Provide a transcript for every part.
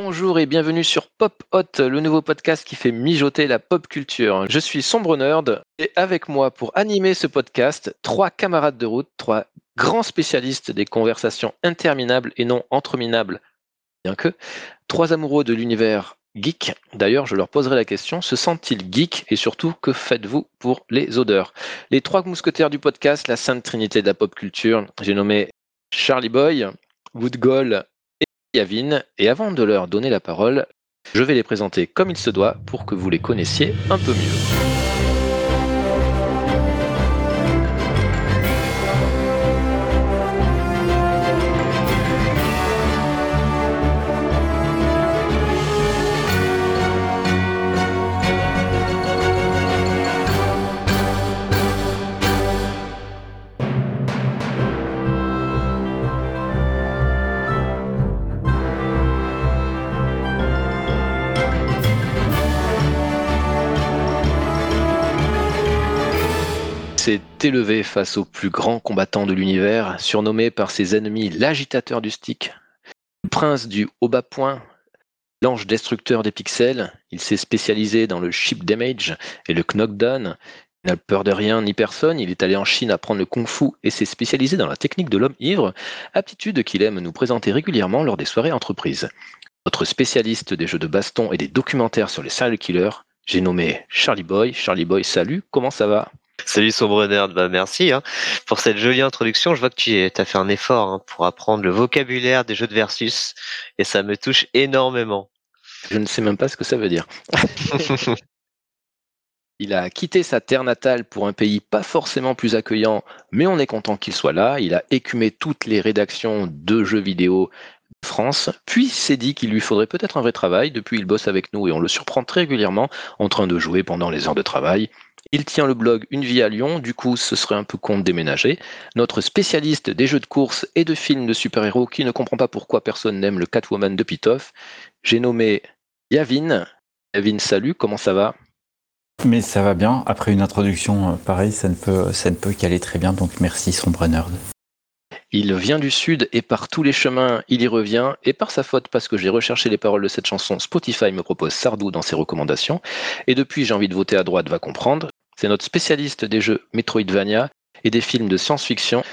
Bonjour et bienvenue sur Pop Hot, le nouveau podcast qui fait mijoter la pop culture. Je suis Sombre Nerd et avec moi pour animer ce podcast, trois camarades de route, trois grands spécialistes des conversations interminables et non entreminables, bien que, trois amoureux de l'univers geek. D'ailleurs, je leur poserai la question, se sentent-ils geeks et surtout, que faites-vous pour les odeurs? Les trois mousquetaires du podcast, la sainte trinité de la pop culture, j'ai nommé Charlie Boy, Woodgall Yavin, et avant de leur donner la parole, je vais les présenter comme il se doit pour que vous les connaissiez un peu mieux. S'est élevé face au plus grand combattant de l'univers, surnommé par ses ennemis l'agitateur du stick, le prince du haut bas point, l'ange destructeur des pixels. Il s'est spécialisé dans le chip damage et le knockdown. Il n'a peur de rien ni personne. Il est allé en Chine apprendre le kung-fu et s'est spécialisé dans la technique de l'homme ivre, aptitude qu'il aime nous présenter régulièrement lors des soirées entreprises. Notre spécialiste des jeux de baston et des documentaires sur les serial killers, j'ai nommé Charlie Boy. Charlie Boy, salut, comment ça va? Salut Sombre Nerd, bah merci hein, pour cette jolie introduction. Je vois que tu as fait un effort hein, pour apprendre le vocabulaire des jeux de versus et ça me touche énormément. Je ne sais même pas ce que ça veut dire. Il a quitté sa terre natale pour un pays pas forcément plus accueillant, mais on est content qu'il soit là. Il a écumé toutes les rédactions de jeux vidéo France, puis s'est dit qu'il lui faudrait peut-être un vrai travail. Depuis, il bosse avec nous et on le surprend très régulièrement en train de jouer pendant les heures de travail. Il tient le blog Une vie à Lyon, du coup ce serait un peu con de déménager. Notre spécialiste des jeux de course et de films de super-héros qui ne comprend pas pourquoi personne n'aime le Catwoman de Pitoff. J'ai nommé Yavin. Yavin, salut, comment ça va? Mais ça va bien, après une introduction euh, pareille, ça ne peut, ça peut qu'aller très bien, donc merci Sombre Nerd. Il vient du sud et par tous les chemins, il y revient. Et par sa faute, parce que j'ai recherché les paroles de cette chanson, Spotify me propose Sardou dans ses recommandations. Et depuis, j'ai envie de voter à droite, va comprendre. C'est notre spécialiste des jeux Metroidvania et des films de science-fiction.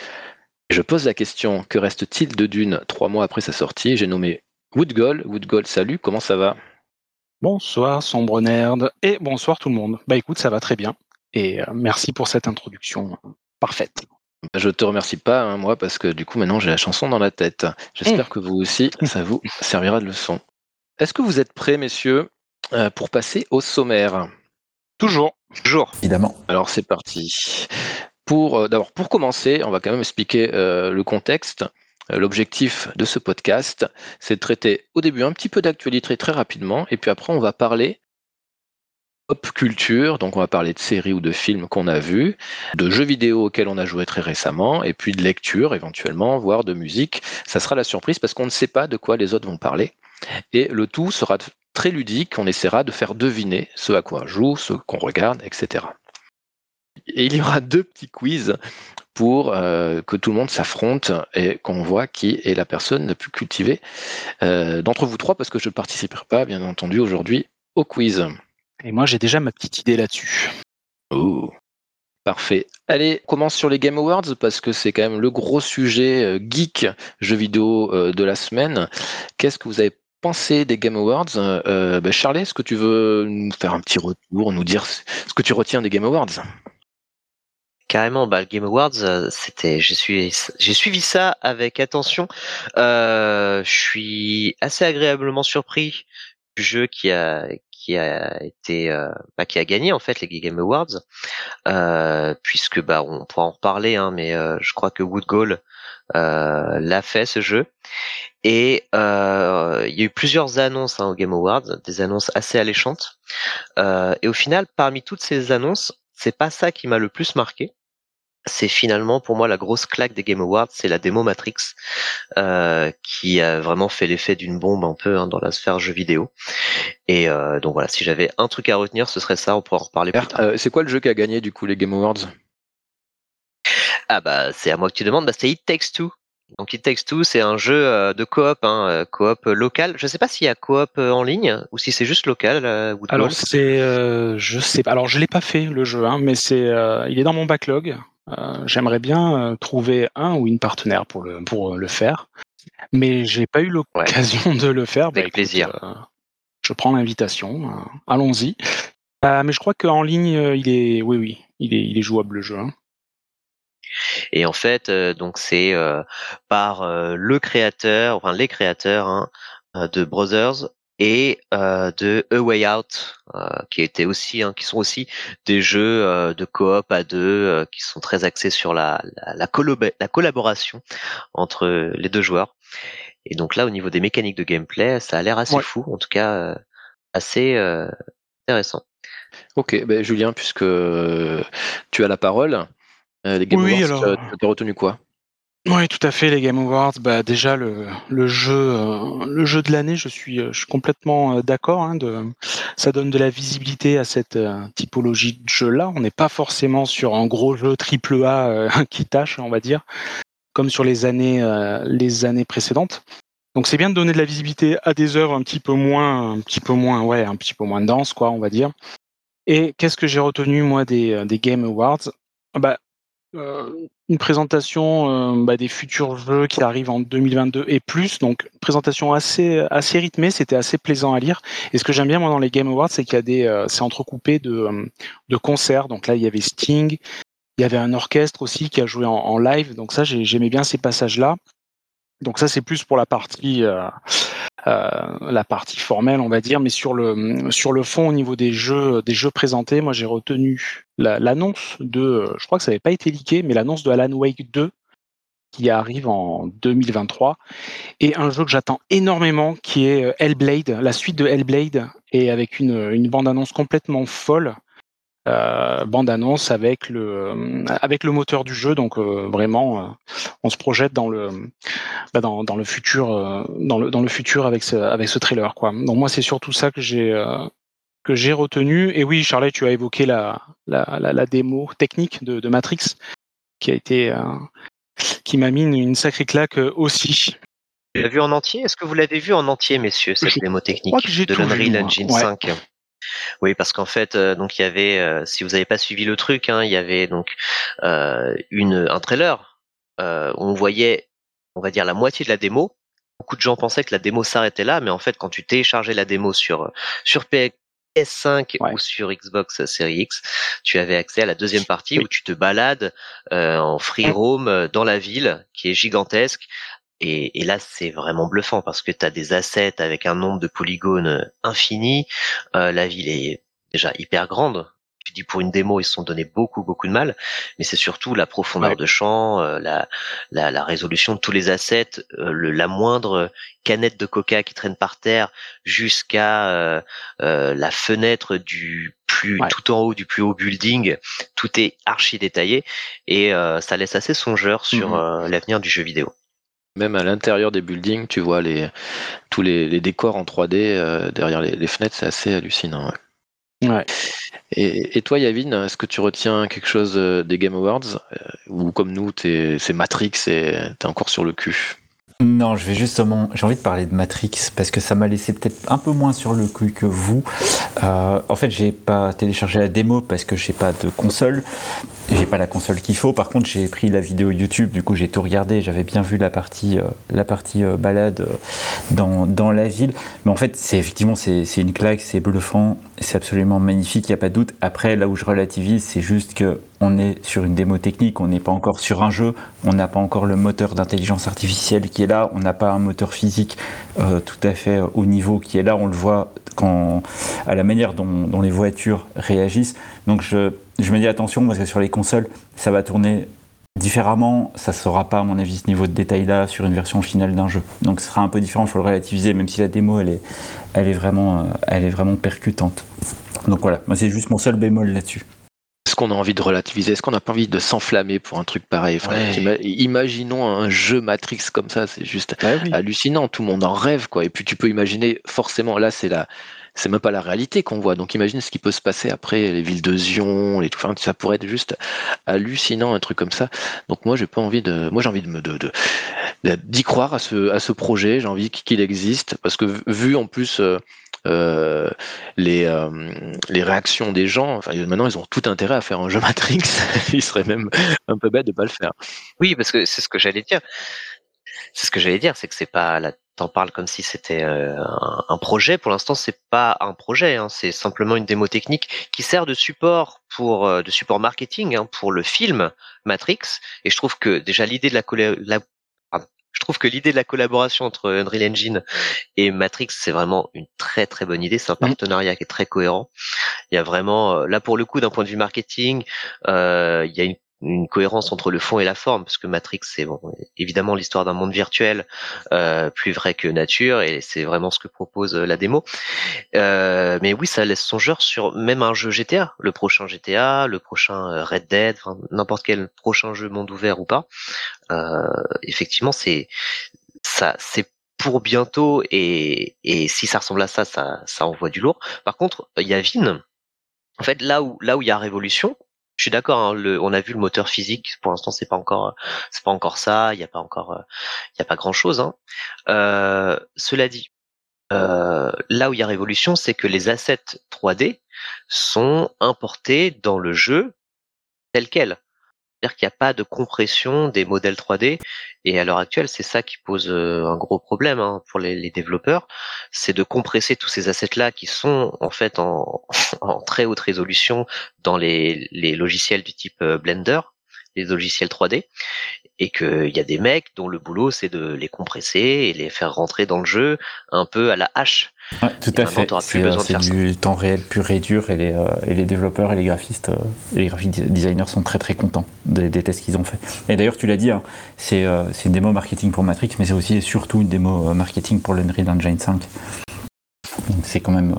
Je pose la question, que reste-t-il de Dune trois mois après sa sortie? J'ai nommé Woodgall. Woodgall, salut, comment ça va? Bonsoir, sombre nerd, et bonsoir tout le monde. Bah écoute, ça va très bien, et euh, merci pour cette introduction parfaite. Je te remercie pas, hein, moi, parce que du coup, maintenant, j'ai la chanson dans la tête. J'espère mmh. que vous aussi, ça vous servira de leçon. Est-ce que vous êtes prêts, messieurs, euh, pour passer au sommaire? Toujours. Toujours. Évidemment. Alors c'est parti. Pour euh, d'abord pour commencer, on va quand même expliquer euh, le contexte. L'objectif de ce podcast, c'est de traiter au début un petit peu d'actualité très rapidement, et puis après on va parler pop culture, donc on va parler de séries ou de films qu'on a vus, de jeux vidéo auxquels on a joué très récemment, et puis de lecture éventuellement, voire de musique. Ça sera la surprise parce qu'on ne sait pas de quoi les autres vont parler. Et le tout sera très ludique, on essaiera de faire deviner ce à quoi on joue, ce qu'on regarde, etc. Et il y aura deux petits quiz pour euh, que tout le monde s'affronte et qu'on voit qui est la personne la plus cultivée euh, d'entre vous trois, parce que je ne participerai pas, bien entendu, aujourd'hui au quiz. Et moi, j'ai déjà ma petite idée là-dessus. Oh, parfait. Allez, on commence sur les Game Awards parce que c'est quand même le gros sujet euh, geek jeux vidéo de la semaine. Qu'est-ce que vous avez pensé des Game Awards euh, bah, Charlie, est-ce que tu veux nous faire un petit retour, nous dire ce que tu retiens des Game Awards? Carrément, bah, le Game Awards, euh, c'était, j'ai suivi, j'ai suivi ça avec attention. Euh, je suis assez agréablement surpris du jeu qui a qui a été euh, bah, qui a gagné en fait les Game Awards. Euh, puisque bah on pourra en reparler hein, mais euh, je crois que Wood Goal euh, l'a fait ce jeu. Et euh, il y a eu plusieurs annonces hein, au Game Awards des annonces assez alléchantes. Et au final parmi toutes ces annonces c'est pas ça qui m'a le plus marqué c'est finalement pour moi la grosse claque des Game Awards, c'est la démo Matrix, euh, qui a vraiment fait l'effet d'une bombe un peu hein, dans la sphère jeu vidéo. Et euh, donc voilà, si j'avais un truc à retenir, ce serait ça. On pourra en reparler plus tard. Euh, c'est quoi le jeu qui a gagné du coup les Game Awards? Ah bah c'est à moi que tu demandes. Bah c'est It Takes Two. Donc It Takes Two, c'est un jeu euh, de coop, hein, euh, coop local. Je ne sais pas s'il y a coop euh, en ligne ou si c'est juste local. Alors c'est, je sais pas. Alors je l'ai pas fait le jeu, hein, mais c'est, il est dans mon backlog. J'aimerais bien trouver un ou une partenaire pour le pour le faire, mais j'ai pas eu l'occasion de le faire. Avec bah, plaisir. je prends l'invitation. Allons-y. mais je crois qu'en ligne, il est, oui, oui, il est, il est jouable le jeu. Hein. Et en fait, euh, donc c'est euh, par euh, le créateur, enfin les créateurs hein, de Brothers et de A Way Out, qui étaient aussi, hein, qui sont aussi des jeux de coop à deux, qui sont très axés sur la, la, la, collaboration entre les deux joueurs. Et donc là, au niveau des mécaniques de gameplay, ça a l'air assez fou, en tout cas assez intéressant. Ok, ben Julien, puisque tu as la parole, euh, les Game oui, Awards, alors... tu as retenu quoi? Oui, tout à fait, les Game Awards. Bah, déjà, le, le jeu, euh, le jeu de l'année, je suis, euh, je suis complètement d'accord. Hein, ça donne de la visibilité à cette typologie de jeu-là. On n'est pas forcément sur un gros jeu triple A qui tâche, on va dire, comme sur les années, les années précédentes. Donc, c'est bien de donner de la visibilité à des œuvres un petit peu moins, un petit peu moins, ouais, un petit peu moins dense, quoi, on va dire. Et qu'est-ce que j'ai retenu moi des, des Game Awards? Bah, euh, une présentation euh, bah, des futurs jeux qui arrivent en 2022 et plus. Donc, présentation assez, assez rythmée, c'était assez plaisant à lire. Et ce que j'aime bien, moi, dans les Game Awards, c'est qu'il y a des, euh, c'est entrecoupé de, de concerts. Donc là, il y avait Sting, il y avait un orchestre aussi qui a joué en live. Donc ça, j'aimais bien ces passages-là. Donc ça, c'est plus pour la partie, euh, euh, la partie formelle, on va dire, mais sur le sur le fond, au niveau des jeux, des jeux présentés, moi j'ai retenu l'annonce de, je crois que ça n'avait pas été leaké, mais l'annonce de Alan Wake 2 qui arrive en 2023 et un jeu que j'attends énormément qui est euh, Hellblade, la suite de Hellblade et avec une, une bande annonce complètement folle. euh, bande annonce avec le euh, avec le moteur du jeu. Donc euh, vraiment on se projette dans le bah, dans, dans, le futur dans le dans le futur avec ce avec ce trailer quoi. Donc moi c'est surtout ça que j'ai que j'ai retenu. Et oui Charlotte tu as évoqué la la, la, démo technique de, de, Matrix qui a été qui m'a mis une, sacrée claque aussi. L'as vu en entier? Est-ce que vous l'avez vu en entier, messieurs, cette démo technique de l'Unreal Engine 5 oui, parce qu'en fait, euh, donc il y avait, euh, si vous n'avez pas suivi le truc, hein, il y avait donc euh, une un trailer où on voyait, on va dire la moitié de la démo. Beaucoup de gens pensaient que la démo s'arrêtait là, mais en fait, quand tu téléchargeais la démo sur sur PS5 ou sur Xbox Series X, tu avais accès à la deuxième partie où tu te balades en free roam dans la ville qui est gigantesque et, là, c'est vraiment bluffant parce que tu as des assets avec un nombre de polygones euh, infini. Euh, la ville est déjà hyper grande. Tu dis pour une démo, ils se sont donné beaucoup, beaucoup de mal. Mais c'est surtout la profondeur de champ, euh, la, la, résolution de tous les assets, la moindre canette de coca qui traîne par terre jusqu'à la fenêtre du plus tout en haut du plus haut building. Tout est archi détaillé et ça laisse assez songeur sur mmh l'avenir du jeu vidéo. Même à l'intérieur des buildings, tu vois les, tous les, décors en 3D euh, derrière les, fenêtres, c'est assez hallucinant. Ouais. Et, toi, Yavin, est-ce que tu retiens quelque chose euh, des Game Awards euh, Ou comme nous, c'est Matrix et t'es encore sur le cul? Non, je vais justement, j'ai envie de parler de Matrix parce que ça m'a laissé peut-être un peu moins sur le cul que vous. Euh, en fait, j'ai pas téléchargé la démo parce que j'ai pas de console, j'ai pas la console qu'il faut. Par contre, j'ai pris la vidéo YouTube, du coup j'ai tout regardé, j'avais bien vu la partie, euh, la partie euh, balade dans, la ville. Mais en fait, c'est effectivement c'est une claque, c'est bluffant, c'est absolument magnifique, il y a pas de doute. Après, là où je relativise, c'est juste que on est sur une démo technique, on n'est pas encore sur un jeu, on n'a pas encore le moteur d'intelligence artificielle qui est là, on n'a pas un moteur physique euh, tout à fait au niveau qui est là, on le voit quand, à la manière dont, les voitures réagissent. Donc je, me dis attention parce que sur les consoles, ça va tourner différemment, ça ne sera pas à mon avis ce niveau de détail là sur une version finale d'un jeu. Donc ce sera un peu différent, il faut le relativiser, même si la démo elle est, elle est, vraiment, euh, elle est vraiment percutante. Donc voilà, moi c'est juste mon seul bémol là-dessus. est-ce qu'on a envie de relativiser? Est-ce qu'on n'a pas envie de s'enflammer pour un truc pareil? Imaginons un jeu Matrix comme ça, c'est juste Bah hallucinant. Tout le monde en rêve, quoi. Et puis tu peux imaginer, forcément, là, c'est la, c'est même pas la réalité qu'on voit. Donc imagine ce qui peut se passer après les villes de Zion, les tout. Enfin, ça pourrait être juste hallucinant un truc comme ça. Donc moi j'ai pas envie de, moi j'ai envie de me de, d'y croire à ce à ce projet. J'ai envie qu'il existe parce que vu en plus. Euh, euh, les, euh, les réactions des gens, enfin, maintenant ils ont tout intérêt à faire un jeu Matrix, il serait même un peu bête de pas le faire. Oui, parce que c'est ce que j'allais dire. C'est ce que j'allais dire, c'est que c'est pas la t'en parles comme si c'était euh, un, projet. Pour l'instant, c'est pas un projet, hein, c'est simplement une démo technique qui sert de support pour euh, de support marketing hein, pour le film Matrix. Et je trouve que déjà l'idée de la, la je trouve que l'idée de la collaboration entre Unreal Engine et Matrix, c'est vraiment une très très bonne idée. C'est un mmh. partenariat qui est très cohérent. Il y a vraiment, euh, là pour le coup, d'un point de vue marketing, euh, il y a une une cohérence entre le fond et la forme, parce que Matrix, c'est bon, évidemment l'histoire d'un monde virtuel euh, plus vrai que nature, et c'est vraiment ce que propose euh, la démo. Euh, mais oui, ça laisse songeur sur même un jeu GTA, le prochain GTA, le prochain Red Dead, n'importe quel prochain jeu monde ouvert ou pas. effectivement, c'est ça, c'est pour bientôt, et, et si ça ressemble à ça, ça, ça envoie du lourd. Par contre, il y a Vin. En fait, là où là où il y a révolution, je suis d'accord. Hein, on a vu le moteur physique. Pour l'instant, c'est pas encore, c'est pas encore ça. Il n'y a pas encore, euh, y a pas grand chose. Hein. Euh, cela dit, euh, là où il y a révolution, c'est que les assets 3D sont importés dans le jeu tel quel. C'est-à-dire qu'il n'y a pas de compression des modèles 3D. Et à l'heure actuelle, c'est ça qui pose euh, un gros problème hein, pour les, développeurs, c'est de compresser tous ces assets-là qui sont en fait en, très haute résolution dans les, logiciels du type euh, Blender, les logiciels 3D, et qu'il y a des mecs dont le boulot c'est de les compresser et les faire rentrer dans le jeu un peu à la hache. tout à fait. C'est euh, du temps réel pur et dur et les, euh, et les développeurs et les graphistes euh, et les graphic designers sont très très contents des, tests qu'ils ont fait. Et d'ailleurs tu l'as dit, hein, c'est une démo marketing pour Matrix, mais c'est aussi et surtout une démo marketing pour l'Unreal Engine 5. Donc c'est quand même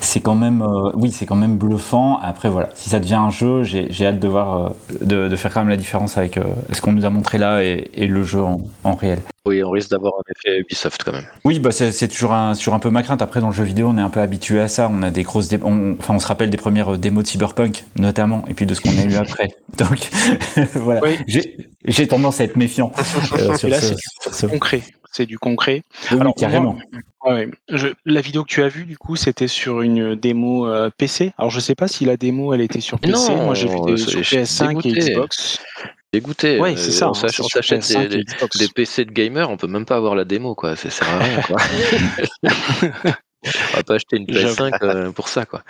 c'est quand même, euh, oui, c'est quand même bluffant. Après, voilà, si ça devient un jeu, j'ai hâte de voir, euh, de, faire quand même la différence avec euh, ce qu'on nous a montré là et, le jeu en, réel. Oui, on risque d'avoir un effet Ubisoft quand même. Oui, bah c'est toujours un, sur un peu ma crainte. Après, dans le jeu vidéo, on est un peu habitué à ça. On a des grosses, enfin, on se rappelle des premières démos de Cyberpunk, notamment, et puis de ce qu'on a eu après. Donc, voilà. J'ai tendance à être méfiant. sur là, c'est concret c'est du concret. Alors, carrément. la vidéo que tu as vue, du coup, c'était sur une démo euh, PC. Alors, je sais pas si la démo, elle était sur PC. Non, Moi, j'ai vu des, sur PS5 et Xbox. Dégoûté. Ouais, c'est ça. On, hein, s'achète des, PC de gamer, on peut même pas avoir la démo, quoi. Ça sert à rien, quoi. On va pas acheter une PS5 euh, pour ça, quoi.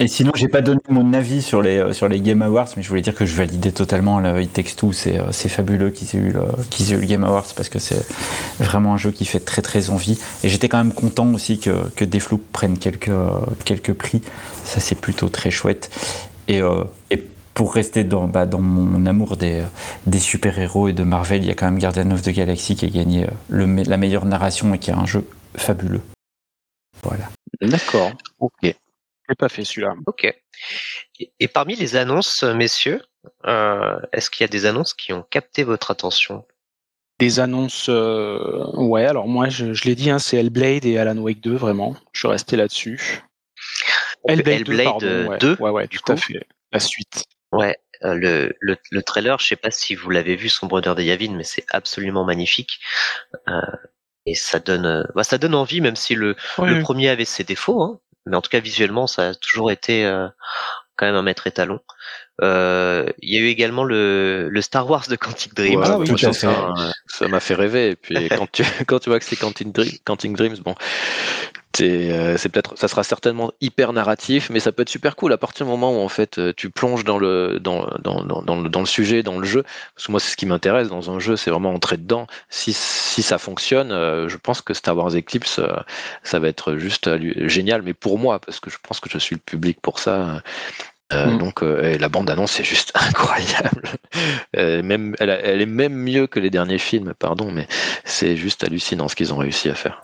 Et sinon, j'ai pas donné mon avis sur les, euh, sur les Game Awards, mais je voulais dire que je validais totalement le It Takes Two. C'est, euh, c'est fabuleux qu'ils aient, eu le, qu'ils aient eu le Game Awards parce que c'est vraiment un jeu qui fait très très envie. Et j'étais quand même content aussi que, que Defloop prenne quelques, quelques prix. Ça, c'est plutôt très chouette. Et, et pour rester dans, bah, dans mon amour des, des super-héros et de Marvel, il y a quand même Guardian of the Galaxy qui a gagné le, la meilleure narration et qui a un jeu fabuleux. Voilà. D'accord. Ok. J'ai pas fait celui-là. Ok. Et, parmi les annonces, messieurs, euh, est-ce qu'il y a des annonces qui ont capté votre attention? Des annonces, euh, ouais. Alors moi, je, l'ai dit, hein, c'est Hellblade et Alan Wake 2, vraiment. Je suis resté là-dessus. Hellblade, 2, ouais. ouais, tout à fait. La suite. Ouais. Euh, le, le, le, trailer, je sais pas si vous l'avez vu, son brother de Yavin, mais c'est absolument magnifique et ça donne, euh, bah, ça donne envie, même si le, le premier avait ses défauts. Hein, mais en tout cas, visuellement, ça a toujours été euh, quand même un maître étalon. Euh, il y a eu également le, le Star Wars de Quantic Dream. ça m'a fait rêver. Et puis quand tu quand tu vois que c'est Quantic, Quantic Dreams, bon, c'est peut-être, ça sera certainement hyper narratif, mais ça peut être super cool à partir du moment où en fait euh, tu plonges dans le dans, dans, dans, dans le sujet, dans le jeu. Parce que moi, c'est ce qui m'intéresse dans un jeu, c'est vraiment entrer dedans. Si, si ça fonctionne, euh, je pense que Star Wars Eclipse, ça va être juste génial. Mais pour moi, parce que je pense que je suis le public pour ça. Mm. Donc la bande annonce c'est juste incroyable. même, elle, elle, est même mieux que les derniers films, pardon, mais c'est juste hallucinant ce qu'ils ont réussi à faire.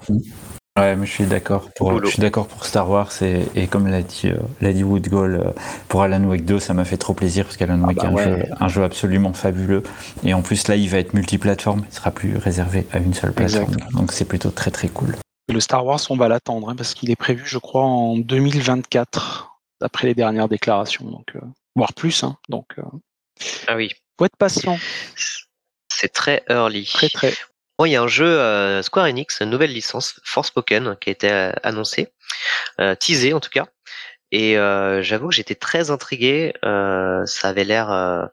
Ouais, mais je suis d'accord pour, je suis d'accord pour Star Wars et, et comme l'a dit, euh, l'a dit Woodgall, euh, pour Alan Wake 2, ça m'a fait trop plaisir parce qu'Alan Wake bah est un, ouais. jeu, un jeu absolument fabuleux. Et en plus, là, il va être multiplateforme, il sera plus réservé à une seule plateforme. Donc c'est plutôt très très cool. Le Star Wars, on va l'attendre hein, parce qu'il est prévu, je crois, en 2024, d'après les dernières déclarations. Donc, euh, voire plus. Hein, donc, euh, Ah oui, faut être patient. c'est très early. Très très. Bon, il y a un jeu euh, Square Enix, nouvelle licence, Forspoken, qui a été euh, annoncé, euh, teasé en tout cas. Et j'avoue que j'étais très intrigué. Ça avait l'air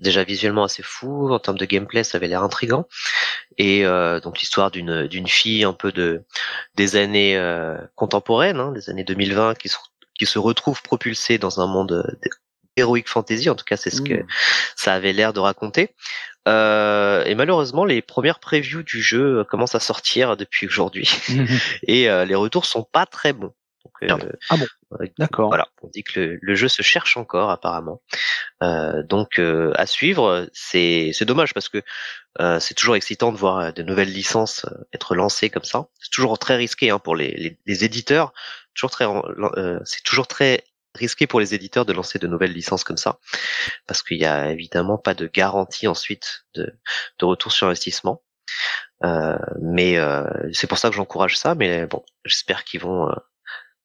déjà visuellement assez fou. En termes de gameplay, ça avait l'air intrigant. Et euh, donc l'histoire d'une d'une fille un peu de des années euh, contemporaines, hein, des années 2020, qui se qui se retrouve propulsée dans un monde d'heroic fantasy. En tout cas, c'est ce que Mmh. ça avait l'air de raconter. Euh, et malheureusement, les premières previews du jeu euh, commencent à sortir depuis aujourd'hui, et euh, les retours sont pas très bons. Donc, euh. Ah bon euh, D'accord. voilà, on dit que le, le jeu se cherche encore apparemment. Euh, donc euh, à suivre, c'est c'est dommage parce que c'est toujours excitant de voir de nouvelles licences être lancées comme ça. C'est toujours très risqué hein, pour les, les, les éditeurs. Toujours très, c'est toujours très risqué pour les éditeurs de lancer de nouvelles licences comme ça parce qu'il y a évidemment pas de garantie ensuite de, de retour sur investissement. Euh, mais euh, c'est pour ça que j'encourage ça. Mais bon, j'espère qu'ils vont euh,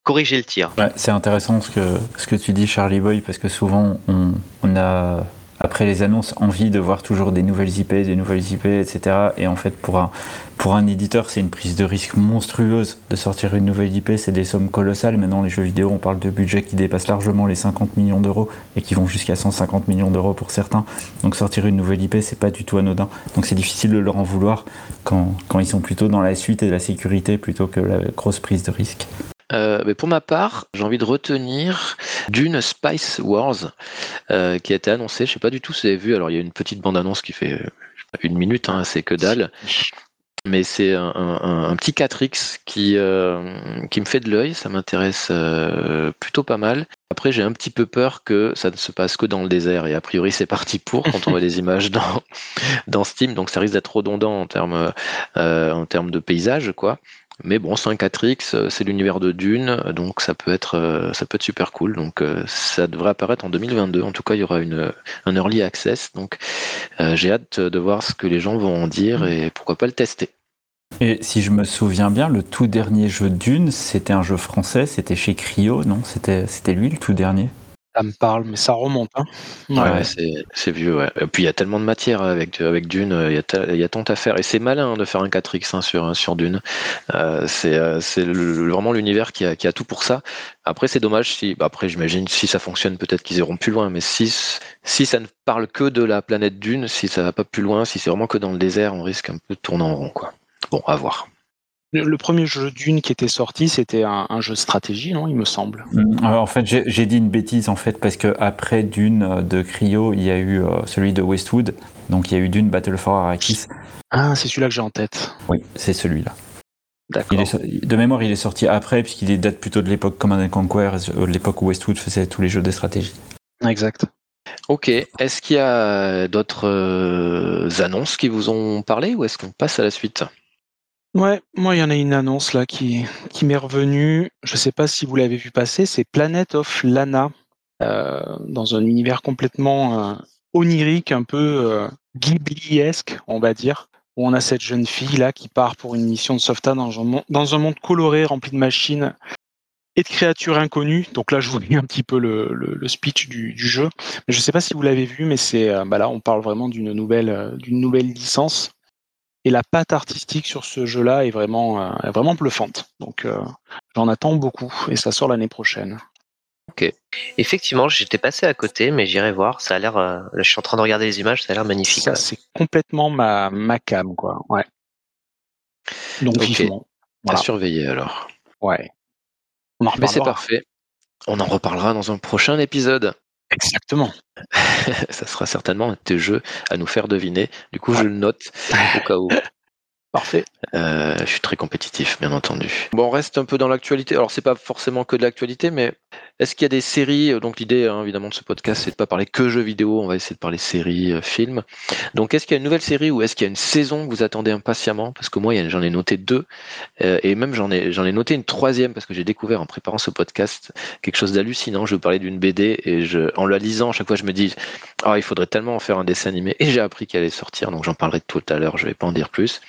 corriger le tir. Ouais, c'est intéressant ce que, ce que tu dis, Charlie Boy, parce que souvent, on, on a, après les annonces, envie de voir toujours des nouvelles IP, des nouvelles IP, etc. Et en fait, pour un, pour un éditeur, c'est une prise de risque monstrueuse de sortir une nouvelle IP. C'est des sommes colossales. Maintenant, les jeux vidéo, on parle de budgets qui dépassent largement les 50 millions d'euros et qui vont jusqu'à 150 millions d'euros pour certains. Donc, sortir une nouvelle IP, c'est pas du tout anodin. Donc, c'est difficile de leur en vouloir quand, quand ils sont plutôt dans la suite et la sécurité plutôt que la grosse prise de risque. Euh, mais pour ma part, j'ai envie de retenir Dune Spice Wars euh, qui a été annoncé. Je sais pas du tout si vous avez vu. Alors il y a une petite bande-annonce qui fait euh, une minute, hein, c'est que dalle. Mais c'est un, petit 4X qui, qui me fait de l'œil, ça m'intéresse plutôt pas mal. Après, j'ai un petit peu peur que ça ne se passe que dans le désert, et a priori, c'est parti pour quand on voit des images dans, dans Steam, donc ça risque d'être redondant en termes, en termes de paysage, quoi. Mais bon, c'est un 4X, euh, c'est l'univers de Dune, donc ça peut être, euh, ça peut être super cool. Donc euh, ça devrait apparaître en 2022. En tout cas, il y aura une, un early access. Donc euh, j'ai hâte de voir ce que les gens vont en dire et pourquoi pas le tester. Et si je me souviens bien, le tout dernier jeu Dune, c'était un jeu français, c'était chez Cryo, non? C'était c'était lui le tout dernier? Ça me parle, mais ça remonte. Hein. Ouais, c'est c'est vieux. Ouais. Et puis il y a tellement de matière avec, avec Dune, euh, il y, a ta- il y a tant à faire. Et c'est malin hein, de faire un 4X hein, sur, sur Dune. Euh, c'est euh, c'est le- vraiment l'univers qui a, qui a tout pour ça. Après, c'est dommage si. bah, après, j'imagine si ça fonctionne, peut-être qu'ils iront plus loin. Mais si, si ça ne parle que de la planète Dune, si ça va pas plus loin, si c'est vraiment que dans le désert, on risque un peu de tourner en rond. Quoi. Bon, à voir. Le, premier jeu Dune qui était sorti, c'était un, un jeu de stratégie, non Il me semble. Mm, alors, En fait, j'ai dit une bêtise en fait parce que après Dune euh, de Cryo, il y a eu euh, celui de Westwood, donc il y a eu Dune Battle for Arrakis. Ah, c'est celui-là que j'ai en tête. Oui, c'est celui-là. D'accord. De mémoire, il est sorti après puisqu'il date plutôt de l'époque Command and Conquer, euh, de l'époque où Westwood faisait tous les jeux de stratégie. Exact. Ok. Est-ce qu'il y a d'autres annonces qui vous ont parlé ou est-ce qu'on passe à la suite? Ouais, moi, il y en a une annonce là qui, m'est revenue. Je sais pas si vous l'avez vu passer. C'est Planet of Lana, euh, dans un univers complètement euh, onirique, un peu euh, Ghibli-esque, on va dire. Où on a cette jeune fille là qui part pour une mission de sauvetage dans un, monde coloré, rempli de machines et de créatures inconnues. Donc là, je vous lis un petit peu le, speech du, jeu. Je sais pas si vous l'avez vu, mais c'est euh, bah là, on parle vraiment d'une nouvelle licence. Et la patte artistique sur ce jeu-là est vraiment, euh, est vraiment bluffante. Donc euh, j'en attends beaucoup et ça sort l'année prochaine. Effectivement, j'étais passé à côté, mais j'irai voir. Ça a l'air. euh, là, je suis en train de regarder les images. Ça a l'air magnifique. Ça, c'est complètement ma, ma cam, quoi. Ouais. Donc Ok. vivement. À Voilà. surveiller alors. Ouais. On en Mais c'est parfait. On en reparlera dans un prochain épisode. Exactement. Ça sera certainement un de tes jeux à nous faire deviner. Du coup, je le note au cas où. Parfait. Euh, je suis très compétitif, bien entendu. Bon, on reste un peu dans l'actualité. Alors, c'est pas forcément que de l'actualité, mais Est-ce qu'il y a des séries euh, Donc l'idée, hein, évidemment, de ce podcast, c'est de pas parler que jeux vidéo. On va essayer de parler séries, euh, films. Donc, est-ce qu'il y a une nouvelle série ou est-ce qu'il y a une saison que vous attendez impatiemment? Parce que moi, j'en ai noté deux, euh, et même j'en ai j'en ai noté une troisième parce que j'ai découvert en préparant ce podcast quelque chose d'hallucinant. Je vous parler d'une BD et je, en la lisant, à chaque fois, je me dis, oh, il faudrait tellement en faire un dessin animé. Et j'ai appris qu'elle allait sortir, donc j'en parlerai tout à l'heure. Je vais pas en dire plus.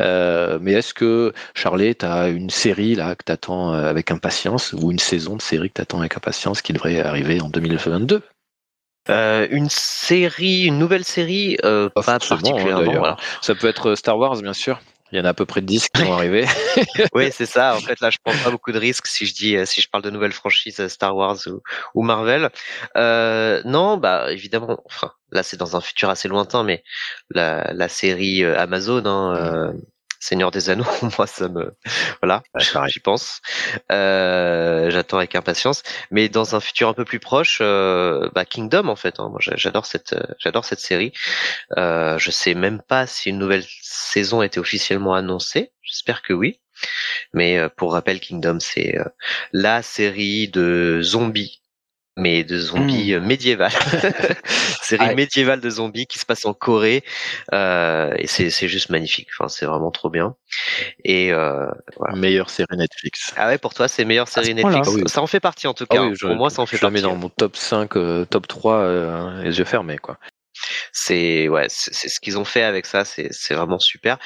Mais est-ce que Charlie, tu as une série là que t'attends avec impatience ou une saison de série que t'attends avec impatience qui devrait arriver en 2022. Euh, une série, une nouvelle série, euh, pas, hein, particulièrement. Ça peut être Star Wars, bien sûr. Il y en a à peu près 10 qui vont arriver. oui, c'est ça. En fait, là, je prends pas beaucoup de risques si je dis, si je parle de nouvelles franchises Star Wars ou, Marvel. Euh, non, bah évidemment. Enfin, là, c'est dans un futur assez lointain, mais la, la série Amazon, hein, Seigneur des Anneaux, moi ça me voilà, j'y pense. Euh, J'attends avec impatience, mais dans un futur un peu plus proche, euh, bah Kingdom en fait. Hein, moi j'adore cette j'adore cette série. Euh, je sais même pas si une nouvelle saison a été officiellement annoncée. J'espère que oui. Mais euh, pour rappel, Kingdom c'est euh, la série de zombies mais de zombies mmh. médiévales. Série médiévale de zombies qui se passe en Corée euh, et c'est c'est juste magnifique. Enfin, c'est vraiment trop bien. Et euh, voilà. meilleure série Netflix. Ah ouais, pour toi, c'est meilleure série Netflix. Ça en fait partie en tout cas. pour moi, ça en fait je partie. Je mets dans mon top 5, top 3, les yeux fermés quoi. C'est ouais, c'est ce qu'ils ont fait avec ça, c'est c'est vraiment super.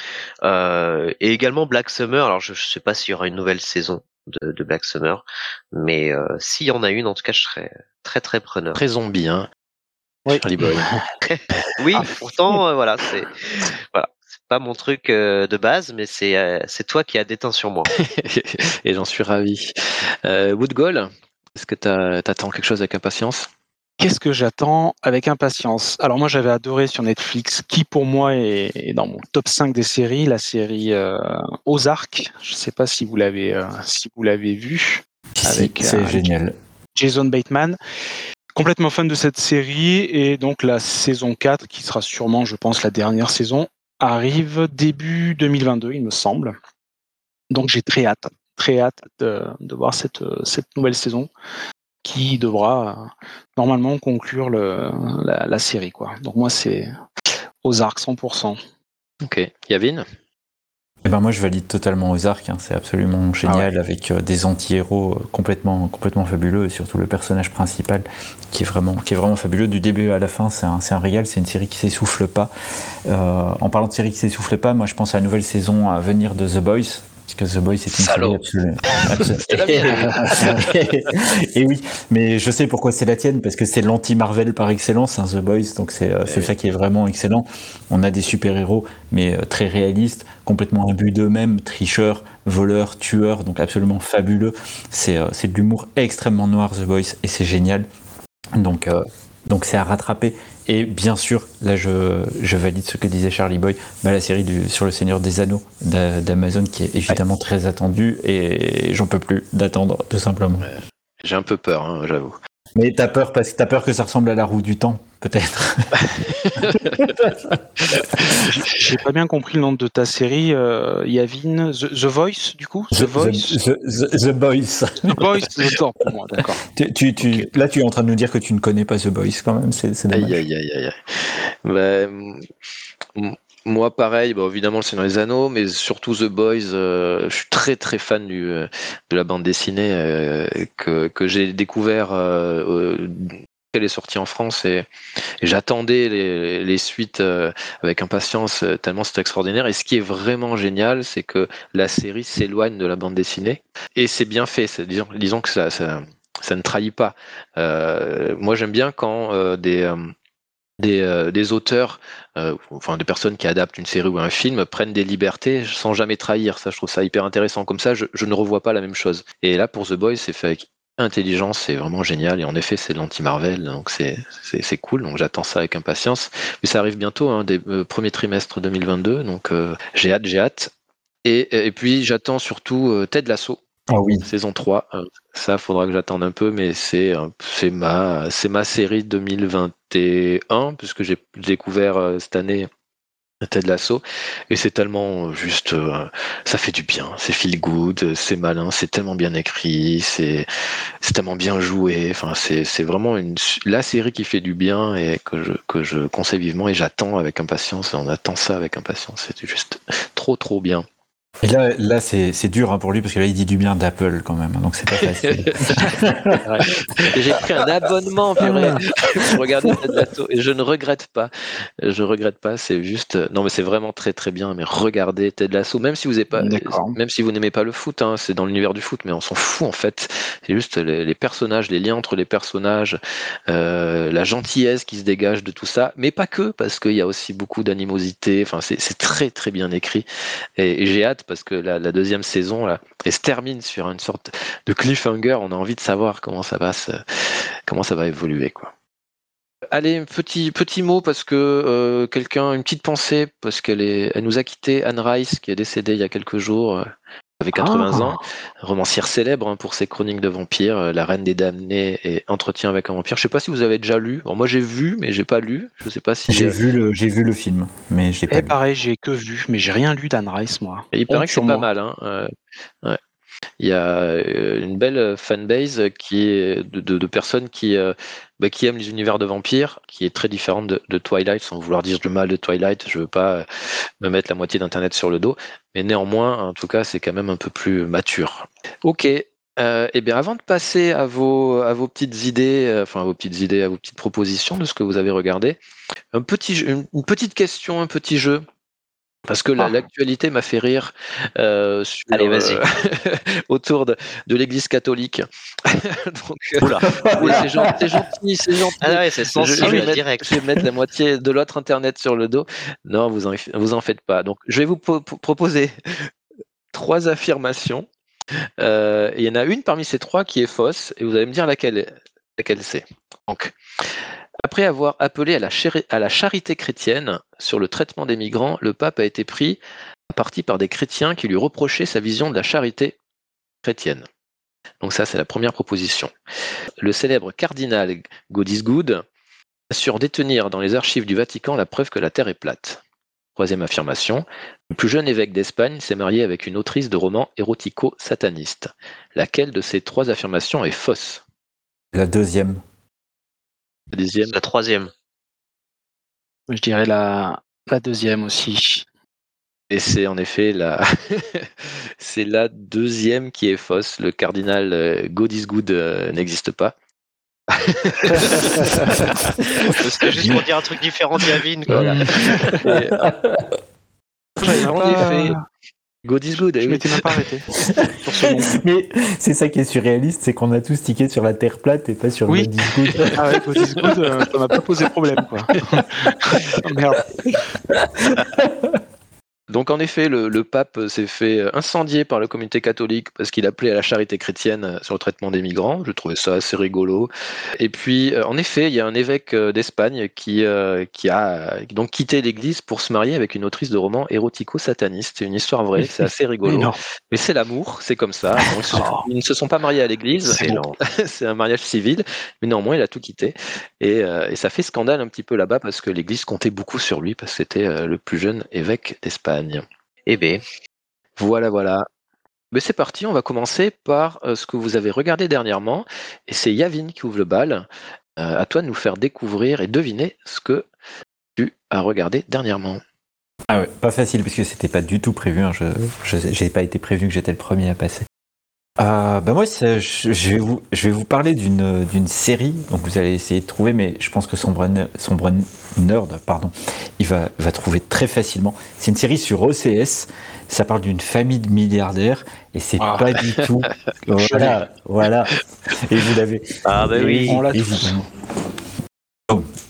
Euh, et également Black Summer. Alors je, je sais pas s'il y aura une nouvelle saison de, Black Summer. Mais euh, s'il y en a une, en tout cas, je serais très très preneur. Très zombie, hein. Oui. oui, ah. pourtant, euh, voilà, c'est voilà, pas mon truc euh, de base, mais c'est c'est toi qui as déteint sur moi. Et j'en suis ravi. Wood Goal, est-ce que tu attends quelque chose avec impatience? Qu'est-ce que j'attends avec impatience? Alors moi j'avais adoré sur Netflix, qui pour moi est, dans mon top 5 des séries, la série euh, Ozark. Je ne sais pas si vous l'avez euh, si vous l'avez vu. Avec, c'est euh, génial. Jason Bateman. Complètement fan de cette série et donc la saison 4, qui sera sûrement, je pense, la dernière saison, arrive début 2022, il me semble. Donc j'ai très hâte, très hâte de, de voir cette, cette nouvelle saison qui devra normalement conclure le, la, série. Quoi. Donc moi, c'est aux arcs 100%. Ok. Yavin? Eh ben moi je valide totalement aux arcs, hein. c'est absolument génial ah avec euh, des anti-héros euh, complètement, complètement fabuleux et surtout le personnage principal qui est vraiment, qui est vraiment fabuleux du début à la fin, c'est un, un régal, c'est une série qui s'essouffle pas. Euh, en parlant de série qui s'essouffle pas, moi je pense à la nouvelle saison à venir de The Boys, parce que The Boys c'est une série absolument. et oui, mais je sais pourquoi c'est la tienne, parce que c'est l'anti-Marvel par excellence, hein, The Boys, donc c'est euh, ça qui est vraiment excellent. On a des super-héros, mais euh, très réalistes, complètement imbus d'eux-mêmes, tricheurs, voleurs, tueurs, donc absolument fabuleux. C'est euh, de l'humour extrêmement noir, The Boys, et c'est génial. Donc donc c'est à rattraper. Et bien sûr, là je, je, valide ce que disait Charlie Boy, bah, la série du, sur le Seigneur des Anneaux d'Amazon qui est évidemment très attendue et j'en peux plus d'attendre tout simplement. J'ai un peu peur, hein, j'avoue. Mais t'as peur parce que t'as peur que ça ressemble à la roue du temps, peut-être. J'ai pas bien compris le nom de ta série, euh, Yavin. The, Voice, du coup? The, Voice? The, the, Boys. The Boys, temps pour moi, d'accord. Tu, tu, Là, tu es en train de nous dire que tu ne connais pas The Boys quand même, c'est dommage. Aïe, aïe, aïe, aïe. Bah, moi, pareil, bah, évidemment, c'est dans les anneaux, mais surtout The Boys. Euh, je suis très très fan du, euh, de la bande dessinée euh, que, que j'ai découvert qu'elle est sortie en France et, j'attendais les, les, suites avec impatience tellement c'est extraordinaire. Et ce qui est vraiment génial, c'est que la série s'éloigne de la bande dessinée et c'est bien fait. Disons, disons que ça, ça, ça, ne trahit pas. moi, j'aime bien quand des des, euh, des auteurs, euh, enfin des personnes qui adaptent une série ou un film prennent des libertés sans jamais trahir. Ça, je trouve ça hyper intéressant. Comme ça, je, ne revois pas la même chose. Et là, pour The Boys, c'est fait avec intelligence, c'est vraiment génial. Et en effet, c'est l'anti-Marvel, donc c'est cool. Donc j'attends ça avec impatience. Mais ça arrive bientôt, hein, des euh, premiers trimestres 2022. Donc j'ai hâte, j'ai hâte. Et, et puis j'attends surtout Ted Lasso. Ah oui. Saison 3, euh, ça faudra que j'attende un peu, mais c'est c'est ma ma série 2021 puisque j'ai découvert euh, cette année Ted Lasso. Et c'est tellement euh, juste euh, ça fait du bien. C'est feel good c'est malin c'est tellement bien écrit c'est tellement bien joué. Enfin c'est c'est vraiment une la série qui fait du bien et que je que je conseille vivement et j'attends avec impatience on attend ça avec impatience. C'est juste trop trop bien et là, là c'est, dur hein, pour lui parce que là, il dit du bien d'Apple quand même, donc c'est pas facile. J'ai pris un abonnement pour regarder cette et je ne regrette pas. Je regrette pas. C'est juste, non, mais c'est vraiment très très bien. Mais regardez Ted Lasso, même si vous n'aimez pas, même si vous n'aimez pas le foot, hein, c'est dans l'univers du foot, mais on s'en fout en fait. C'est juste les, personnages, les liens entre les personnages, euh, la gentillesse qui se dégage de tout ça, mais pas que, parce qu'il y a aussi beaucoup d'animosité. Enfin, c'est, très très bien écrit et j'ai hâte parce que la, deuxième saison là, elle se termine sur une sorte de cliffhanger. On a envie de savoir comment ça va évoluer quoi. Allez, petit petit mot parce que euh, quelqu'un, une petite pensée parce qu'elle nous a quitté Anne Rice qui est décédée il y a quelques jours. Euh, avait 80 ah. ans, romancière célèbre hein, pour ses chroniques de vampires, euh, La Reine des Damnés et Entretien avec un vampire. Je sais pas si vous avez déjà lu. moi j'ai vu, mais j'ai pas lu. Je sais pas si j'ai vu le j'ai vu le film, mais j'ai pas. Et pareil, j'ai que vu, mais j'ai rien lu d'Anne Rice moi. il paraît que c'est pas mal. Hein. Euh, ouais. Il y a euh, une belle fanbase qui est de, personnes qui, euh, bah, qui aiment les univers de vampires, qui est très différente de, Twilight, sans vouloir dire du mal de Twilight. Je veux pas euh, me mettre la moitié d'Internet sur le dos, mais néanmoins, en tout cas, c'est quand même un peu plus mature. Ok. eh bien, avant de passer à vos, à vos petites idées, enfin à vos petites idées, à vos petites propositions de ce que vous avez regardé, un petit, une petite question, un petit jeu parce que ah. l'actualité m'a fait rire euh, Allez, vas-y. Euh, autour de, de l'Église catholique. Donc, euh, c'est gentil, c'est gentil. Ah ouais, c'est sensible je, vais direct. Mettre, je vais mettre la moitié de l'autre internet sur le dos. Non, vous en, vous en faites pas. Donc, je vais vous proposer trois affirmations. Euh, il y en a une parmi ces trois qui est fausse, et vous allez me dire laquelle, laquelle c'est. Donc, après avoir appelé à la, charité chrétienne sur le traitement des migrants, le pape a été pris à partie par des chrétiens qui lui reprochaient sa vision de la charité chrétienne. Donc ça, c'est la première proposition. Le célèbre cardinal Godisgood assure détenir dans les archives du Vatican la preuve que la Terre est plate. Troisième affirmation, le plus jeune évêque d'Espagne s'est marié avec une autrice de romans érotico-satanistes. Laquelle de ces trois affirmations est fausse? La deuxième. La deuxième. La troisième. Je dirais la, la deuxième aussi. Et c'est en effet la, c'est la deuxième qui est fausse. Le cardinal euh, God is good euh, n'existe pas. Parce juste pour dire un truc différent de Yavin. En effet, God is good. Je m'étais même pas arrêté. Mais c'est ça qui est surréaliste, c'est qu'on a tous tiqué sur la Terre plate et pas sur oui. God is good. Ah ouais, God is good, euh, ça m'a pas posé problème. Quoi. oh, merde. Donc en effet, le, pape s'est fait incendier par la communauté catholique parce qu'il appelait à la charité chrétienne sur le traitement des migrants. Je trouvais ça assez rigolo. Et puis euh, en effet, il y a un évêque euh, d'Espagne qui, euh, qui a donc quitté l'Église pour se marier avec une autrice de romans érotico-satanistes. C'est une histoire vraie, c'est assez rigolo. Mais c'est l'amour, c'est comme ça. ils ne se sont pas mariés à l'Église, c'est un mariage civil, mais néanmoins il a tout quitté. Et, et ça fait scandale un petit peu là-bas parce que l'Église comptait beaucoup sur lui parce que c'était le plus jeune évêque d'Espagne. Eh bien. Voilà, voilà. Mais c'est parti, on va commencer par euh, ce que vous avez regardé dernièrement. Et c'est Yavin qui ouvre le bal. Euh, à toi de nous faire découvrir et deviner ce que tu as regardé dernièrement. Ah ouais, pas facile parce que c'était pas du tout prévu. Hein. Je n'ai pas été prévu que j'étais le premier à passer. Euh, bah moi, je vais, vous, parler d'une série, donc vous allez essayer de trouver, mais je pense que son son nerd, pardon, il va, va trouver très facilement. C'est une série sur OCS, ça parle d'une famille de milliardaires, et c'est ah. pas du tout. voilà, voilà. Et vous l'avez. Ah bah oui, on l'a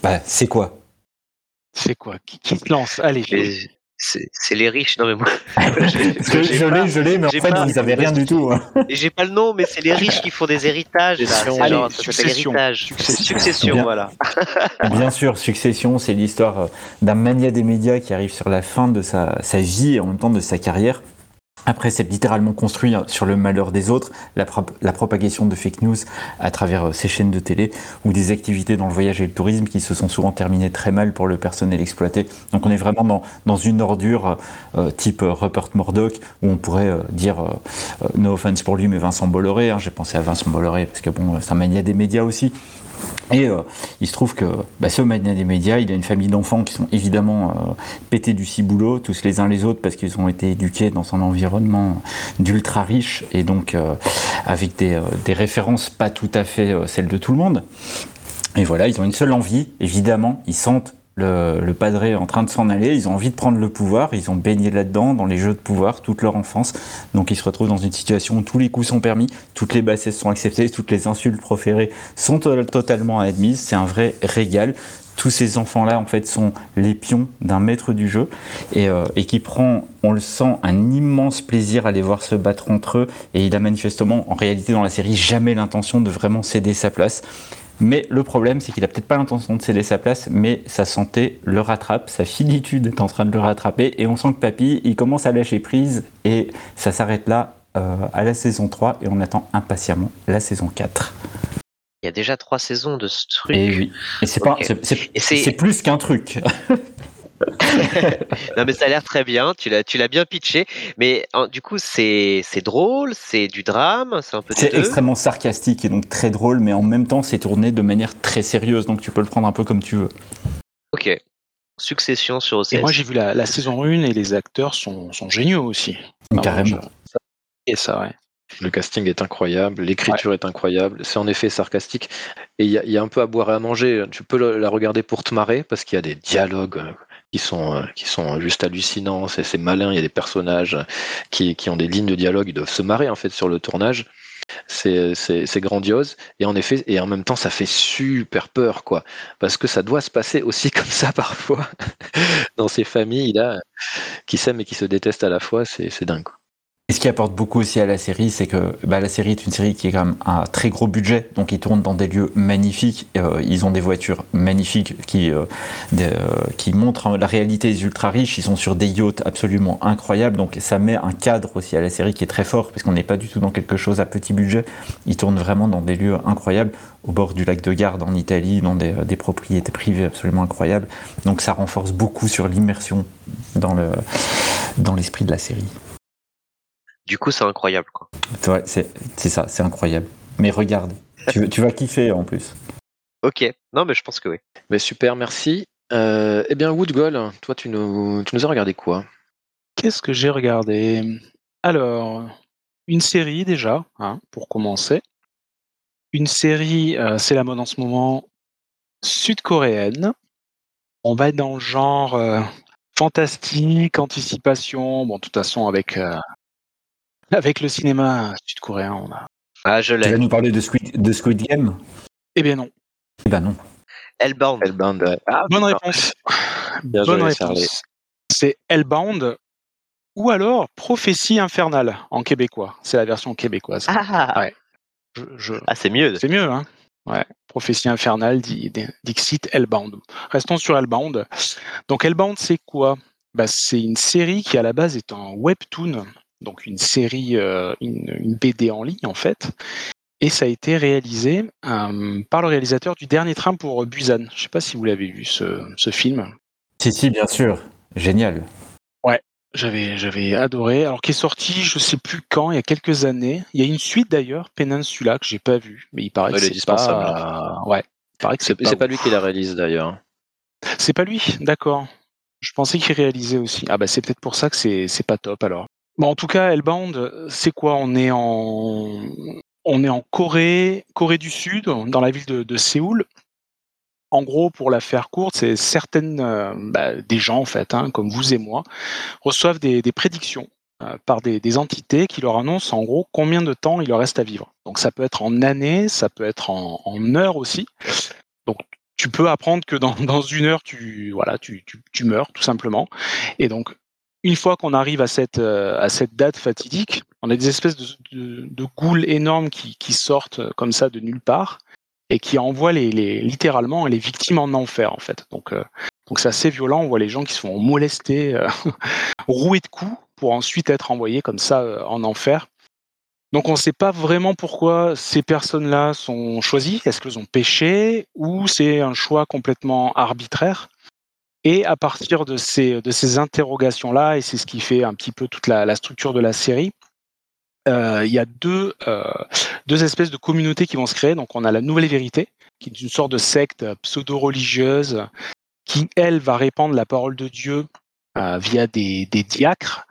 bah, c'est quoi? C'est quoi? Qui, qui, se lance? Allez c'est les riches. Non, mais moi. je l'ai, je l'ai, mais en fait, vous n'avez rien du tout. Hein. J'ai pas le nom, mais c'est les riches qui font des héritages. Allez, genre, succession. Succession. succession voilà. Bien sûr, Succession, c'est l'histoire euh, d'un mania des médias qui arrive sur la fin de sa, sa vie et en même temps de sa carrière. Après, c'est littéralement construit sur le malheur des autres, la, propagation de fake news à travers euh, ces chaînes de télé ou des activités dans le voyage et le tourisme qui se sont souvent terminées très mal pour le personnel exploité. Donc on est vraiment dans, une ordure euh, type euh, Rupert Murdoch où on pourrait dire no offense pour lui, mais Vincent Bolloré. Hein, J'ai pensé à Vincent Bolloré parce que bon, c'est un mania des médias aussi. Et euh, il se trouve que bah, ce mania des médias, il a une famille d'enfants qui sont évidemment euh, pétés du ciboulot, tous les uns les autres, parce qu'ils ont été éduqués dans un environnement d'ultra riche et donc euh, avec des, des, références pas tout à fait celles de tout le monde. Et voilà, ils ont une seule envie, évidemment, ils sentent le, le padré en train de s'en aller, ils ont envie de prendre le pouvoir, ils ont baigné là-dedans, dans les jeux de pouvoir, toute leur enfance. Donc ils se retrouvent dans une situation où tous les coups sont permis, toutes les bassesses sont acceptées, toutes les insultes proférées sont totalement admises. C'est un vrai régal tous ces enfants-là, en fait, sont les pions d'un maître du jeu et, euh, et, qui prend, on le sent, un immense plaisir à les voir se battre entre eux. Et il a manifestement, en réalité, dans la série, jamais l'intention de vraiment céder sa place. Mais le problème, c'est qu'il a peut-être pas l'intention de céder sa place, mais sa santé le rattrape, sa finitude est en train de le rattraper, et on sent que Papy, il commence à lâcher prise, et ça s'arrête là euh, à la saison 3, et on attend impatiemment la saison 4. Il y a déjà trois saisons de ce truc. Et oui, et c'est okay. plus qu'un truc. non mais ça a l'air très bien, tu l'as tu l'as bien pitché, mais du coup c'est c'est drôle, c'est du drame, c'est un peu. C'est extrêmement sarcastique et donc très drôle, mais en même temps c'est tourné de manière très sérieuse, donc tu peux le prendre un peu comme tu veux. Ok. Succession sur OCS. Et moi j'ai vu la, la, saison 1 et les acteurs sont, sont géniaux aussi. Carrément. Et ça ouais. Le casting est incroyable, l'écriture ouais. est incroyable, c'est en effet sarcastique et il y, y, a un peu à boire et à manger. Tu peux la regarder pour te marrer parce qu'il y a des dialogues qui sont, euh, qui sont juste hallucinants. C'est malin, il y a des personnages qui, qui ont des lignes de dialogue, ils doivent se marrer en fait sur le tournage. C'est grandiose et en effet et en même temps ça fait super peur quoi parce que ça doit se passer aussi comme ça parfois dans ces familles là qui s'aiment et qui se détestent à la fois c'est dingue. Et ce qui apporte beaucoup aussi à la série, c'est que bah, la série est une série qui est quand même un très gros budget, donc ils tournent dans des lieux magnifiques, euh, ils ont des voitures magnifiques qui, euh, euh, montrent la réalité des ultra riches, ils sont sur des yachts absolument incroyables, donc ça met un cadre aussi à la série qui est très fort, parce qu'on n'est pas du tout dans quelque chose à petit budget, ils tournent vraiment dans des lieux incroyables, au bord du lac de Garde en Italie, dans des, propriétés privées absolument incroyables, donc ça renforce beaucoup sur l'immersion dans l'esprit de la série. Du coup, c'est incroyable. Quoi. Ouais, c'est ça, c'est incroyable. Mais regarde, tu, tu, vas kiffer en plus. Ok, non, mais je pense que oui. Mais super, merci. Euh, eh bien, Woodgol, toi, tu nous, tu nous as regardé quoi? Qu'est-ce que j'ai regardé? Alors, une série déjà, hein, pour commencer. Une série, euh, c'est la mode en ce moment, sud-coréenne. On va être dans le genre euh, fantastique, anticipation. Bon, de toute façon, avec euh, avec le cinéma sud-coréen, on a. Ah, je l'ai. Tu vas nous parler de Squid, de Squid Game? Eh bien non. Eh ben non. Hellbound. Hellbound. Ouais. Ah, Bonne réponse. Bien Bonne joué, réponse. C'est Hellbound ou alors Prophétie infernale en québécois. C'est la version québécoise. Ah, Ouais. Je, je- ah c'est mieux. C'est mieux, hein Ouais. Prophétie infernale, Dixit Hellbound. Restons sur Hellbound. Donc Hellbound, c'est quoi? Bah, C'est une série qui à la base est un webtoon, donc une série, euh, une, une BD en ligne en fait. Et ça a été réalisé euh, par le réalisateur du Dernier Train pour Busan. Je ne sais pas si vous l'avez vu ce, ce film. Si, si, bien sûr. Génial. J'avais, j'avais adoré. Alors, qui est sorti, je sais plus quand, il y a quelques années. Il y a une suite d'ailleurs, Peninsula, que j'ai pas vue, mais il paraît Ouais, que c'est pas. Ouais, il paraît que C'est c'est c'est pas. pas lui qui la réalise d'ailleurs. C'est pas lui, d'accord. Je pensais qu'il réalisait aussi. Ah bah c'est peut-être pour ça que c'est c'est pas top alors. Bon, en tout cas, Hellbound, c'est quoi? On est en Corée, Corée du Sud, dans la ville de, Séoul. En gros, pour la faire courte, c'est certaines euh, bah, des gens en fait, hein, comme vous et moi, reçoivent des, prédictions euh, par des, entités qui leur annoncent en gros combien de temps il leur reste à vivre. Donc ça peut être en années, ça peut être en, heures aussi. Donc tu peux apprendre que dans, une heure, tu, voilà, tu, tu meurs tout simplement. Et donc, une fois qu'on arrive à cette, euh, à cette date fatidique, on a des espèces de, de, goules énormes qui, sortent euh, comme ça de nulle part et qui envoient les, littéralement les victimes en enfer en fait. Donc, euh, donc c'est assez violent. On voit les gens qui se font molester, euh, rouer de coups pour ensuite être envoyés comme ça en enfer. Donc on ne sait pas vraiment pourquoi ces personnes-là sont choisies. Est-ce qu'elles ont péché ou c'est un choix complètement arbitraire? Et à partir de ces, interrogations-là, et c'est ce qui fait un petit peu toute la, structure de la série, il y a deux, deux espèces de communautés qui vont se créer. Donc on a la Nouvelle Vérité, qui est une sorte de secte pseudo-religieuse qui, elle, va répandre la parole de Dieu euh, via des, diacres.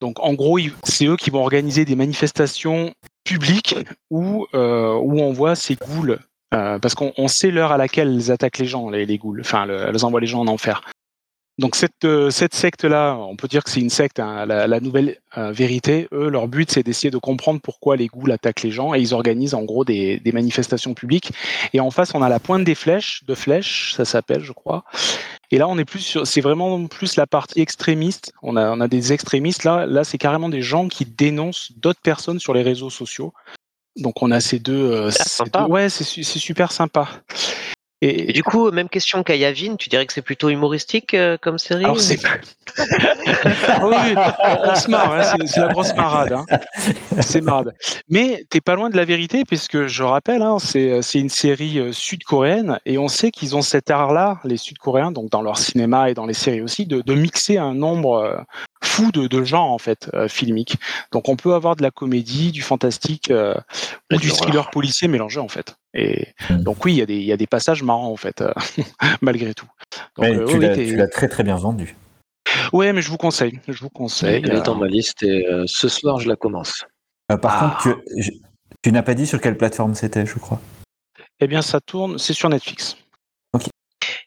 Donc, en gros, c'est eux qui vont organiser des manifestations publiques où, euh, où on voit ces goules, euh, parce qu'on sait l'heure à laquelle elles attaquent les gens, les, goules, enfin, elles envoient les gens en enfer. Donc cette, euh, cette secte-là, on peut dire que c'est une secte, hein, la, nouvelle euh, vérité, eux, leur but, c'est d'essayer de comprendre pourquoi les ghouls attaquent les gens, et ils organisent en gros des, des manifestations publiques. Et en face, on a la pointe des flèches, de flèches, ça s'appelle, je crois. Et là, on est plus sur, c'est vraiment plus la partie extrémiste. On a, on a des extrémistes là. Là, c'est carrément des gens qui dénoncent d'autres personnes sur les réseaux sociaux. Donc on a ces deux. Euh, ces deux ouais, c'est super sympa. Et, du coup, même question qu'à Yavin, tu dirais que c'est plutôt humoristique euh, comme série Alors, c'est... oui, on, se marre, hein, c'est, la grosse marade. Hein. C'est marade. Mais t'es pas loin de la vérité, puisque je rappelle, hein, c'est, une série euh, sud-coréenne, et on sait qu'ils ont cet art-là, les Sud-Coréens, donc dans leur cinéma et dans les séries aussi, de, de mixer un nombre euh, fou de, de genres en fait filmiques. Donc on peut avoir de la comédie, du fantastique ou du thriller policier mélangé en fait. Et hmm. donc oui, il y, a des, y a des passages marrants en fait, euh, malgré tout. Euh, tu l'as très très bien vendu. Ouais, mais je vous conseille. Je vous conseille. Elle est dans ma liste et euh, ce soir je la commence. par ah. contre, tu, n'as pas dit sur quelle plateforme c'était, je crois. Eh bien, ça tourne, c'est sur Netflix.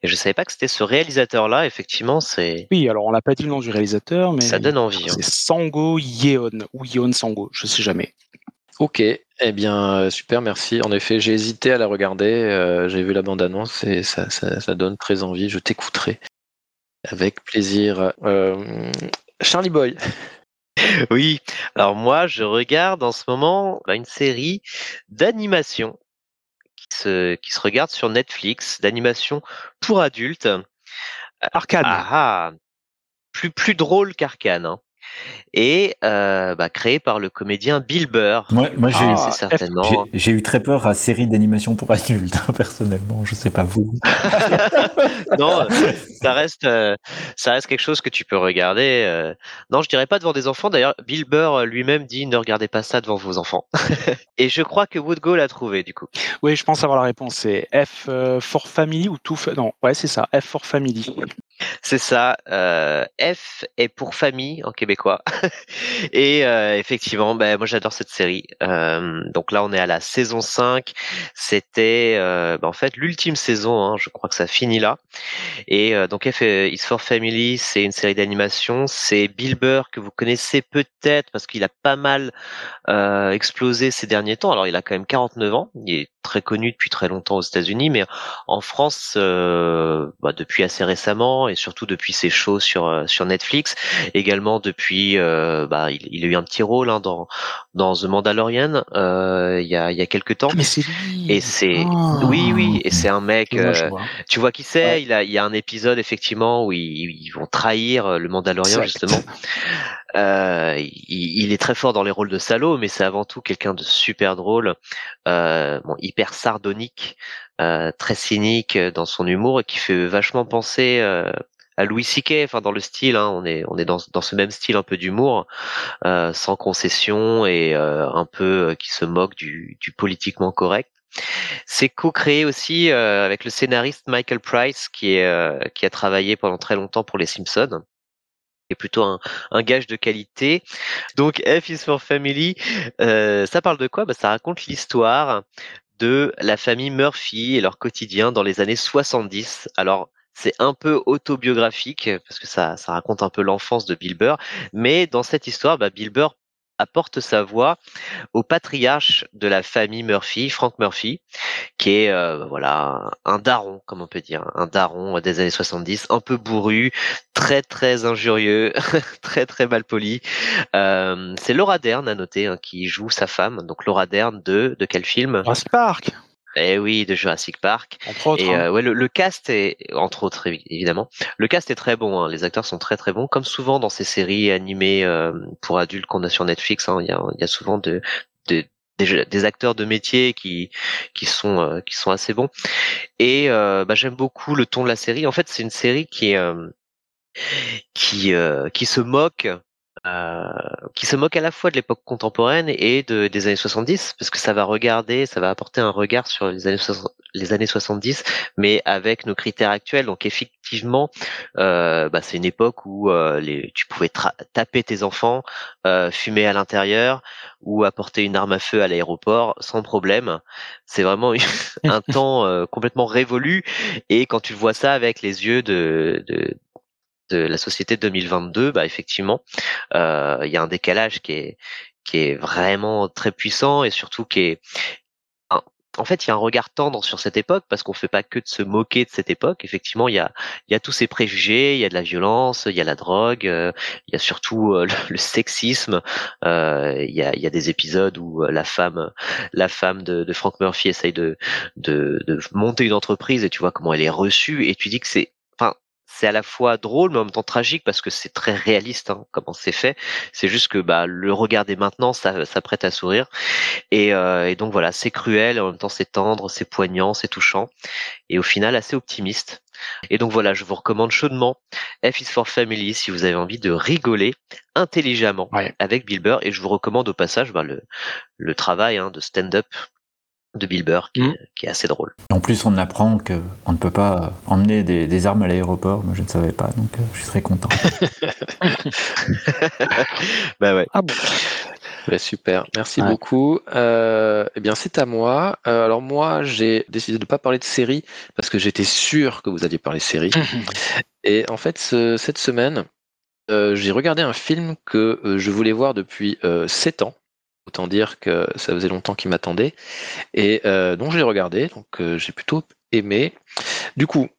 Et je savais pas que c'était ce réalisateur-là, effectivement, c'est. Oui, alors on l'a pas dit le nom du réalisateur, mais. Ça donne envie. Hein. C'est Sango Yeon, ou Yeon Sango, je sais jamais. Ok, eh bien, euh, super, merci. En effet, j'ai hésité à la regarder. Euh, j'ai vu la bande-annonce et ça, donne très envie. Je t'écouterai avec plaisir. Euh, Charlie Boy. Oui, alors moi, je regarde en ce moment une série d'animation se, qui se regarde sur Netflix, d'animation pour adultes. Arcane. Ah, ah, plus, plus drôle qu'Arcane. Hein et euh, bah, créé par le comédien Bill Burr. moi, j'ai ah, certainement... j'ai eu très peur à série d'animation pour adultes, hein, personnellement. Je sais pas vous. non, ça reste, euh, ça reste quelque chose que tu peux regarder. Euh. Non, je dirais pas devant des enfants. D'ailleurs, Bill Burr lui-même dit ne regardez pas ça devant vos enfants. et je crois que Woodgo l'a trouvé du coup. Oui, je pense avoir la réponse. C'est F for Family ou tout. Non, ouais, c'est ça. F for Family. C'est ça. Euh, F est pour famille en québécois. et euh, effectivement, ben, moi j'adore cette série. Euh, donc là, on est à la saison 5. C'était ben, en fait l'ultime saison. Hein, je crois que ça finit là. Et donc F is for Family, c'est une série d'animation. C'est Bill Burr que vous connaissez peut-être parce qu'il a pas mal explosé ces derniers temps. Alors il a quand même 49 ans. Il est très connu depuis très longtemps aux États-Unis, mais en France bah, depuis assez récemment et surtout depuis ses shows sur euh, sur Netflix. Également depuis, euh, bah, il, a eu un petit rôle hein, dans dans The Mandalorian euh, il y a il y a quelques temps. Ah, mais c'est Et c'est ah. oui oui et c'est un mec. tu vois qui c'est? Il a il y a un épisode effectivement où ils, vont trahir le Mandalorian justement. Euh, il, il, est très fort dans les rôles de salaud, mais c'est avant tout quelqu'un de super drôle, euh, bon, hyper sardonique, très cynique dans son humour et qui fait vachement penser euh, à Louis C.K. Enfin, dans le style, hein, on est on est dans, dans ce même style un peu d'humour, euh, sans concession et un peu qui se moque du, du politiquement correct. C'est co-créé aussi avec le scénariste Michael Price qui est qui a travaillé pendant très longtemps pour les Simpsons est plutôt un, un, gage de qualité. Donc F is for Family, euh, ça parle de quoi? Bah, Ça raconte l'histoire de la famille Murphy et leur quotidien dans les années 70. Alors, c'est un peu autobiographique parce que ça, ça raconte un peu l'enfance de Bill Burr, mais dans cette histoire, bah, Bill Burr apporte sa voix au patriarche de la famille Murphy, Frank Murphy, qui est euh, voilà un daron, comme on peut dire, un daron des années 70, un peu bourru, très très injurieux, très très mal poli. Euh, c'est Laura Dern à noter hein, qui joue sa femme, donc Laura Dern de de quel film? Jurassic Park. Eh oui, de Jurassic Park. Entre autres. Et hein. euh, ouais, le, le cast est, entre autres évi- évidemment, le cast est très bon. hein. Les acteurs sont très très bons, comme souvent dans ces séries animées euh, pour adultes qu'on a sur Netflix. hein. Il y, a, y a souvent de, de- des, des acteurs de métier qui qui sont euh, qui sont assez bons. Et euh, bah, j'aime beaucoup le ton de la série. En fait, c'est une série qui euh, qui euh, qui se moque. Euh, qui se moque à la fois de l'époque contemporaine et de, des années 70 parce que ça va regarder, ça va apporter un regard sur les années 60 les années 70 mais avec nos critères actuels. Donc effectivement, euh, bah, c'est une époque où euh, les, tu pouvais taper tes enfants, euh, fumer à l'intérieur ou apporter une arme à feu à l'aéroport sans problème. C'est vraiment un temps euh, complètement révolu. Et quand tu vois ça avec les yeux de, de de la société de 2022, bah effectivement, euh, il y a un décalage qui est qui est vraiment très puissant et surtout qui est en- fait, il y a un regard tendre sur cette époque parce qu'on fait pas que de se moquer de cette époque. Effectivement, il y a, il y a tous ces préjugés, il y a de la violence, il y a la drogue, euh, il y a surtout euh, le, le sexisme. Euh, il y a, il y a des épisodes où la femme, la femme de, de Frank Murphy essaye de, de, de monter une entreprise et tu vois comment elle est reçue et tu dis que c'est, c'est à la fois drôle mais en même temps tragique parce que c'est très réaliste hein, comment c'est fait. C'est juste que bah le regarder maintenant, ça, ça prête à sourire. Et, euh, et donc voilà, c'est cruel, en même temps c'est tendre, c'est poignant, c'est touchant, et au final assez optimiste. Et donc voilà, je vous recommande chaudement F is for Family si vous avez envie de rigoler intelligemment Ouais. avec Bill Burr. Et je vous recommande au passage bah, le, le travail hein, de stand-up de Bill Burr qui, Mm. est, qui est assez drôle. En plus, on apprend qu'on ne peut pas emmener des, des armes à l'aéroport. Moi, je ne savais pas, donc euh, je suis très content. bah ouais. Ah bon. Ouais, super, merci Ouais. beaucoup. Euh, eh bien, c'est à moi. Euh, alors moi, j'ai décidé de ne pas parler de série parce que j'étais sûr que vous alliez parler série. Et en fait, ce- cette semaine, euh, j'ai regardé un film que euh, je voulais voir depuis euh, 7 ans. Autant dire que ça faisait longtemps qu'il m'attendait. Et euh, donc, je l'ai regardé. Donc, euh, j'ai plutôt aimé. Du coup,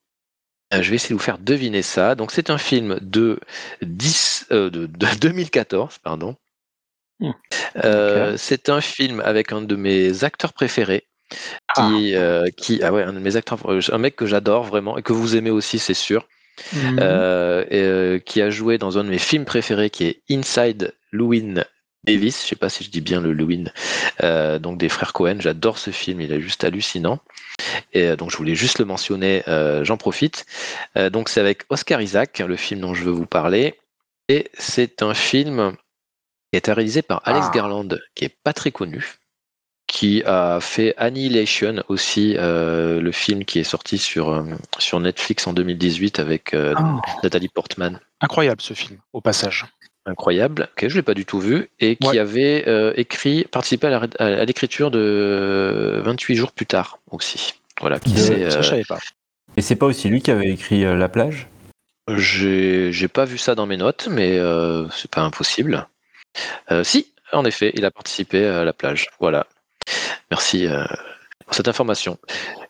euh, je vais essayer de vous faire deviner ça. Donc, c'est un film de, 10, euh, de, de 2014, pardon. Hmm. C'est un film avec un de mes acteurs préférés. Ah. Qui, qui, ah ouais, un de mes acteurs, un mec que j'adore vraiment et que vous aimez aussi, c'est sûr. Mhm. Euh, et, euh, qui a joué dans un de mes films préférés qui est Inside Llewyn Davis. Je sais pas si je dis bien le Llewyn. Euh, donc des frères Cohen. J'adore ce film. Il est juste hallucinant. Et euh, donc je voulais juste le mentionner. euh, J'en profite. Euh, donc c'est avec Oscar Isaac, le film dont je veux vous parler. Et c'est un film qui a été réalisé par Alex Ah. Garland, qui est pas très connu qui a fait Annihilation aussi, le film qui est sorti sur, sur Netflix en 2018 avec euh, Ah. Nathalie Portman. Incroyable ce film, au passage. Incroyable, que je l'ai pas du tout vu, et qui Ouais. avait euh, écrit, participé à la ré- à l'écriture de 28 jours plus tard aussi. Voilà, qui De- s'est, Ça, euh, je savais pas. Et c'est pas aussi lui qui avait écrit euh, La plage? J'ai j'ai pas vu ça dans mes notes, mais euh, c'est pas impossible. Euh, si, en effet, il a participé à la plage. Voilà. Merci euh, pour cette information.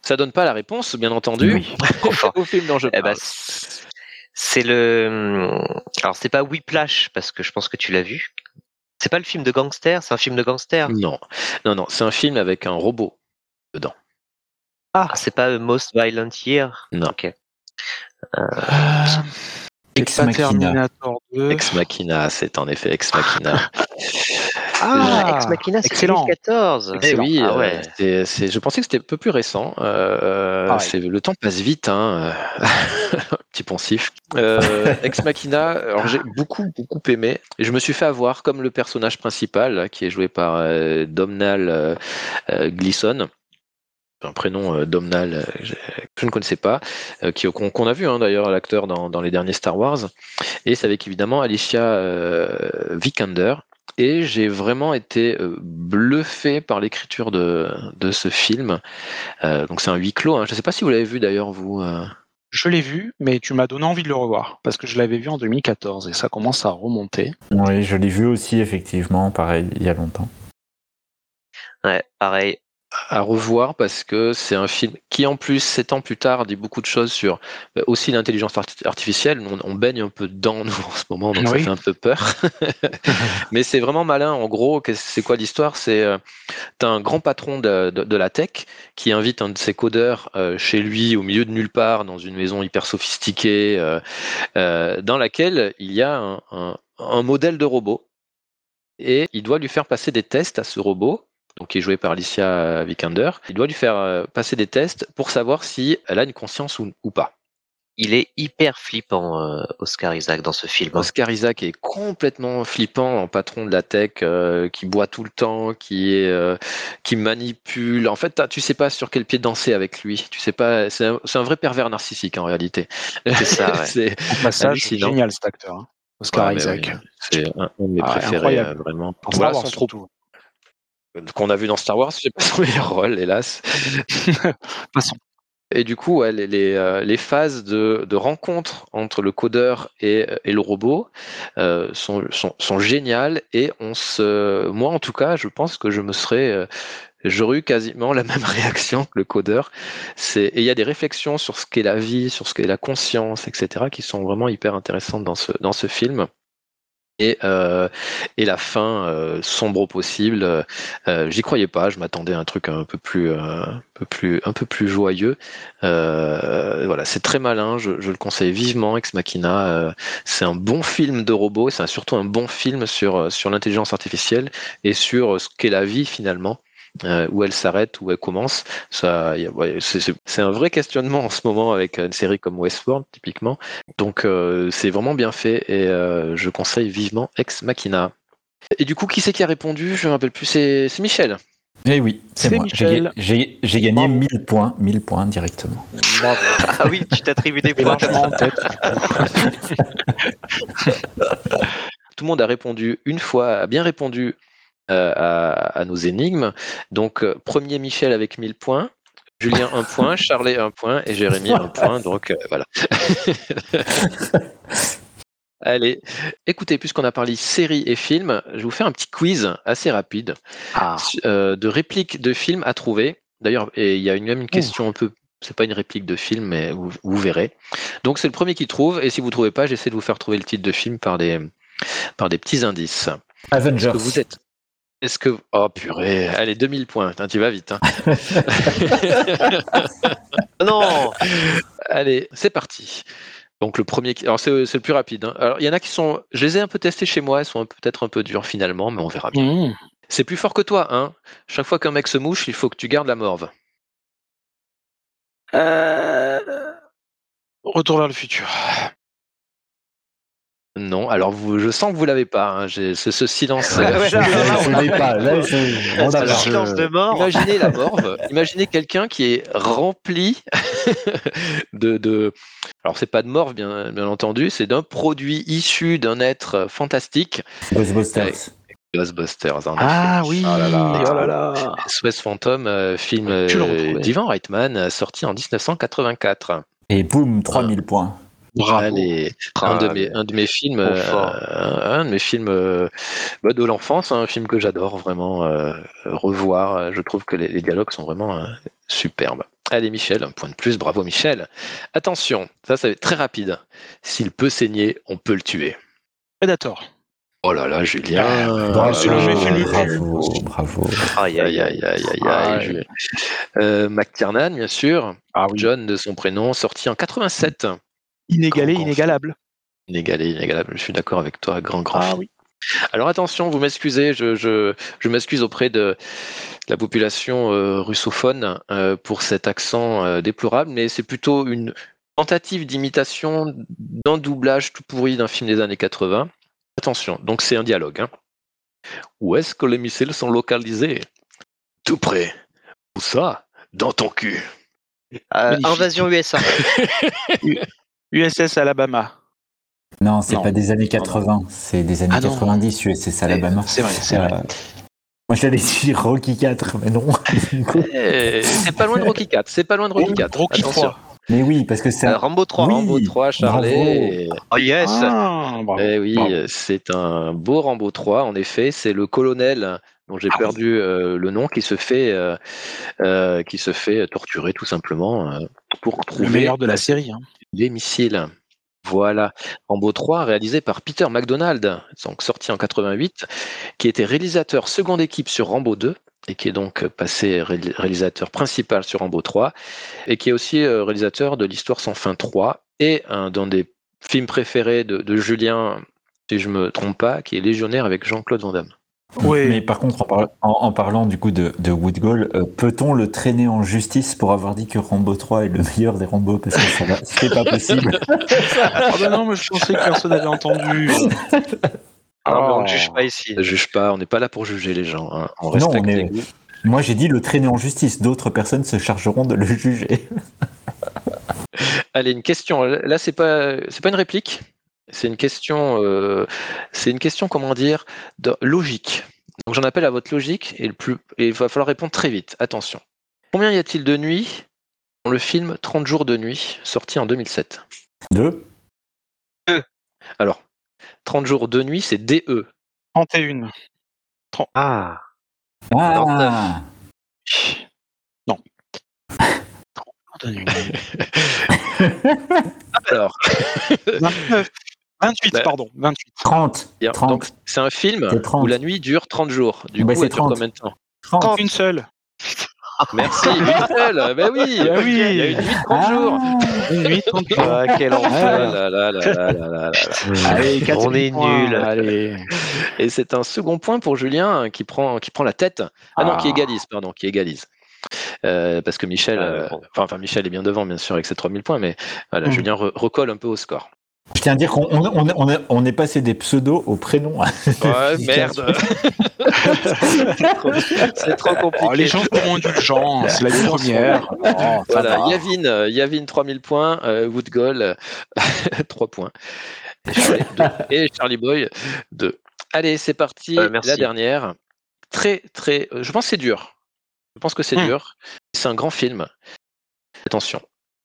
Ça donne pas la réponse, bien entendu, Oui. Au film dont je Eh ben, parle. C'est le. Alors, c'est pas Whiplash, parce que je pense que tu l'as vu. C'est pas le film de gangster, c'est un film de gangster? Non, non, non, c'est un film avec un robot dedans. Ah, c'est pas euh, Most Violent Year? Non. Ok. Euh, Ex Machina. Terminator 2. Ex Machina, c'est en effet Ex Machina. Ah, Ex Machina, c'est excellent. 2014. Eh Excellent. oui, Ah euh, ouais. c'est- c'est- je pensais que c'était un peu plus récent. Euh, c'est- le temps passe vite, hein. petit poncif. Euh, Ex Machina, alors j'ai beaucoup, beaucoup aimé. Et je me suis fait avoir comme le personnage principal, qui est joué par euh, Domhnall euh, euh, Gleeson. Un prénom euh, Domhnall, euh, je, je ne connaissais pas, euh, qui- qu'on qu'on a vu hein, d'ailleurs l'acteur dans, dans les derniers Star Wars. Et c'est avec évidemment Alicia euh, Vikander. Et j'ai vraiment été euh, bluffé par l'écriture de, de ce film. Euh, donc c'est un huis clos. hein. Je ne sais pas si vous l'avez vu d'ailleurs, vous. euh. Je l'ai vu, mais tu m'as donné envie de le revoir parce que je l'avais vu en 2014 et ça commence à remonter. Oui, je l'ai vu aussi, effectivement, pareil, il y a longtemps. Ouais, pareil. À revoir parce que c'est un film qui, en plus, sept ans plus tard, dit beaucoup de choses sur euh, aussi l'intelligence artificielle. On, on, baigne un peu dedans, nous, en ce moment, donc ça fait un peu peur. Mais c'est vraiment malin. En gros, c'est quoi l'histoire? C'est euh, as un grand patron de, de, de, la tech qui invite un de ses codeurs euh, chez lui, au milieu de nulle part, dans une maison hyper sophistiquée, euh, dans laquelle il y a un, un, un modèle de robot. Et il doit lui faire passer des tests à ce robot donc qui est joué par Alicia Vikander, il doit lui faire passer des tests pour savoir si elle a une conscience ou, ou pas. Il est hyper flippant, euh, Oscar Isaac, dans ce film. Oscar Isaac est complètement flippant en patron de la tech, euh, qui boit tout le temps, qui est, euh, qui manipule. En fait, tu sais pas sur quel pied danser avec lui. Tu sais pas. C'est un, un, vrai pervers narcissique en réalité. C'est ça. Ouais. c'est passage génial cet acteur. Hein. Oscar ouais, Isaac. Oui. C'est un, un, de mes ah, préférés, vraiment. Pour voilà son surtout qu'on a vu dans Star Wars, c'est pas son meilleur rôle, hélas. Passons. Et du coup, ouais, les, les, euh, les, phases de, de, rencontre entre le codeur et, et le robot euh, sont, sont, sont, géniales. Et on se, moi, en tout cas, je pense que je me serais, euh, j'aurais eu quasiment la même réaction que le codeur. C'est, et il y a des réflexions sur ce qu'est la vie, sur ce qu'est la conscience, etc., qui sont vraiment hyper intéressantes dans ce, dans ce film et, euh, et la fin euh, sombre possible. Euh, J'y croyais pas, je m'attendais à un truc un peu plus, un peu plus, un peu plus joyeux. voilà, c'est très malin, je, je, le conseille vivement. Ex Machina, c'est un bon film de robot, c'est surtout un bon film sur sur l'intelligence artificielle et sur ce qu'est la vie finalement euh, où elle s'arrête, où elle commence. Ça, ouais, c'est un vrai questionnement en ce moment avec une série comme Westworld, typiquement. Donc, euh, c'est vraiment bien fait et euh, je conseille vivement Ex Machina. Et du coup, qui c'est qui a répondu? Je ne me rappelle plus, c'est Michel. Eh oui, c'est moi. J'ai gagné Bravo. 1000 points, 1000 points directement. Bravo. Ah oui, tu t'attribues des points. en tête. Tout le monde a répondu une fois, a bien répondu euh, à, à, nos énigmes. Donc, euh, premier Michel avec 1000 points. Julien un point, Charlet un point et Jérémy un point. Donc euh, voilà. Allez, écoutez, puisqu'on a parlé séries et films, je vais vous faire un petit quiz assez rapide ah. euh, de répliques de films à trouver. D'ailleurs, il y a une, même une question Ouh. un peu. C'est pas une réplique de film, mais vous, vous verrez. Donc c'est le premier qui trouve, et si vous trouvez pas, j'essaie de vous faire trouver le titre de film par des par des petits indices. Avengers. Que vous êtes est-ce que. Oh purée, allez, 2000 points, tu vas vite. Hein. non Allez, c'est parti. Donc le premier, alors c'est le plus rapide. Hein. Alors il y en a qui sont, je les ai un peu testés chez moi, elles sont peut-être un peu dures finalement, mais on verra bien. Mmh. C'est plus fort que toi, hein. Chaque fois qu'un mec se mouche, il faut que tu gardes la morve. Euh... Retour vers le futur. Non, alors vous, je sens que vous l'avez pas. Hein. C'est ce silence. Ouais, ouais, là, là, pas. Là, on a le silence de mort. Imaginez la morve. Imaginez quelqu'un qui est rempli de, de. Alors c'est pas de morve bien, bien entendu, c'est d'un produit issu d'un être fantastique. Ghostbusters. Ghostbusters. En ah effet. oui. Oh là là. Oh là là. SOS Phantom, euh, film euh, d'Ivan Reitman, sorti en 1984. Et boum, 3000 points. Bravo. Allez, un, de mes, un de mes films, euh, un de mes films euh, bah, de l'enfance, un film que j'adore vraiment euh, revoir. Je trouve que les, les dialogues sont vraiment superbes. Allez Michel, un point de plus, bravo Michel. Attention, ça ça va être très rapide. S'il peut saigner, on peut le tuer. Predator. Oh là là, Julien. Ah, bravo, bravo, bravo. Aïe, aïe, aïe, aïe, aïe, aïe. Euh, McTiernan, bien sûr. Ah, oui. John de son prénom, sorti en 87. Inégalé, grand, inégalable. Inégalé, inégalable. Je suis d'accord avec toi, grand, grand. Ah oui. Alors attention, vous m'excusez, je, je, je m'excuse auprès de la population euh, russophone euh, pour cet accent euh, déplorable, mais c'est plutôt une tentative d'imitation d'un doublage tout pourri d'un film des années 80. Attention, donc c'est un dialogue. Hein. Où est-ce que les missiles sont localisés? Tout près. Où ça? Dans ton cul. invasion USA. USS Alabama. Non, c'est pas des années 80, c'est des années ah 90, USS Alabama. C'est vrai, c'est vrai. Euh, moi j'allais dire Rocky 4, mais non. Eh, c'est pas loin de Rocky 4, c'est pas loin de Rocky 4. Rocky Attention. 3. Mais oui, parce que c'est un... Rambo 3. Oui, Rambo 3, Charlet. Oh yes. Ah, bravo, eh oui, c'est un beau Rambo 3, en effet. C'est le colonel dont j'ai Ah oui. perdu euh, le nom, qui se fait, euh, euh, qui se fait torturer tout simplement euh, pour Le trouver meilleur de la série. hein. les missiles. Voilà, Rambo 3, réalisé par Peter McDonald, donc sorti en 88, qui était réalisateur seconde équipe sur Rambo 2 et qui est donc passé ré- réalisateur principal sur Rambo 3 et qui est aussi euh, réalisateur de l'Histoire sans fin 3 et un dans des films préférés de, de Julien, si je me trompe pas, qui est Légionnaire avec Jean-Claude Van Damme. Ouais. Mais par contre, en, par- en- en parlant du coup de, de Woodgall, euh, peut-on le traîner en justice pour avoir dit que Rambo 3 est le meilleur des Rambo Parce que ça va- c'est pas possible. Ah bah non, mais je pensais que personne n'avait entendu. Ah, mais on ne juge pas ici. Ne juge pas, on n'est pas là pour juger les gens, hein. on Non, on est- les. Moi, j'ai dit le traîner en justice. D'autres personnes se chargeront de le juger. Allez, une question. Là, c'est pas, c'est pas une réplique. C'est une question. euh, c'est une question, comment dire, de logique. Donc, j'en appelle à votre logique et, le plus, et il va falloir répondre très vite. Attention. Combien y a-t-il de nuits dans le film 30 jours de nuit, sorti en 2007 Deux Alors, 30 jours de nuit, c'est. DE. 31. Ah, Ah Non. Donne une- Alors, 29. 28, bah, pardon. 28. 30. 30. C'est un film où la nuit dure 30 jours. Du bah coup, elle 30. combien de temps 30. Une seule. Merci, une seule. Ben oui, bah oui. Il y a une nuit de 30 jours. Une nuit de 30 jours. Ah, quel enfer. On est nul. Et c'est un second point pour Julien qui prend, qui prend la tête. Ah, non, qui égalise, pardon, qui égalise. Euh, parce que Michel, euh, enfin, Michel est bien devant, bien sûr, avec ses 3000 points, mais voilà. Julien recolle un peu au score. Je tiens à dire qu'on on, on- on est- passé des pseudos au prénom. Ouais, merde. c'est trop, trop compliqué. Oh, les gens sont indulgents. C'est la première. Oh, Voilà, va. Yavin, euh, Yavin 3000 points, euh, Woodgall euh, 3 points. Et Charlie, deux. Et Charlie Boy 2. Allez, c'est parti. Euh, merci. la dernière. Très, très. euh, je pense que c'est dur. Je pense que c'est Hmm. dur. C'est un grand film. Attention.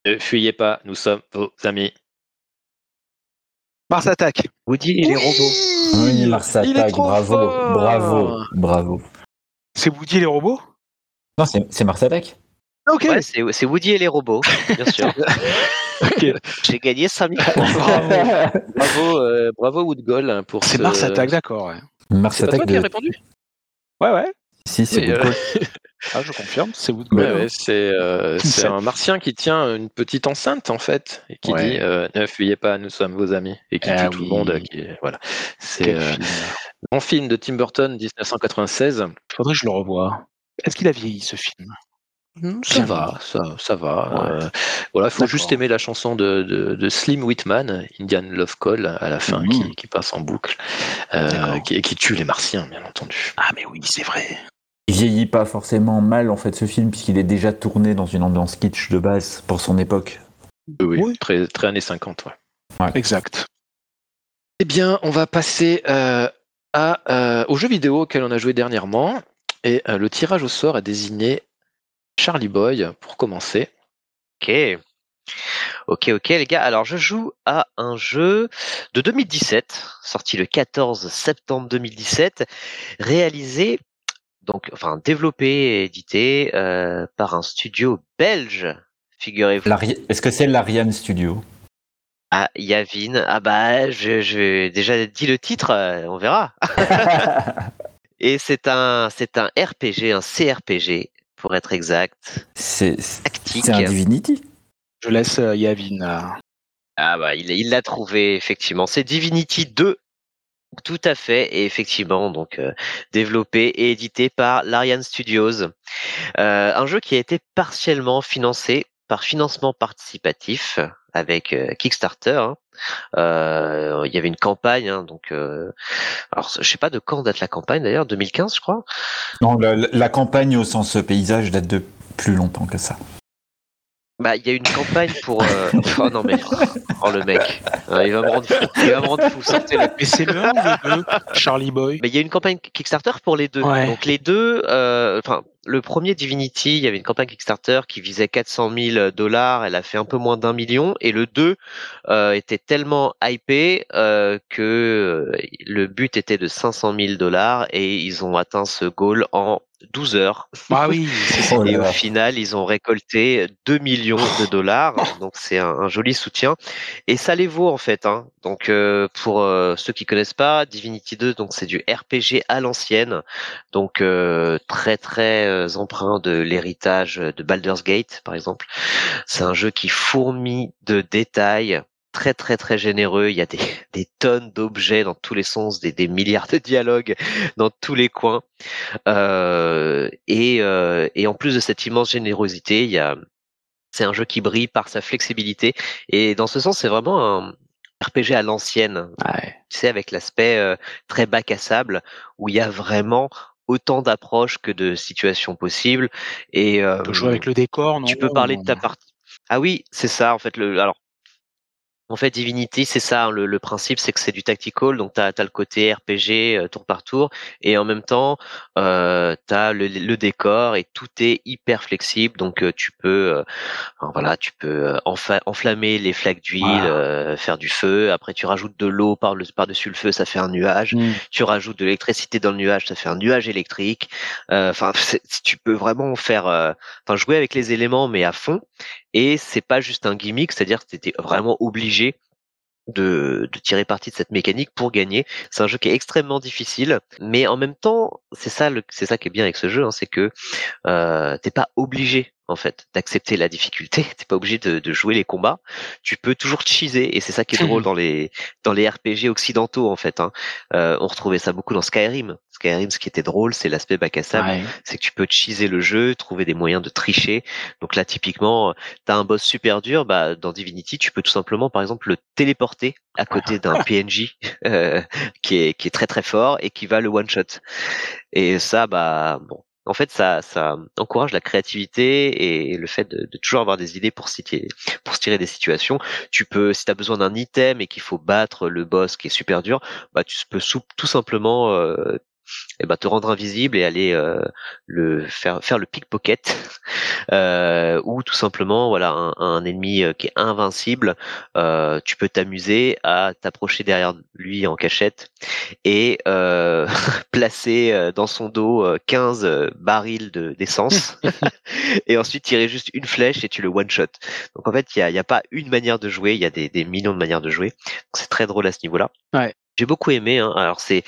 Ne fuyez pas, nous sommes vos amis. Mars attaque. Woody et les robots. Oui, Mars Attack, bravo, fort. bravo, bravo. C'est Woody et les robots? Non, c'est c'est Mars Attack Ok. Ouais, c'est c'est Woody et les robots, bien sûr. Ok. J'ai gagné 5000 Bravo, euh, bravo Woodgall hein, pour C'est ce- Mars attaque, d'accord. Ouais, Mars C'est pas toi Attack qui as répondu? Ouais. ouais. Si, c'est Oui, euh. Ah, je confirme, c'est Woody. Ouais, ouais, c'est euh, un martien qui tient une petite enceinte en fait et qui Ouais. dit euh, ne fuyez pas, nous sommes vos amis et qui Ah tue tout le monde. Qui voilà, c'est euh, film. grand film de Tim Burton 1996. Faudrait que je le revoie. Est-ce qu'il a vieilli ce film? Ça va, ça, ça va. Ouais. euh, voilà, faut D'accord. juste aimer la chanson de, de, de Slim Whitman, Indian Love Call à la fin Mhm. qui, qui passe en boucle, euh, qui, qui tue les Martiens bien entendu. Ah, mais oui, c'est vrai. Il vieillit pas forcément mal en fait ce film puisqu'il est déjà tourné dans une ambiance kitsch de base pour son époque. Oui, Oui. Très, très années 50. Ouais. Exact. Eh bien, on va passer euh, à, euh, au jeu vidéo auquel on a joué dernièrement. Et euh, le tirage au sort a désigné Charlie Boy pour commencer. Ok. Ok, ok, les gars. Alors, je joue à un jeu de 2017, sorti le 14 septembre 2017, réalisé, donc, enfin, développé et édité euh, par un studio belge, figurez-vous. Est-ce que c'est l'Ariane Studio? Ah, Yavin. Ah bah, je, je déjà dit le titre, euh, on verra. Et c'est un, c'est un RPG, un CRPG, pour être exact, C'est tactique. c'est un Divinity? Je laisse euh, Yavin. euh, Ah bah, il il l'a trouvé effectivement. C'est Divinity 2. Tout à fait, et effectivement, donc euh, développé et édité par l'Ariane Studios. Euh, un jeu qui a été partiellement financé par financement participatif avec euh, Kickstarter. hein. Il y avait une campagne, hein, donc euh, alors je sais pas de quand date la campagne d'ailleurs, 2015 je crois. Non, la campagne au sens paysage date de plus longtemps que ça. Bah, il y a une campagne pour. euh, Oh non mais, oh le mec, Euh, il va me rendre fou. Il va me rendre fou. Sortez le Mais c'est le 1 ou le 2 Charlie Boy? Mais il y a une campagne Kickstarter pour les deux. Ouais. Donc les deux, euh, enfin le premier Divinity, il y avait une campagne Kickstarter qui visait 400 000 dollars, elle a fait un peu moins d'un million, et le 2 euh, était tellement hypé euh, que le but était de 500 000 dollars, et ils ont atteint ce goal en 12 heures. Ah oui. Oh et au final, ils ont récolté 2 millions de dollars. Donc c'est un, joli soutien. Et ça les vaut en fait. Hein. Donc euh, pour euh, ceux qui connaissent pas, Divinity 2, donc c'est du RPG à l'ancienne. Donc euh, très très emprunt de l'héritage de Baldur's Gate par exemple. C'est un jeu qui fourmille de détails très très très généreux. Il y a des, des tonnes d'objets dans tous les sens, des, des, milliards de dialogues dans tous les coins. Euh, et, euh, et en plus de cette immense générosité, il y a c'est un jeu qui brille par sa flexibilité. Et dans ce sens, c'est vraiment un RPG à l'ancienne. Tu sais, avec l'aspect euh, très bac à sable, où il y a vraiment autant d'approches que de situations possibles. Et tu peux jouer avec le décor, non? Tu peux parler de ta partie. Ah oui, c'est ça. En fait, le alors en fait, Divinity, c'est ça. Hein, le, principe, c'est que c'est du tactical, donc tu as, le côté RPG euh, tour par tour, et en même temps, euh, tu as le, décor et tout est hyper flexible. Donc euh, tu peux, euh, voilà, tu peux enflammer les flaques d'huile, faire du feu. Après, tu rajoutes de l'eau par le par dessus le feu, ça fait un nuage. Mmh. Tu rajoutes de l'électricité dans le nuage, ça fait un nuage électrique. Enfin, tu peux vraiment faire, enfin jouer avec les éléments, mais à fond. Et c'est pas juste un gimmick, c'est-à-dire que tu étais vraiment obligé de, de, tirer parti de cette mécanique pour gagner. C'est un jeu qui est extrêmement difficile, mais en même temps, c'est ça, c'est ça qui est bien avec ce jeu, hein, c'est que euh, t'es pas obligé en fait d'accepter la difficulté. T'es pas obligé de, de, jouer les combats. Tu peux toujours cheeser et c'est ça qui est drôle dans les dans les RPG occidentaux en fait. Hein. Euh, on retrouvait ça beaucoup dans Skyrim. Skyrim, ce qui était drôle, c'est l'aspect bac à sable, c'est que tu peux cheeser le jeu, trouver des moyens de tricher. Donc là, typiquement, t'as un boss super dur. Bah dans Divinity, tu peux tout simplement, par exemple, le téléporter à côté d'un PNJ euh, qui est qui est très très fort et qui va le one shot. Et ça, bah bon, en fait, ça, encourage la créativité et le fait de, toujours avoir des idées pour, pour se tirer des situations. Tu peux, si tu as besoin d'un item et qu'il faut battre le boss qui est super dur, bah tu peux tout simplement euh, et eh ben, te rendre invisible et aller euh, le faire faire le pickpocket euh, ou tout simplement voilà un, un ennemi euh, qui est invincible euh, tu peux t'amuser à t'approcher derrière lui en cachette et euh, placer dans son dos 15 barils de d'essence et ensuite tirer juste une flèche et tu le one shot. Donc en fait il y a, y a pas une manière de jouer il y a des, des millions de manières de jouer. C'est très drôle à ce niveau là ouais j'ai beaucoup aimé. Hein. Alors c'est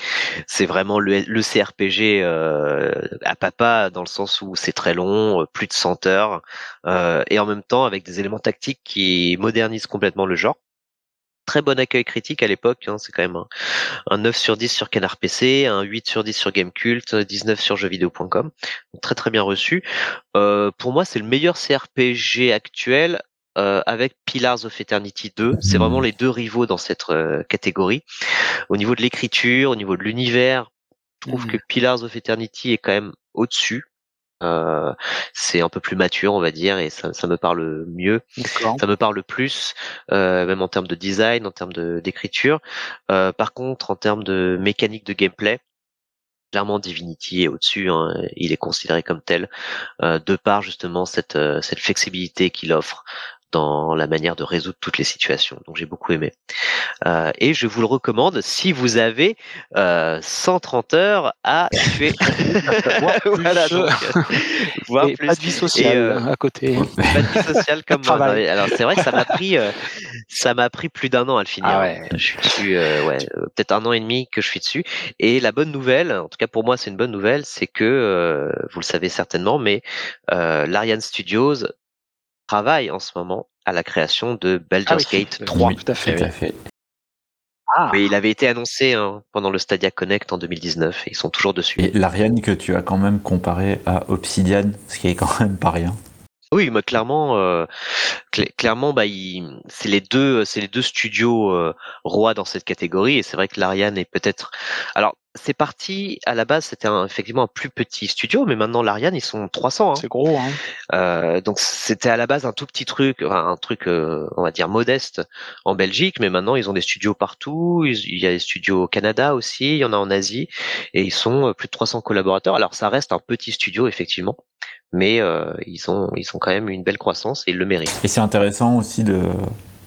c'est vraiment le, le CRPG euh, à papa dans le sens où c'est très long, euh, plus de 100 heures, euh, et en même temps avec des éléments tactiques qui modernisent complètement le genre. Très bon accueil critique à l'époque, hein, c'est quand même un, 9 sur 10 sur Canard PC, un 8 sur 10 sur Gamecult, 19 sur jeuxvideo.com. Très très bien reçu. Euh, pour moi, c'est le meilleur CRPG actuel euh, avec Pillars of Eternity 2. C'est vraiment les deux rivaux dans cette euh, catégorie. Au niveau de l'écriture, au niveau de l'univers, je trouve que Pillars of Eternity est quand même au-dessus. Euh, c'est un peu plus mature, on va dire, et ça, ça me parle mieux. Ça me parle plus, euh, même en termes de design, en termes d'écriture. par contre, en termes de mécanique de gameplay, clairement Divinity est au-dessus, hein, il est considéré comme tel, euh, de par justement cette, cette flexibilité qu'il offre dans la manière de résoudre toutes les situations. Donc j'ai beaucoup aimé. Euh, et je vous le recommande si vous avez euh, 130 heures à tuer. voilà, donc, euh, plus. Pas de vie sociale euh, à côté. Pas de vie sociale comme moi. Alors c'est vrai que ça m'a pris, euh, ça m'a pris plus d'un an à le finir. Ah ouais. Je suis dessus, ouais, peut-être un an et demi que je suis dessus. Et la bonne nouvelle, en tout cas pour moi c'est une bonne nouvelle, c'est que vous le savez certainement, mais l'Ariane Studios travaille en ce moment à la création de Baldur's ah Gate 3. tout à fait. Ah. Mais il avait été annoncé hein, pendant le Stadia Connect en 2019 et ils sont toujours dessus. Et l'Ariane que tu as quand même comparé à Obsidian, ce qui est quand même pas rien. Oui, moi clairement, euh, cl- clairement, bah, c'est les deux, c'est les deux studios euh, rois dans cette catégorie, et c'est vrai que l'Ariane est peut-être. Alors, c'est parti à la base, c'était un- effectivement un plus petit studio, mais maintenant l'Ariane, ils sont 300. hein. C'est gros, hein. Euh, donc c'était à la base un tout petit truc, enfin, un truc, euh, on va dire modeste en Belgique, mais maintenant ils ont des studios partout. Il y a des studios au Canada aussi, il y en a en Asie, et ils sont euh, plus de 300 collaborateurs. Alors ça reste un petit studio effectivement, mais euh, ils ont ils ont quand même une belle croissance et ils le méritent. Et c'est intéressant aussi de,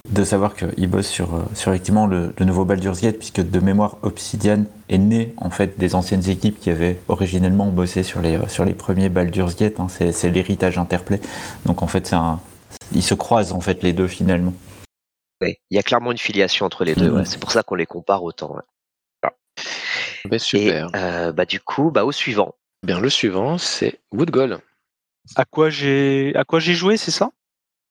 de savoir qu'ils bossent sur, euh, sur effectivement le, le nouveau Baldur's Gate, puisque de mémoire, Obsidian est né en fait des anciennes équipes qui avaient originellement bossé sur les, sur les premiers Baldur's Gate. hein. c'est, c'est l'héritage Interplay. Donc en fait, c'est un, ils se croisent en fait les deux finalement. Oui, il y a clairement une filiation entre les deux. Ouais. C'est pour ça qu'on les compare autant. ouais. Ben, super. Et euh, bah du coup, bah au suivant. Bien, le suivant, c'est Wood Goal. À quoi j'ai à quoi j'ai joué, c'est ça?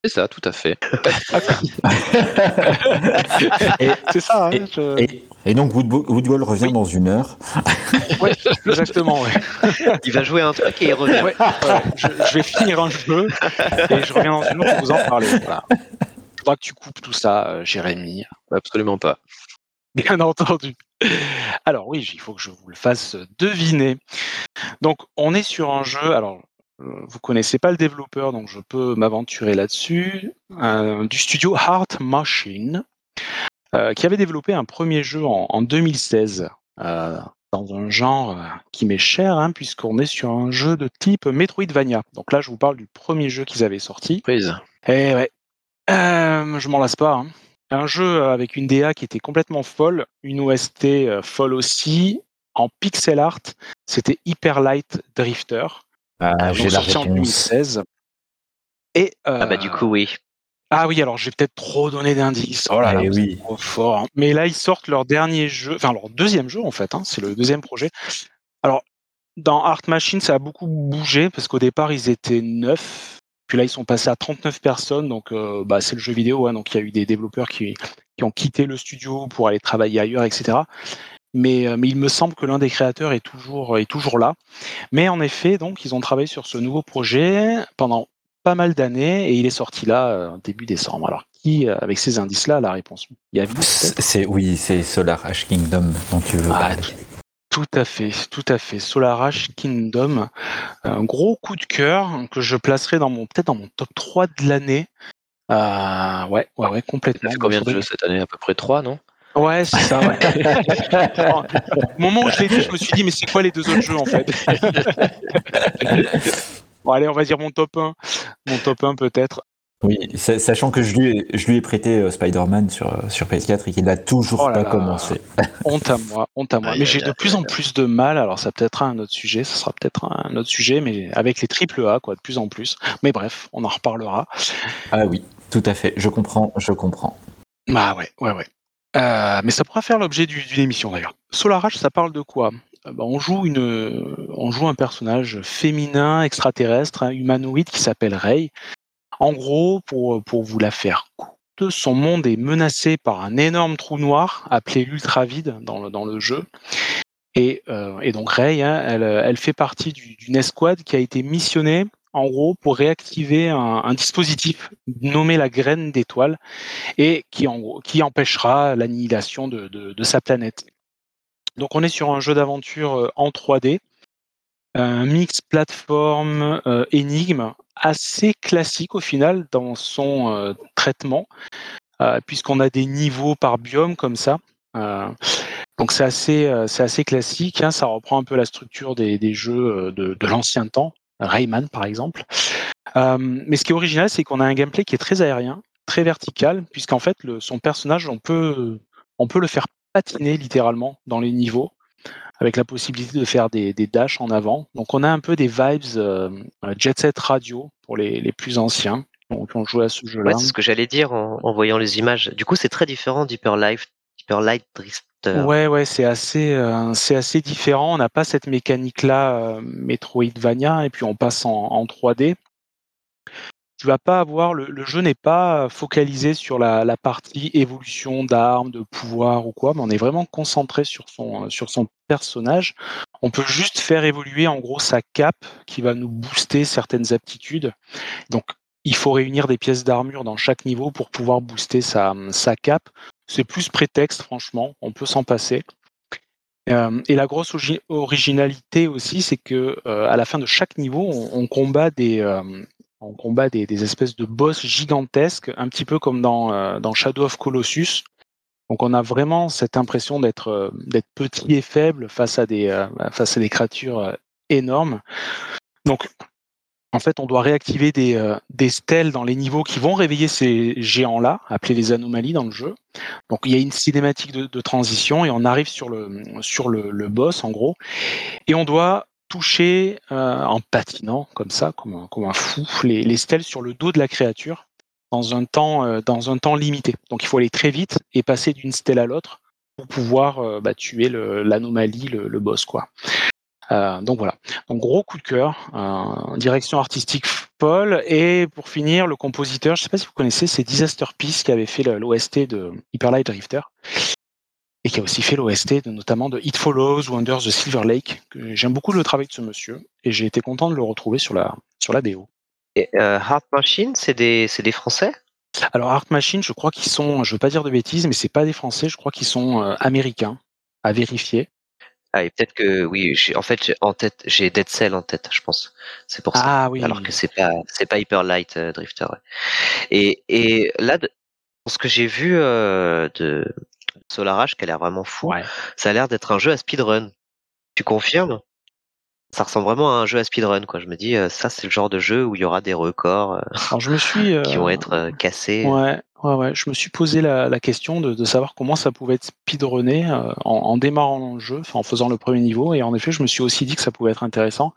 C'est ça, tout à fait. et, C'est ça, hein, Et- je- et- et donc Woodwall revient dans une heure. Ouais, exactement. Ouais. Il va jouer un truc et il revient. Ouais. Je, je vais finir un jeu et je reviens dans une autre pour vous en parler. Voilà. Faudra que tu coupes tout ça, euh, Jérémy. Absolument pas. Bien entendu. Alors oui, il faut que je vous le fasse deviner. Donc on est sur un jeu. Alors vous connaissez pas le développeur, donc je peux m'aventurer là-dessus. euh, du studio Heart Machine, euh, qui avait développé un premier jeu en, en 2016 euh, dans un genre euh, qui m'est cher, hein, puisqu'on est sur un jeu de type Metroidvania. Donc là, je vous parle du premier jeu qu'ils avaient sorti. Prise. Eh ouais, Euh, je m'en lasse pas. hein. Un jeu avec une DA qui était complètement folle, une OST euh, folle aussi, en pixel art. C'était Hyper Light Drifter, Ah, donc j'ai la en réponse. 2016. Et Ah bah euh, du coup oui. ah oui, alors j'ai peut-être trop donné d'indices. Oh là là, Eh êtes oui. trop fort. hein. Mais là, ils sortent leur dernier jeu, enfin leur deuxième jeu en fait. hein, c'est le deuxième projet. Alors, dans Art Machine, ça a beaucoup bougé parce qu'au départ, ils étaient neuf. Puis là, ils sont passés à 39 personnes. Donc, euh, bah, c'est le jeu vidéo. hein, donc, il y a eu des développeurs qui, qui ont quitté le studio pour aller travailler ailleurs, etc. Mais, euh, mais il me semble que l'un des créateurs est toujours, est toujours là. Mais en effet, donc, ils ont travaillé sur ce nouveau projet pendant pas mal d'années et il est sorti là euh, début décembre. Alors, qui, euh, avec ces indices-là, a la réponse? Il y a C'est oui, c'est Solar Ash Kingdom dont tu veux Ah, parler. Tout à fait, tout à fait. Solar Ash Kingdom, un gros coup de cœur que je placerai dans mon peut-être dans mon top 3 de l'année. Euh, ouais, ouais, ouais, complètement. fait combien de jeux cette année? À peu près 3, non? Ouais, c'est ça. Ouais. Au moment où je l'ai dit, je me suis dit, mais c'est quoi les deux autres jeux en fait? Bon, allez, on va dire mon top 1. Mon top 1 peut-être. Oui, sa- sachant que je lui ai, je lui ai prêté euh, Spider-Man sur, euh, sur PS4 et qu'il n'a toujours Oh là pas là. commencé. Honte à moi, honte à moi. Mais j'ai de plus en plus de mal. Alors ça peut être un autre sujet, ça sera peut-être un autre sujet, mais avec les triple A, quoi, de plus en plus. Mais bref, on en reparlera. Ah oui, tout à fait. Je comprends, je comprends. Bah ouais, ouais, ouais. Euh, mais ça pourra faire l'objet du- d'une émission d'ailleurs. Solar Ash, ça parle de quoi? Euh, bah, on, joue une, on joue un personnage féminin, extraterrestre, hein, humanoïde qui s'appelle Rey. En gros, pour, pour vous la faire courte, son monde est menacé par un énorme trou noir appelé l'ultravide dans le, dans le jeu. Et, euh, et donc Rey, hein, elle, elle fait partie du- d'une escouade qui a été missionnée en gros pour réactiver un, dispositif nommé la graine d'étoile et qui, empêchera l'annihilation de, sa planète. Donc on est sur un jeu d'aventure euh, en 3D, un mix plateforme euh, énigme assez classique au final dans son euh, traitement, puisqu'on a des niveaux par biome comme ça. Donc c'est assez, classique, hein, ça reprend un peu la structure des, jeux de l'ancien temps, Rayman par exemple. Euh, mais ce qui est original, c'est qu'on a un gameplay qui est très aérien, très vertical, puisqu'en fait, le, son personnage, on peut, on peut le faire patiner littéralement dans les niveaux, avec la possibilité de faire des, des dashs en avant. Donc on a un peu des vibes euh, Jet Set Radio pour les, les plus anciens qui ont joué à ce jeu-là. Ouais, c'est ce que j'allais dire en, en voyant les images. Du coup, c'est très différent d'Hyper Life, Hyper Light Ouais, ouais, c'est assez, euh, c'est assez différent. On n'a pas cette mécanique-là, euh, Metroidvania, et puis on passe en, en 3D. tu vas pas avoir le, jeu n'est pas focalisé sur la, partie évolution d'armes, de pouvoir ou quoi, mais on est vraiment concentré sur son sur son personnage. On peut juste faire évoluer en gros sa cape qui va nous booster certaines aptitudes. Donc il faut réunir des pièces d'armure dans chaque niveau pour pouvoir booster sa, cape. C'est plus prétexte, franchement, on peut s'en passer. Euh, et la grosse originalité aussi, c'est que euh, à la fin de chaque niveau, on, combat des, euh, des, espèces de boss gigantesques, un petit peu comme dans, Shadow of Colossus. Donc on a vraiment cette impression d'être petit et faible face à des face à des créatures énormes. Donc en fait, on doit réactiver des, des stèles dans les niveaux qui vont réveiller ces géants-là, appelés les anomalies dans le jeu. Donc il y a une cinématique de, transition et on arrive sur le sur le, le, boss en gros, et on doit toucher euh, en patinant comme ça, comme un, comme un fou, les, les, stèles sur le dos de la créature dans un temps euh, dans un temps limité. Donc il faut aller très vite et passer d'une stèle à l'autre pour pouvoir euh, bah, tuer l'anomalie, le, le, boss quoi. Euh, donc voilà, donc gros coup de cœur, direction artistique Paul et pour finir le compositeur, je sais pas si vous connaissez, c'est Disaster Peace qui avait fait l'OST de Hyper Light Drifter et qui a aussi fait l'OST notamment de It Follows ou Under the Silver Lake. J'aime beaucoup le travail de ce monsieur et j'ai été content de le retrouver sur la, sur la BO. Et euh, Heart Machine, c'est des, des Français? Alors Heart Machine, je crois qu'ils sont, je veux pas dire de bêtises, mais c'est pas des Français, je crois qu'ils sont euh, américains, à vérifier. Ah, et peut-être que oui, en fait, en tête, j'ai Dead Cell en tête, je pense. C'est pour ça. Ah oui. Alors que c'est pas, c'est pas Hyper Light euh, Drifter. Ouais. Et, et là, ce que j'ai vu euh, de Solarage, qui a l'air vraiment fou, ouais. ça a l'air d'être un jeu à speedrun. Tu confirmes? Ça ressemble vraiment à un jeu à speedrun, quoi. Je me dis, euh, ça, c'est le genre de jeu où il y aura des records Alors, je me suis, qui vont être cassés. Ouais, ouais, ouais. Je me suis posé la, la question de, de, savoir comment ça pouvait être speedrunné en, en, démarrant le jeu, en faisant le premier niveau. Et en effet, je me suis aussi dit que ça pouvait être intéressant.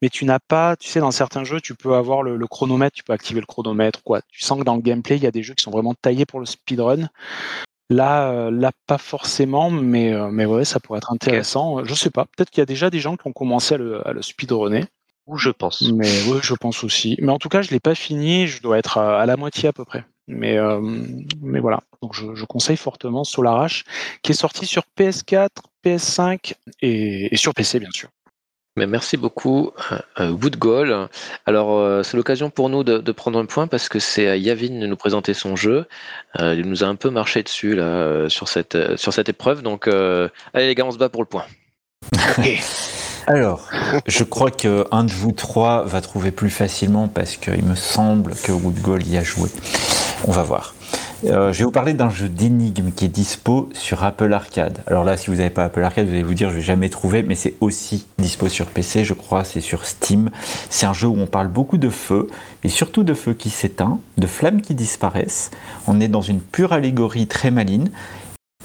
Mais tu n'as pas, tu sais, dans certains jeux, tu peux avoir le, le, chronomètre, tu peux activer le chronomètre, quoi. Tu sens que dans le gameplay, il y a des jeux qui sont vraiment taillés pour le speedrun. Là, euh, là, pas forcément, mais, euh, mais ouais, ça pourrait être intéressant. Okay. Je sais pas. Peut-être qu'il y a déjà des gens qui ont commencé à le, à le speedrunner. Ou je pense. Mais oui, je pense aussi. Mais en tout cas, je l'ai pas fini. Je dois être à, à, la moitié à peu près. Mais, euh, mais voilà. Donc, je, je conseille fortement Solar qui est sorti sur PS4, PS5 et, et sur PC, bien sûr. Mais merci beaucoup, euh, Woodgall. Alors, euh, c'est l'occasion pour nous de, de, prendre un point parce que c'est à Yavin de nous présenter son jeu. Euh, il nous a un peu marché dessus là, euh, sur, cette, sur cette épreuve. Donc, euh, allez les gars, on se bat pour le point. Alors, je crois qu'un de vous trois va trouver plus facilement parce qu'il me semble que Woodgall y a joué. On va voir. Euh, je vais vous parler d'un jeu d'énigmes qui est dispo sur Apple Arcade. Alors là, si vous n'avez pas Apple Arcade, vous allez vous dire je vais jamais trouvé, mais c'est aussi dispo sur PC, je crois, c'est sur Steam. C'est un jeu où on parle beaucoup de feu, et surtout de feu qui s'éteint, de flammes qui disparaissent. On est dans une pure allégorie très maligne.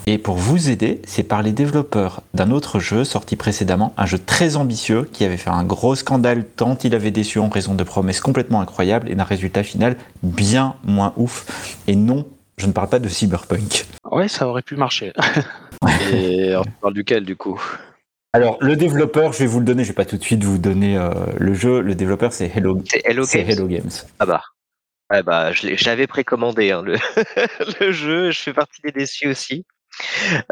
Et pour vous aider, c'est par les développeurs d'un autre jeu sorti précédemment, un jeu très ambitieux qui avait fait un gros scandale tant il avait déçu en raison de promesses complètement incroyables et d'un résultat final bien moins ouf. Et non, je ne parle pas de Cyberpunk. Ouais, ça aurait pu marcher. Et on parle duquel du coup? Alors, le développeur, je vais vous le donner, je vais pas tout de suite vous donner euh, le jeu. Le développeur, c'est Hello, Hello, Games? Hello Games. Ah bah. Ouais, bah, je l'avais précommandé, hein, le, le jeu. Je fais partie des déçus aussi.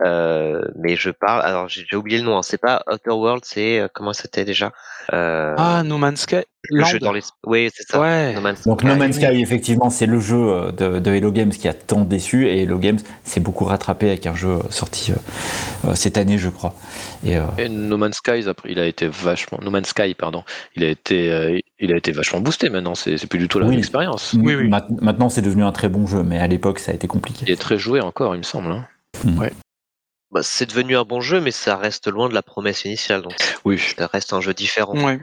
Euh, mais je parle. Alors j'ai oublié le nom. Hein, c'est pas Outer World, c'est euh, comment c'était déjà? Euh, Ah No Man's Sky. Le jeu dans les. Oui, c'est ça. Ouais. No Man's Donc No Man's Sky, effectivement, c'est le jeu de, de, Hello Games qui a tant déçu et Hello Games s'est beaucoup rattrapé avec un jeu sorti euh, cette année, je crois. Et, et, No Man's Sky, il a été vachement. No Man's Sky, pardon. Il a été, il a été vachement boosté. Maintenant, c'est plus du tout la oui. même expérience. Oui, oui. Maintenant, c'est devenu un très bon jeu, mais à l'époque, ça a été compliqué. Il est très joué encore, il me semble. Hein. Mmh. Ouais. Bah, c'est devenu un bon jeu, mais ça reste loin de la promesse initiale. Donc oui. ça reste un jeu différent. Ouais.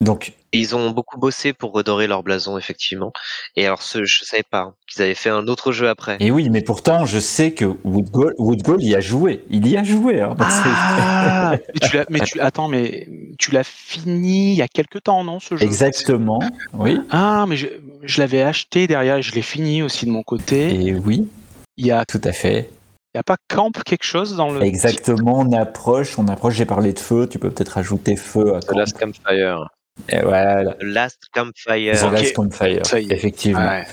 Donc, et ils ont beaucoup bossé pour redorer leur blason, effectivement. Et alors, ce, je savais pas hein, qu'ils avaient fait un autre jeu après. Et oui, mais pourtant, je sais que Woodgall, Woodgall y a joué. Il y a joué. Hein, ah, mais, tu mais tu attends, mais tu l'as fini il y a quelque temps, non, ce jeu? Exactement. Oui. Ah, mais je, je l'avais acheté derrière et je l'ai fini aussi de mon côté. Et oui. Il y a tout à fait. Il n'y a pas camp quelque chose dans le. Exactement, on approche, on approche. J'ai parlé de feu, tu peux peut-être ajouter feu à camp. Last Campfire. Et voilà. Last Campfire. The Last Campfire, effectivement. Ouais.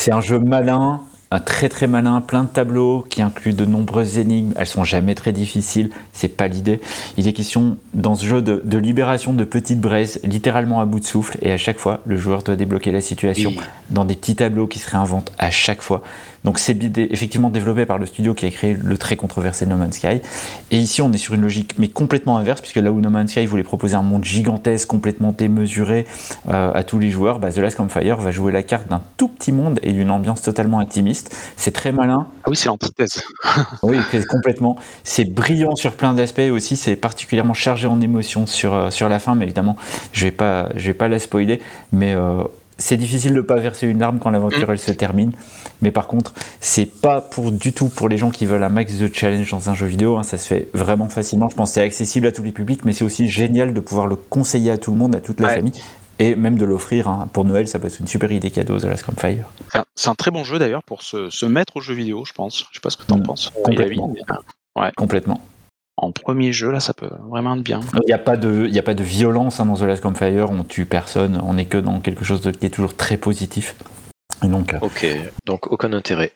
C'est un jeu malin, un très très malin, plein de tableaux qui inclut de nombreuses énigmes. Elles sont jamais très difficiles, c'est pas l'idée. Il est question dans ce jeu de, de libération de petites braises, littéralement à bout de souffle, et à chaque fois, le joueur doit débloquer la situation Oui. dans des petits tableaux qui se réinventent à chaque fois. Donc c'est effectivement développé par le studio qui a créé le très controversé No Man's Sky. Et ici, on est sur une logique mais complètement inverse, puisque là où No Man's Sky voulait proposer un monde gigantesque, complètement démesuré euh, à tous les joueurs, bah, The Last Campfire va jouer la carte d'un tout petit monde et d'une ambiance totalement intimiste. C'est très malin, Ah oui, c'est l'antithèse. oui, c'est complètement. C'est brillant sur plein d'aspects aussi. C'est particulièrement chargé en émotions sur, euh, sur la fin, mais évidemment, je vais pas, je vais pas la spoiler. Mais euh, c'est difficile de pas verser une larme quand l'aventure elle se termine. Mais par contre, c'est pas pour du tout pour les gens qui veulent un max de challenge dans un jeu vidéo. hein. Ça se fait vraiment facilement. Je pense que c'est accessible à tous les publics, mais c'est aussi génial de pouvoir le conseiller à tout le monde, à toute la Ouais. famille. Et même de l'offrir hein. pour Noël, ça peut être une super idée cadeau, The Last Campfire. C'est un- C'est un très bon jeu d'ailleurs pour se, se mettre au jeu vidéo, je pense. Je sais pas ce que t'en Mm. penses. Complètement. Euh, Complètement. En premier jeu, là, ça peut vraiment être bien. Il n'y a, pas de- il y a pas de violence hein, dans The Last Campfire, on tue personne, on est que dans quelque chose de- qui est toujours très positif. Et donc, euh, Ok, donc aucun intérêt.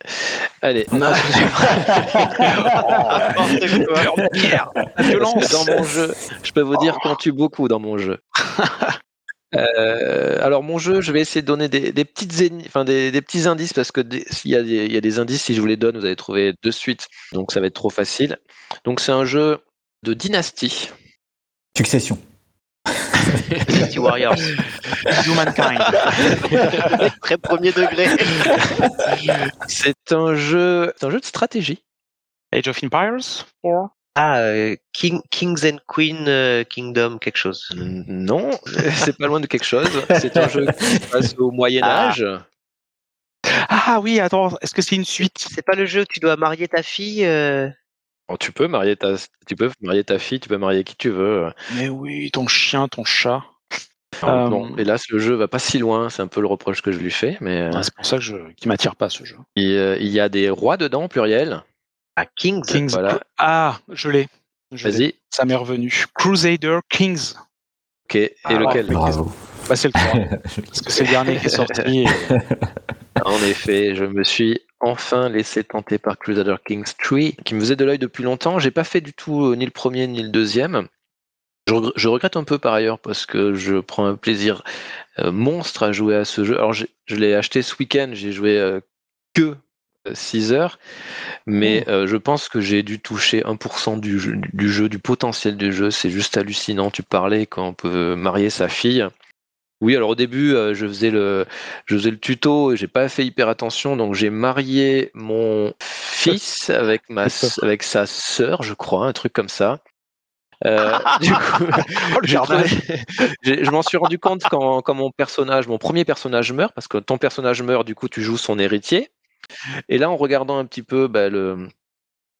Allez, on a... Quoi. Parce que dans mon jeu, je peux vous dire qu'on tue beaucoup dans mon jeu. Euh, alors mon jeu, je vais essayer de donner des, des petites éni- enfin des, des petits indices parce que s'il y, a des- il y a des indices, si je vous les donne, vous allez trouver de suite, donc ça va être trop facile. Donc c'est un jeu de dynastie. succession. Dynasty Warriors. Humankind. Très premier degré. C'est un jeu, c'est un jeu de stratégie. Age of Empires or- Ah, euh, King, Kings and Queen euh, Kingdom, quelque chose. Non, c'est pas loin de quelque chose. C'est un jeu qui se passe au Moyen Ah. Âge. Ah oui, attends, est-ce que c'est une suite? C'est pas le jeu où tu dois marier ta fille euh, Oh, tu peux marier ta, tu peux marier ta fille, tu peux marier qui tu veux. Mais oui, ton chien, ton chat. Euh, Bon, hélas, le jeu va pas si loin. C'est un peu le reproche que je lui fais, mais Ouais, c'est pour ça que je, qui m'attire pas ce jeu. il, euh, il y a des rois dedans, pluriel. À Kings. Kings. Voilà. Ah, je l'ai. Vas-y. Ça m'est revenu. Crusader Kings. Ok. Et Ah, lequel Bravo. Bah, c'est le 3. parce que c'est le dernier qui est sorti. et- En effet, je me suis enfin laissé tenter par Crusader Kings 3, qui me faisait de l'œil depuis longtemps. J'ai pas fait du tout euh, ni le premier ni le deuxième. Je, regr- je regrette un peu par ailleurs parce que je prends un plaisir euh, monstre à jouer à ce jeu. Alors je l'ai acheté ce week-end, j'ai joué euh, que 6 heures, mais euh, je pense que j'ai dû toucher 1% du jeu, du jeu, du potentiel du jeu. C'est juste hallucinant. Tu parlais quand on peut marier sa fille. Oui, alors au début, euh, je faisais le, je faisais le tuto, et j'ai pas fait hyper attention, donc j'ai marié mon fils avec ma, avec sa sœur, je crois, un truc comme ça. Euh, du coup, Oh, trouvé- je m'en suis rendu compte quand, quand mon personnage, mon premier personnage meurt, parce que ton personnage meurt, du coup, tu joues son héritier. Et là, en regardant un petit peu bah, le,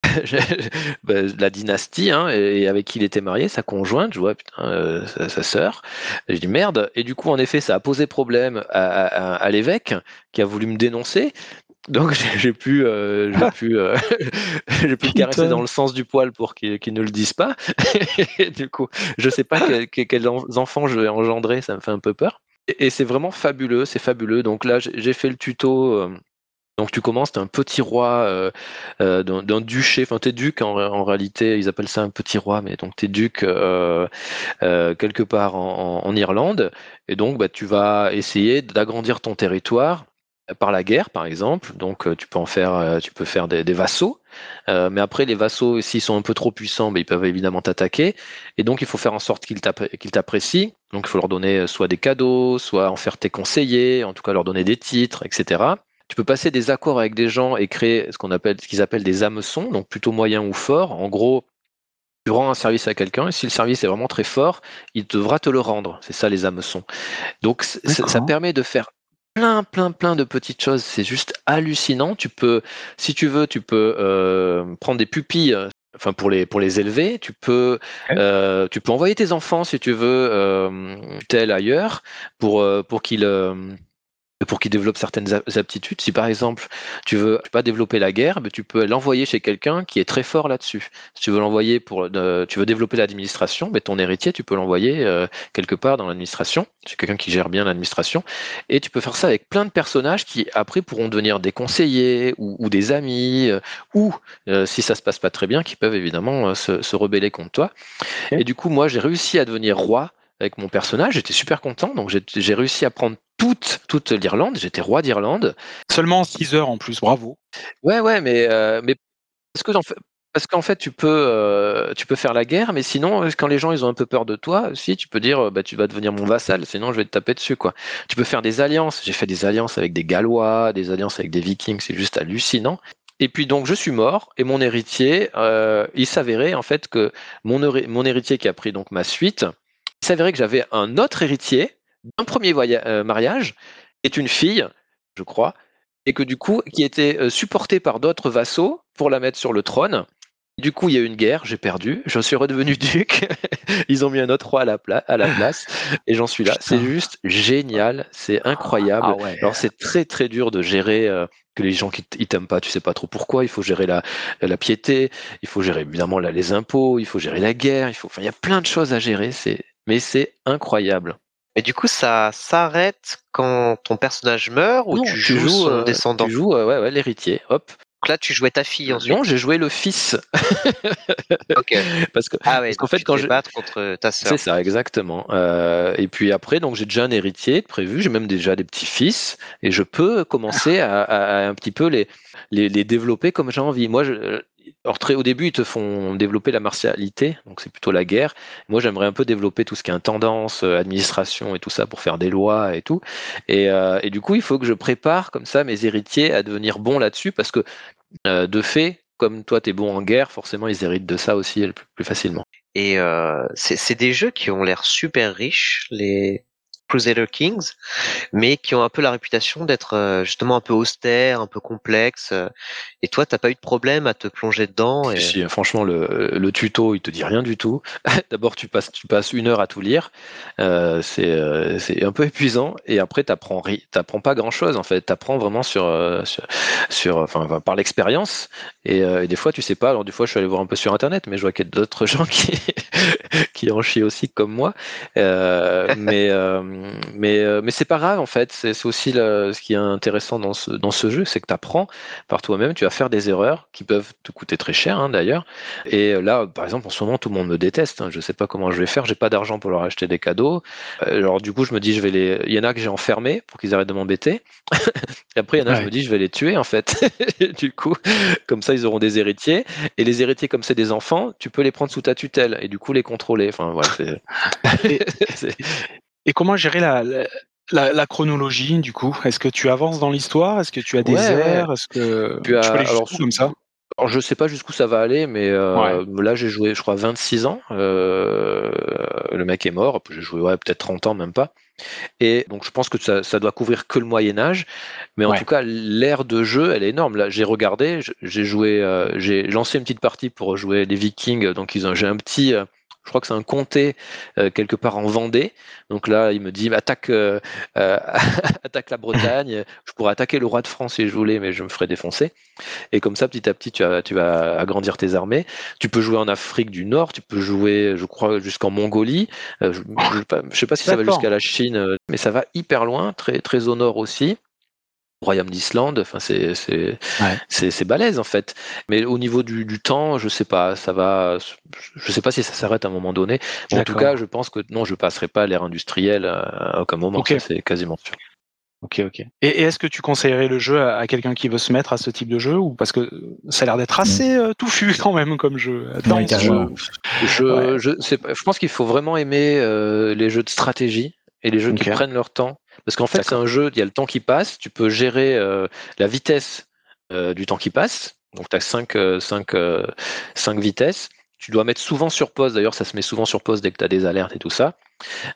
bah, la dynastie, hein, et, avec qui il était marié, sa conjointe, je vois putain, euh, sa, sa sœur. Et Je dis merde. Et du coup, en effet, ça a posé problème à, à- à l'évêque qui a voulu me dénoncer. Donc j'ai pu, euh, j'ai pu, euh, j'ai pu caresser dans le sens du poil pour qu'il qu'il ne le dise pas. Et du coup, je sais pas que- que- quels en- enfants je vais engendrer, ça me fait un peu peur. Et, et c'est vraiment fabuleux, c'est fabuleux. Donc là, j'ai fait le tuto. Donc tu commences, tu es un petit roi euh, euh, d'un duché, enfin tu es duc en, réalité, ils appellent ça un petit roi, mais donc tu es duc euh, quelque part en, Irlande, et donc bah, tu vas essayer d'agrandir ton territoire par la guerre par exemple, donc tu peux en faire, tu peux faire des, vassaux, mais après les vassaux s'ils sont un peu trop puissants, bah, ils peuvent évidemment t'attaquer, et donc il faut faire en sorte qu'ils t'appré- qu'ils t'apprécient, donc il faut leur donner soit des cadeaux, soit en faire tes conseillers, en tout cas leur donner des titres, etc. Tu peux passer des accords avec des gens et créer ce qu'on appelle, ce qu'ils appellent des hameçons, donc plutôt moyens ou forts. En gros, tu rends un service à quelqu'un et si le service est vraiment très fort, il devra te le rendre. C'est ça les hameçons. Donc ça permet de faire plein, plein, plein de petites choses. C'est juste hallucinant. Tu peux, si tu veux, tu peux euh, prendre des pupilles. Enfin, pour les pour les élever, tu peux euh, tu peux envoyer tes enfants si tu veux euh, tel ailleurs pour pour qu'ils pour qu'il développe certaines aptitudes. Si par exemple tu veux pas développer la guerre, ben, tu peux l'envoyer chez quelqu'un qui est très fort là-dessus. Si tu veux l'envoyer pour, tu veux développer l'administration, ben, ton héritier, tu peux l'envoyer euh, quelque part dans l'administration. C'est quelqu'un qui gère bien l'administration, et tu peux faire ça avec plein de personnages qui après pourront devenir des conseillers ou, des amis, euh, ou euh, si ça se passe pas très bien, qui peuvent évidemment se, se, rebeller contre toi. Et du coup, moi, j'ai réussi à devenir roi avec mon personnage. J'étais super content. Donc j'ai réussi à prendre toute, toute l'Irlande. J'étais roi d'Irlande. Seulement 6 heures en plus, bravo. Ouais, ouais, mais, euh, mais parce que fait, parce qu'en fait, tu peux, euh, tu peux faire la guerre, mais sinon, quand les gens ils ont un peu peur de toi, aussi, tu peux dire, bah, tu vas devenir mon vassal, sinon je vais te taper dessus, quoi. Tu peux faire des alliances. J'ai fait des alliances avec des Gallois, des alliances avec des Vikings, c'est juste hallucinant. Et puis donc je suis mort et mon héritier, euh, il s'avérait en fait que mon, mon héritier qui a pris donc ma suite, il s'avérait que j'avais un autre héritier d'un premier euh, mariage, est une fille, je crois, et que du coup, qui était euh, supportée par d'autres vassaux pour la mettre sur le trône. Du coup, il y a eu une guerre, j'ai perdu, je suis redevenu duc. Ils ont mis un autre roi à la, à la place et j'en suis là. C'est juste génial, c'est incroyable. Ah Alors, c'est très très dur de gérer euh, que les gens qui t'aiment pas, tu sais pas trop pourquoi. Il faut gérer la, la piété, il faut gérer évidemment les impôts, il faut gérer la guerre, il faut, enfin, il y a plein de choses à gérer. C'est mais c'est incroyable. Et du coup, ça s'arrête quand ton personnage meurt ou tu, joues son euh, descendant? Tu joues euh, ouais, l'héritier, hop. Donc là, tu jouais ta fille ensuite. Non, j'ai joué le fils. ok. Parce que, ah ouais, qu'en fait, quand je battre contre ta sœur. C'est ça, exactement. Euh, et puis après, donc j'ai déjà un héritier prévu. J'ai même déjà des petits fils et je peux commencer à, un petit peu les, les, les développer comme j'ai envie. Moi, je, très au début, ils te font développer la martialité, donc c'est plutôt la guerre. Moi, j'aimerais un peu développer tout ce qui est intendance, euh, administration et tout ça pour faire des lois et tout. Euh, et, du coup, il faut que je prépare comme ça mes héritiers à devenir bons là-dessus, parce que euh, de fait, comme toi, tu es bon en guerre, forcément, ils héritent de ça aussi plus, facilement. Et c'est des jeux qui ont l'air super riches, les Crusader Kings, mais qui ont un peu la réputation d'être euh, justement un peu austère, un peu complexe. Euh, et toi, t'as pas eu de problème à te plonger dedans et... si, franchement, le, le, tuto, il te dit rien du tout. D'abord, tu passes, tu passes une heure à tout lire. Euh, c'est, un peu épuisant. Et après, t'apprends, t'apprends pas grand chose en fait. T'apprends vraiment sur, sur, sur, enfin, par l'expérience. Et, et, des fois, tu sais pas. Alors, des fois, je suis allé voir un peu sur internet, mais je vois qu'il y a d'autres gens qui, qui en chient aussi comme moi. mais mais, euh, mais c'est pas grave en fait. C'est aussi ce qui est intéressant dans ce, dans ce jeu, c'est que tu apprends par toi-même. Tu vas faire des erreurs qui peuvent te coûter très cher hein, d'ailleurs. Et euh, là, par exemple, en ce moment, tout le monde me déteste. Hein. Je sais pas comment je vais faire. J'ai pas d'argent pour leur acheter des cadeaux. Euh, alors du coup, je me dis, je vais les. Il y en a que j'ai enfermés pour qu'ils arrêtent de m'embêter. et après, il y en a, je me dis, je vais les tuer en fait. du coup, comme ça, ils auront des héritiers. Et les héritiers, comme c'est des enfants, tu peux les prendre sous ta tutelle et du coup les contrôler. Enfin voilà. Et comment gérer la, la, chronologie du coup? Est-ce que tu avances dans l'histoire? Est-ce que tu as des airs Est-ce que tu, as, alors, comme ça? Alors, je sais pas jusqu'où ça va aller, mais euh, là j'ai joué, je crois, 26 ans. Euh, le mec est mort. J'ai joué ouais, peut-être 30 ans, même pas. Et donc je pense que ça, ça doit couvrir que le Moyen Âge, mais en tout cas l'ère de jeu, elle est énorme. Là, j'ai regardé, j'ai joué, euh, j'ai lancé une petite partie pour jouer les Vikings. Donc ils ont, j'ai un petit je crois que c'est un comté euh, quelque part en Vendée. Donc là, il me dit attaque, euh, euh, attaque la Bretagne. Je pourrais attaquer le roi de France si je voulais, mais je me ferais défoncer. Et comme ça, petit à petit, tu, tu vas agrandir tes armées. Tu peux jouer en Afrique du Nord, tu peux jouer, je crois, jusqu'en Mongolie. je ne sais pas si ça va jusqu'à la Chine, mais ça va hyper loin, très, très au nord aussi. Royaume d'Islande. Enfin, c'est c'est c'est balèze en fait. Mais au niveau du, du, temps, je sais pas. Ça va. Je sais pas si ça s'arrête à un moment donné. en tout cas, je pense que non, je passerai pas à l'ère industrielle à aucun moment. C'est quasiment sûr. Ok, ok. Et, est-ce que tu conseillerais le jeu à, quelqu'un qui veut se mettre à ce type de jeu ou parce que ça a l'air d'être assez mm. euh, touffu quand même comme jeu. je, je, je, je, pense qu'il faut vraiment aimer euh, les jeux de stratégie et les jeux qui prennent leur temps. Parce qu'en fait, c'est un jeu, il y a le temps qui passe, tu peux gérer euh, la vitesse euh, du temps qui passe. Donc, tu as 5, 5, 5 vitesses. Tu dois mettre souvent sur pause, d'ailleurs, ça se met souvent sur pause dès que tu as des alertes et tout ça.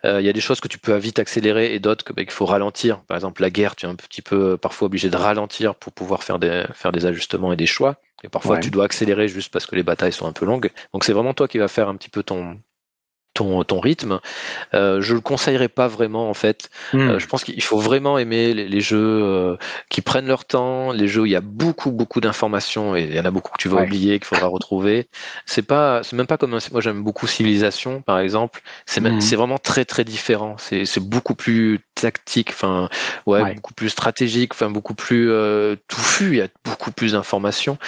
Euh, il y a des choses que tu peux vite accélérer et d'autres bah, qu'il faut ralentir. Par exemple, la guerre, tu es un petit peu parfois obligé de ralentir pour pouvoir faire des, faire des ajustements et des choix. Et parfois, tu dois accélérer juste parce que les batailles sont un peu longues. Donc, c'est vraiment toi qui vas faire un petit peu ton, ton, ton rythme. Euh, je le conseillerais pas vraiment en fait. Hmm. Euh, je pense qu'il faut vraiment aimer les, les jeux euh, qui prennent leur temps, les jeux où il y a beaucoup beaucoup d'informations et il y en a beaucoup que tu vas Ouais. oublier qu'il faudra retrouver. C'est pas, c'est même pas comme un- moi j'aime beaucoup Civilisation par exemple. C'est Mhm. c'est vraiment très très différent. C'est c'est beaucoup plus tactique, enfin ouais, Ouais. beaucoup plus stratégique, enfin beaucoup plus euh, touffu. Il y a beaucoup plus d'informations.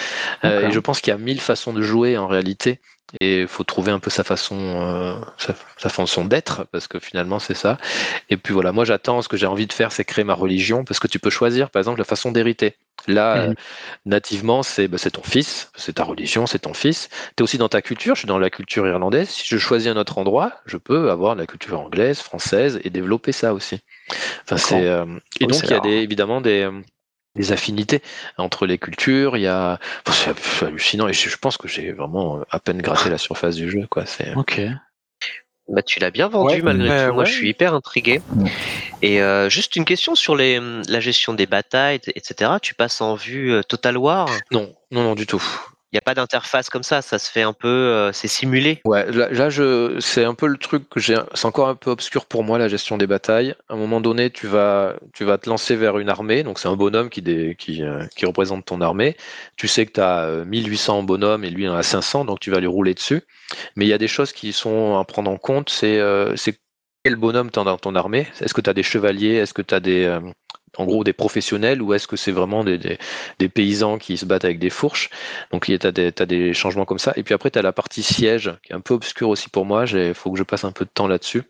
Euh, et je pense qu'il y a mille façons de jouer en réalité. Et il faut trouver un peu sa façon, euh, sa, sa façon d'être, parce que finalement c'est ça. Et puis voilà, moi j'attends, ce que j'ai envie de faire, c'est créer ma religion, parce que tu peux choisir, par exemple, la façon d'hériter. Là, Mhm. euh, nativement, c'est bah, c'est ton fils, c'est ta religion, c'est ton fils. Tu es aussi dans ta culture, je suis dans la culture irlandaise. Si je choisis un autre endroit, je peux avoir la culture anglaise, française, et développer ça aussi. Enfin, c'est, euh, et donc il y a des, évidemment des, euh, des affinités entre les cultures. Il y a, enfin, c'est hallucinant, et je, je pense que j'ai vraiment euh, à peine gratté la surface du jeu, quoi. C'est Ok. Bah, tu l'as bien vendu Ouais, malgré tout. Moi, je suis hyper intrigué. Et euh, juste une question sur les, la gestion des batailles, etc. Tu passes en vue euh, Total War? non, non, non, du tout. Il n'y a pas d'interface comme ça. Ça se fait un peu, euh, c'est simulé. Ouais, là, je, c'est un peu le truc que j'ai, c'est encore un peu obscur pour moi la gestion des batailles. À un moment donné, tu vas, tu vas te lancer vers une armée, donc c'est un bonhomme qui, dé- qui, euh, qui représente ton armée. Tu sais que tu as 1800 bonhommes et lui il en a 500, donc tu vas lui rouler dessus. Mais il y a des choses qui sont à prendre en compte, c'est, euh, c'est quel bonhomme tu as dans ton armée? Est-ce que tu as des chevaliers? Est-ce que tu as des, en gros, des professionnels ou est-ce que c'est vraiment des, paysans qui se battent avec des fourches? Donc tu as, t'as des changements comme ça. Et puis après, tu as la partie siège, qui est un peu obscure aussi pour moi. Il faut que je passe un peu de temps là-dessus.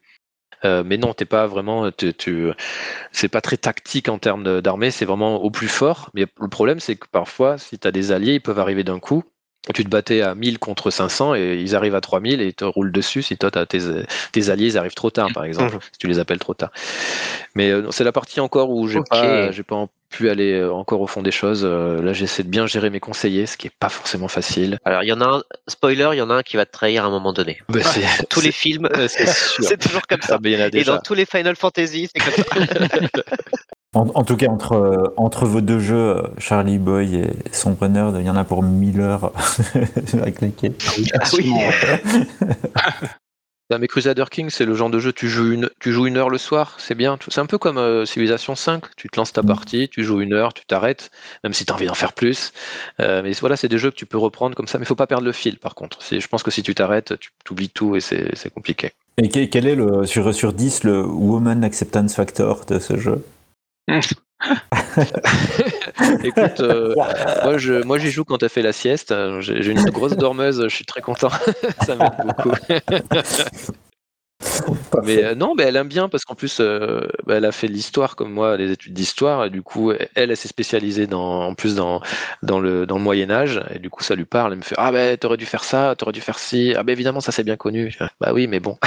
Euh, mais non, t'es pas vraiment, c'est pas très tactique en termes d'armée, c'est vraiment au plus fort. Mais le problème, c'est que parfois, si tu as des alliés, ils peuvent arriver d'un coup. Tu te battais à 1000 contre 500 et ils arrivent à 3000 et ils te roulent dessus si toi, t'as tes, tes alliés, ils arrivent trop tard, par exemple, Mhm. si tu les appelles trop tard. Mais euh, c'est la partie encore où j'ai Ok. pas, j'ai pas pu aller euh, encore au fond des choses. Euh, là, j'essaie de bien gérer mes conseillers, ce qui est pas forcément facile. Alors, il y en a un, spoiler, il y en a un qui va te trahir à un moment donné. Bah, c'est- Tous les films, c'est toujours comme Ah, ça. mais il y en a Et dans tous les Final Fantasy, c'est comme ça. En, en tout cas, entre, euh, entre vos deux jeux, euh, Charlie Boy et Sombre Nerd, il y en a pour 1000 heures avec lesquels. Ah oui. Ah, mais Crusader King, c'est le genre de jeu, tu joues une, tu joues une heure le soir, c'est bien. C'est un peu comme euh, Civilization 5, tu te lances ta Mm. partie, tu joues une heure, tu t'arrêtes, même si tu as envie d'en faire plus. Euh, mais voilà, c'est des jeux que tu peux reprendre comme ça, mais il faut pas perdre le fil par contre. Je pense que si tu t'arrêtes, tu oublies tout et c'est compliqué. Et quel, quel est le, sur, sur 10 le Woman Acceptance Factor de ce jeu? Écoute, euh, moi, je, moi j'y joue quand tu as fait la sieste. J'ai j'ai une grosse dormeuse, je suis très content. ça m'aide beaucoup. Mais euh, non, mais elle aime bien parce qu'en plus, euh, bah, elle a fait l'histoire comme moi, des études d'histoire, et du coup, elle, elle s'est spécialisée dans, en plus dans, dans le, dans le Moyen Âge, et du coup, ça lui parle. Elle me fait ah ben t'aurais dû faire ça, t'aurais dû faire ci. Ah ben évidemment, ça c'est bien connu. Bah oui, mais bon.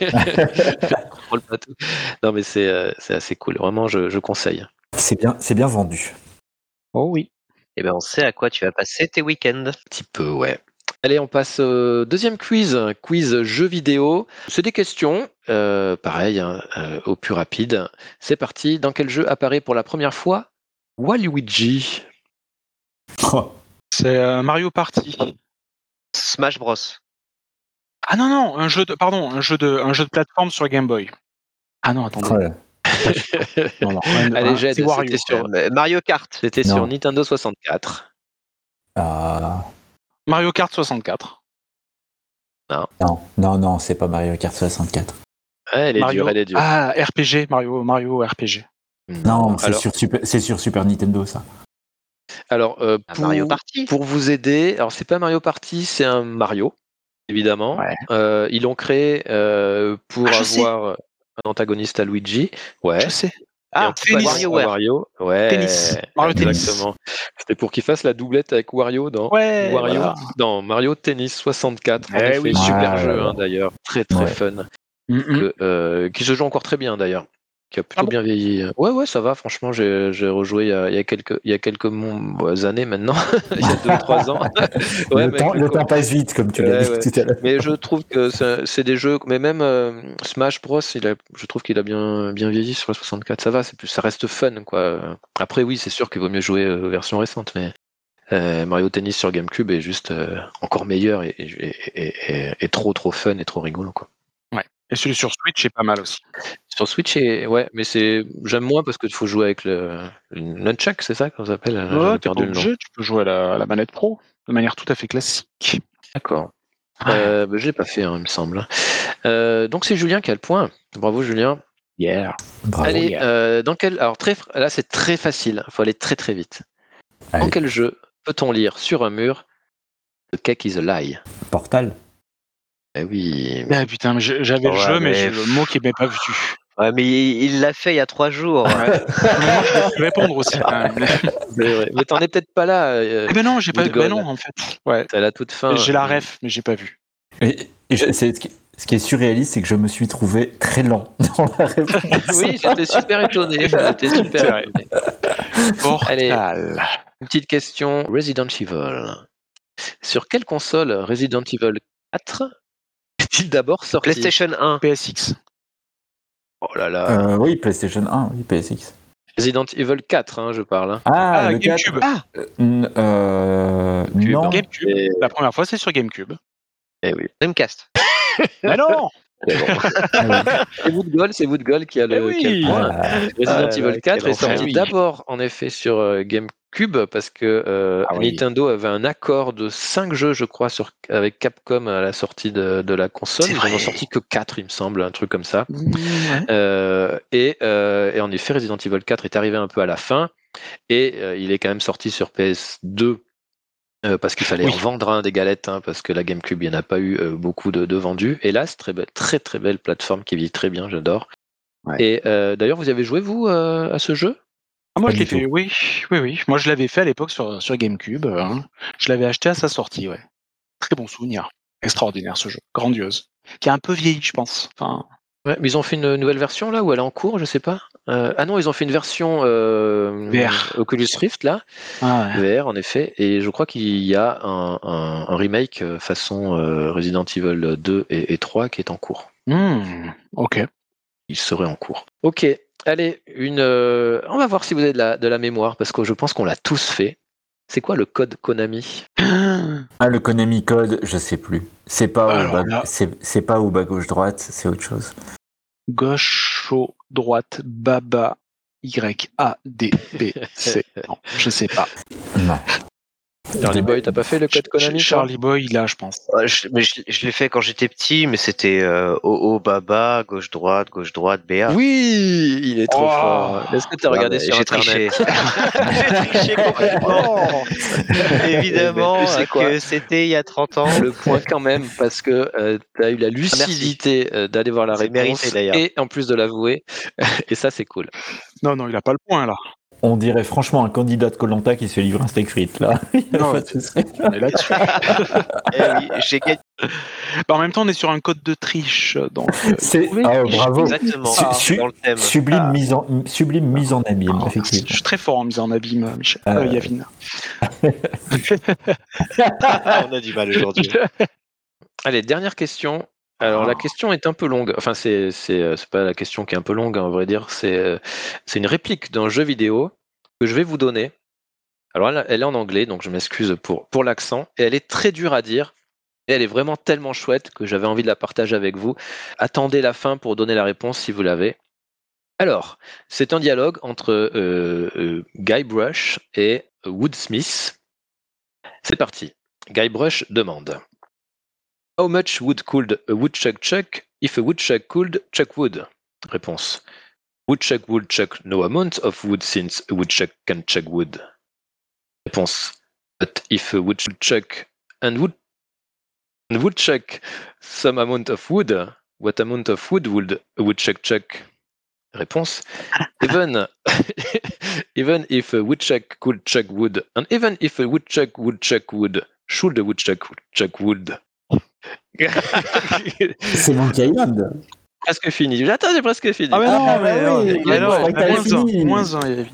Je contrôle pas tout. Non, mais c'est euh, c'est assez cool. Vraiment, je, je conseille. C'est bien, c'est bien vendu. Oh oui. Eh ben, on sait à quoi tu vas passer tes week-ends. Un petit peu, ouais. Allez, on passe au deuxième quiz, quiz jeu vidéo. C'est des questions, euh, pareil, hein, euh, au plus rapide. C'est parti. Dans quel jeu apparaît pour la première fois Waluigi? C'est euh, Mario Party. Smash Bros. Ah non, non, un jeu de, pardon, un jeu de, un jeu de plateforme sur Game Boy. Ah non, attendez. Non, non, Allez, j'aide. C'était sur, Mario Kart. c'était sur Nintendo 64. Ah, Mario Kart 64. non, non, non, c'est pas Mario Kart 64. Ouais, elle est Mario... dure, elle est dure. Ah, RPG, Mario, Mario RPG. Non, c'est alors, sur, Super- c'est sur Super Nintendo, ça. alors euh, pour, Mario Party. pour vous aider, alors c'est pas Mario Party, c'est un Mario, évidemment. Ouais. Euh, ils l'ont créé euh, pour Ah, sais. avoir un antagoniste à Luigi. Ouais. Je sais. Ah, tennis. Wario. Ouais, Tennis. Mario Tennis. exactement. C'était pour qu'il fasse la doublette avec Wario dans Ouais. Wario, voilà. dans Mario Tennis 64. En Eh effet, oui. super jeu ouais, hein, d'ailleurs, très très Ouais. fun, Mm, mm. que, euh, qui se joue encore très bien d'ailleurs, qui a plutôt Ah bon bien vieilli. Ouais ouais, ça va. Franchement, j'ai rejoué il y, a, il y a quelques il y a quelques bon, années maintenant, il y a deux trois ans. Ouais, le, mais temps, le passe vite, comme tu l'as Ouais, dit ouais. tout à l'heure. mais je trouve que c'est des jeux, mais même euh, Smash Bros, il a, je trouve qu'il a bien, bien vieilli sur le 64. Ça va, c'est plus, ça reste fun, quoi. Après, oui, c'est sûr qu'il vaut mieux jouer euh, aux versions récentes, mais euh, Mario Tennis sur GameCube est juste euh, encore meilleur et, et, et- et- et trop, trop fun et trop rigolo, quoi. Et celui sur Switch est pas mal aussi. Sur Switch, et... ouais, mais c'est j'aime moins parce qu'il faut jouer avec le une nunchuck, c'est ça qu'on s'appelle ouais, perdu le nom. tu peux jouer à la, à la, manette pro de manière tout à fait classique. D'accord. Euh, bah, je l'ai pas fait, hein, il me semble. Euh, donc c'est Julien qui a le point. Bravo Julien. Yeah. Bravo. Allez, euh, dans quel alors très là c'est très facile. Il faut aller très très vite. Allez. Dans quel jeu peut-on lire sur un mur The cake is a lie? Portal. Eh oui. Ah putain, j'avais le jeu, mais, mais- j'ai le mot qui m'est pas vu. Ouais, mais il l'a fait il y a trois jours. Ouais. Mais moi, je vais répondre aussi. quand même. Mais. Mais t'en es peut-être pas là. euh, Eh ben non, j'ai pas. Ben non, en fait. Ouais. T'es à la toute fin. J'ai la ref, mais j'ai pas vu. Et, et je- c'est- ce, qui, ce qui est surréaliste, c'est que je me suis trouvé très lent dans la réponse. Oui, j'étais super étonné. J'étais super étonné. Portal. Une petite question Resident Evil. Sur quelle console Resident Evil 4 est-il d'abord sorti PlayStation 1. PSX. Oh là là. Euh, oui, PlayStation 1, oui, PSX. Resident Evil 4, hein, je parle. hein. Ah, Ah, le GameCube. 4. Euh, euh, Cube. non. GameCube. Et- La première fois, c'est sur GameCube. Eh oui. Dreamcast. Mais non C'est bon. Ah C'est Woodgold, c'est Woodgold qui a le, Eh qui a le point. Ah, Resident Ah, Evil là, 4 quel est sorti d'abord en effet sur euh, GameCube parce que euh, Ah oui. Nintendo avait un accord de 5 jeux je crois sur, avec Capcom à la sortie de, de la console. Ils en ont sorti que 4 il me semble, un truc comme ça. Euh, et, euh, et en effet Resident Evil 4 est arrivé un peu à la fin et euh, il est quand même sorti sur PS2 euh, parce qu'il fallait Oui. en vendre un des galettes, hein, parce que la GameCube, il n'y en a pas eu euh, beaucoup de, de vendus. Hélas, très belle, très très belle plateforme qui vit très bien, j'adore. Ouais. Et euh, d'ailleurs, vous avez joué vous euh, à ce jeu? Ah, moi, Pas je l'ai fait, oui, oui, oui. Moi, je l'avais fait à l'époque sur, sur GameCube. hein. Je l'avais acheté à sa sortie, ouais. Très bon souvenir. Extraordinaire ce jeu. Grandiose. Qui a un peu vieilli, je pense. Enfin, Ouais, mais ils ont fait une nouvelle version là, ou elle est en cours, je sais pas. Euh, ah non, ils ont fait une version euh, VR. Oculus Rift là, ah ouais. VR en effet, et je crois qu'il y a un, un- un remake euh, façon euh, Resident Evil 2 et, et 3 qui est en cours. Hmm, ok. il serait en cours. Ok, allez, une, euh, on va voir si vous avez de la, de la mémoire, parce que je pense qu'on l'a tous fait. C'est quoi le code Konami? Ah, le Konami Code, je sais plus. C'est pas, au bas, là- c'est, c'est pas au bas gauche droite, c'est autre chose. Gauche, chaud, droite, baba, Y, A, D, B, C. Non, je sais pas. Non. Charlie Boy, t'as pas fait le code Konami Charlie Boy, là, je pense. Ouais, je- mais je, je l'ai fait quand j'étais petit, mais c'était euh, bas, bas, gauche, droite, gauche, droite, BA. Oui, il est trop Oh. fort. Est-ce que t'as regardé sur j'ai Internet triché. j'ai triché complètement. Évidemment Mais tu sais quoi que c'était il y a 30 ans. le point quand même parce que euh, tu as eu la lucidité euh, d'aller voir la réponse mérité, et en plus de l'avouer et ça c'est cool. Non, non, il a pas le point, là. On dirait franchement un candidat de Colanta qui se fait livrer un steak frites, là. Il y a Non, pas de souci. On est là-dessus. Oui, j'ai gagné. Bah, en même temps, on est sur un code de triche. Donc, euh, C'est, oui, ah, bravo. Exactement. Su- su- dans le thème. Sublime, mise en, sublime mise en abîme, effectivement. je suis très fort en mise en abîme, Michel. Euh, Euh, Yavin. on a du mal aujourd'hui. Allez, dernière question. Alors la question est un peu longue. Enfin, c'est c'est euh, c'est pas la question qui est un peu longue, hein, à vrai dire. C'est euh, c'est une réplique d'un jeu vidéo que je vais vous donner. Alors elle, elle est en anglais, donc je m'excuse pour pour l'accent. Et elle est très dure à dire. Et elle est vraiment tellement chouette que j'avais envie de la partager avec vous. Attendez la fin pour donner la réponse si vous l'avez. Alors, c'est un dialogue entre euh, euh, Guybrush et Woodsmith. C'est parti. Guybrush demande. How much wood could a woodchuck chuck if a woodchuck could chuck wood? Réponse. Woodchuck would chuck no amount of wood since a woodchuck can chuck wood. Réponse. But if a woodchuck chuck and wood and woodchuck some amount of wood, what amount of wood would a woodchuck chuck? Réponse. Even even if a woodchuck could chuck wood, and even if a woodchuck would chuck wood, should a woodchuck chuck wood? C'est Island. presque fini. Attends, j'ai presque fini. Ah, mais non, Ah, mais bah oui, non, mais t'avais moins un, fini. moins un, Yavin.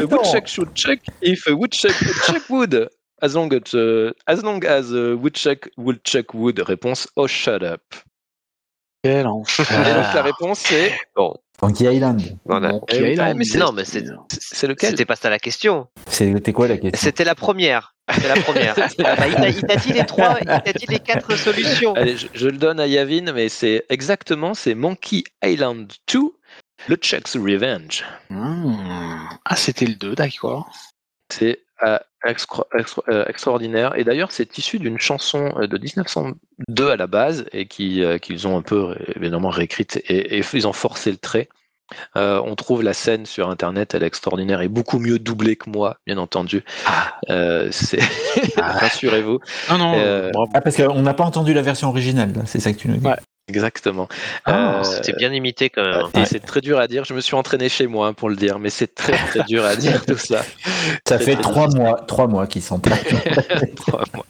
a woodchuck should check if a woodchuck would check wood. As long as, uh, as long as a woodchuck would check wood. Réponse, oh shut up. Quel Et donc la réponse c'est Bon, Monkey Island. voilà. Monkey Eh mais c'est- Non, mais c'est- c'est lequel C'était pas ça la question. C'était quoi la question C'était la première. C'était la première. Ah bah, il t'a- dit les trois, il t'a dit les quatre solutions. Allez, je, je le donne à Yavin, mais c'est exactement c'est Monkey Island 2, le Chuck's Revenge. Hmm. Ah, c'était le 2, d'accord. C'est euh, extra- euh, extraordinaire. Et d'ailleurs, c'est issu d'une chanson euh, de 1902 à la base et qui, euh, qu'ils ont un peu évidemment réécrite et, et ils ont forcé le trait. Euh, on trouve la scène sur internet, elle est extraordinaire et beaucoup mieux doublée que moi, bien entendu. Euh, c'est rassurez-vous. Non, non, Euh. Ah, parce qu'on n'a pas entendu la version originale, c'est ça que tu nous dis. Ouais. Exactement. Ah, Euh, C'était bien imité quand même. et c'est très dur à dire. Je me suis entraîné chez moi hein, pour le dire, mais c'est très très dur à dire tout ça. Ça fait trois mois, trois mois qu'ils sont Trois mois.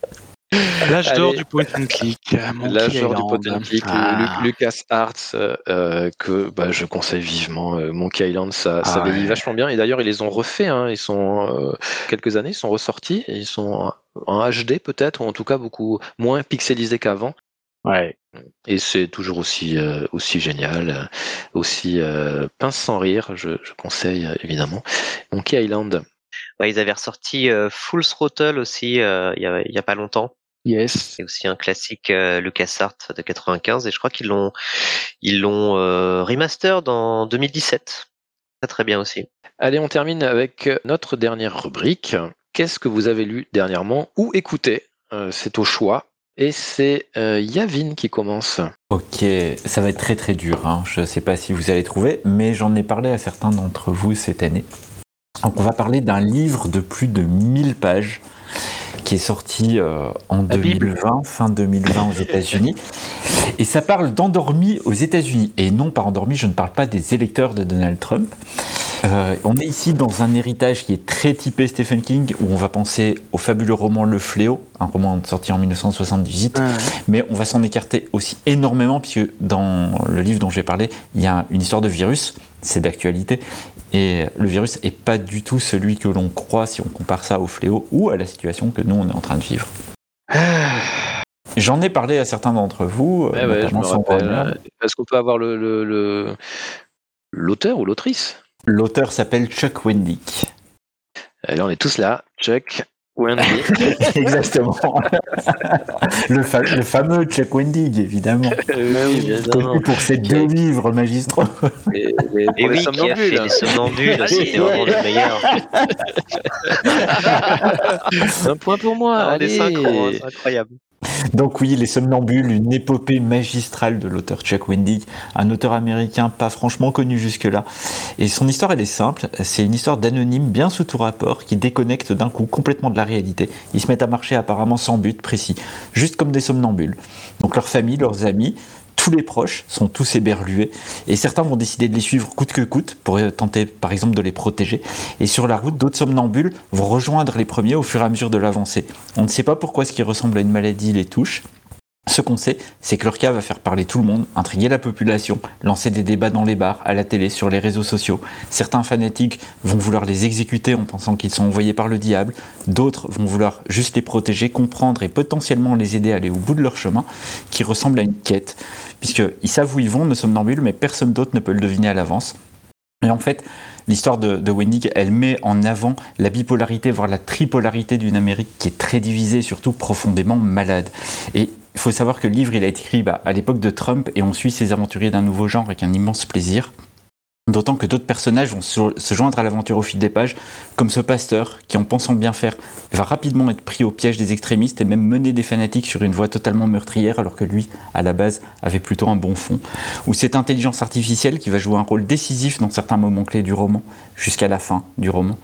L'âge d'or du point and click. euh, L'âge d'or du point and click, Ah. Lu- Lucas Arts, euh, que bah, je conseille vivement. euh, Monkey Island, ça, ça Ah vieillit vachement bien. Et d'ailleurs, ils les ont refait. hein, Ils sont euh, quelques années, ils sont ressortis. Et ils sont en HD peut-être, ou en tout cas beaucoup moins pixelisés qu'avant. Ouais. Et c'est toujours aussi euh, aussi génial, euh, aussi euh, pince sans rire. Je, je conseille évidemment Monkey Island. Ouais, ils avaient ressorti euh, Full Throttle aussi il y, a, il y a pas longtemps. Yes. C'est aussi un classique LucasArts de 95 et je crois qu'ils l'ont ils l'ont remaster dans 2017. Très très bien aussi. Allez, on termine avec notre dernière rubrique. Qu'est-ce que vous avez lu dernièrement ou écouté? C'est au choix. Et c'est euh, Yavin qui commence. Ok, ça va être très très dur. hein. Je ne sais pas si vous allez trouver, mais j'en ai parlé à certains d'entre vous cette année. Donc on va parler d'un livre de plus de 1000 pages qui est sorti euh, en La Bible. 2020, fin 2020 aux États-Unis. Et ça parle d'endormi aux États-Unis. Et non, par endormi, je ne parle pas des électeurs de Donald Trump. Euh, on est ici dans un héritage qui est très typé Stephen King, où on va penser au fabuleux roman Le Fléau, un roman sorti en 1978, Ouais. mais on va s'en écarter aussi énormément, puisque dans le livre dont j'ai parlé, il y a une histoire de virus, c'est d'actualité, et le virus n'est pas du tout celui que l'on croit si on compare ça au fléau ou à la situation que nous, on est en train de vivre. J'en ai parlé à certains d'entre vous, Ouais, ouais, je notamment roman. Est-ce qu'on peut avoir le le- le- l'auteur ou l'autrice? L'auteur s'appelle Chuck Wendick. Allez, on est tous là. Chuck, Wendy. Exactement. le, fa- le fameux Chuck Wendig, évidemment. oui, évidemment. Connu pour ses deux livres magistraux. Et, et Et oui, qui a fait les somnambules, c'était vraiment le meilleur. Un point pour moi. Ah, les allez. synchros, hein, c'est incroyable. Donc oui, Les Somnambules, une épopée magistrale de l'auteur Chuck Wendig, un auteur américain pas franchement connu jusque-là. Et son histoire, elle est simple. C'est une histoire d'anonymes bien sous tout rapport qui déconnectent d'un coup complètement de la réalité. Ils se mettent à marcher apparemment sans but précis, juste comme des somnambules. Donc leur famille, leurs amis, tous les proches sont tous éberlués et certains vont décider de les suivre coûte que coûte pour tenter par exemple de les protéger. Et sur la route, d'autres somnambules vont rejoindre les premiers au fur et à mesure de l'avancée. On ne sait pas pourquoi ce qui ressemble à une maladie les touche. Ce qu'on sait, c'est que leur cas va faire parler tout le monde, intriguer la population, lancer des débats dans les bars, à la télé, sur les réseaux sociaux. Certains fanatiques vont vouloir les exécuter en pensant qu'ils sont envoyés par le diable. D'autres vont vouloir juste les protéger, comprendre et potentiellement les aider à aller au bout de leur chemin, qui ressemble à une quête, puisqu'ils savent où ils vont, nos somnambules, mais personne d'autre ne peut le deviner à l'avance. Et en fait, l'histoire de, de Wendig, elle met en avant la bipolarité, voire la tripolarité d'une Amérique qui est très divisée surtout profondément malade. Faut savoir que le livre, il a été écrit bah, à l'époque de Trump et on suit ces aventuriers d'un nouveau genre avec un immense plaisir. D'autant que d'autres personnages vont se joindre à l'aventure au fil des pages, comme ce pasteur qui, en pensant bien faire, va rapidement être pris au piège des extrémistes et même mener des fanatiques sur une voie totalement meurtrière, alors que lui, à la base, avait plutôt un bon fond. Ou cette intelligence artificielle qui va jouer un rôle décisif dans certains moments clés du roman, jusqu'à la fin du roman.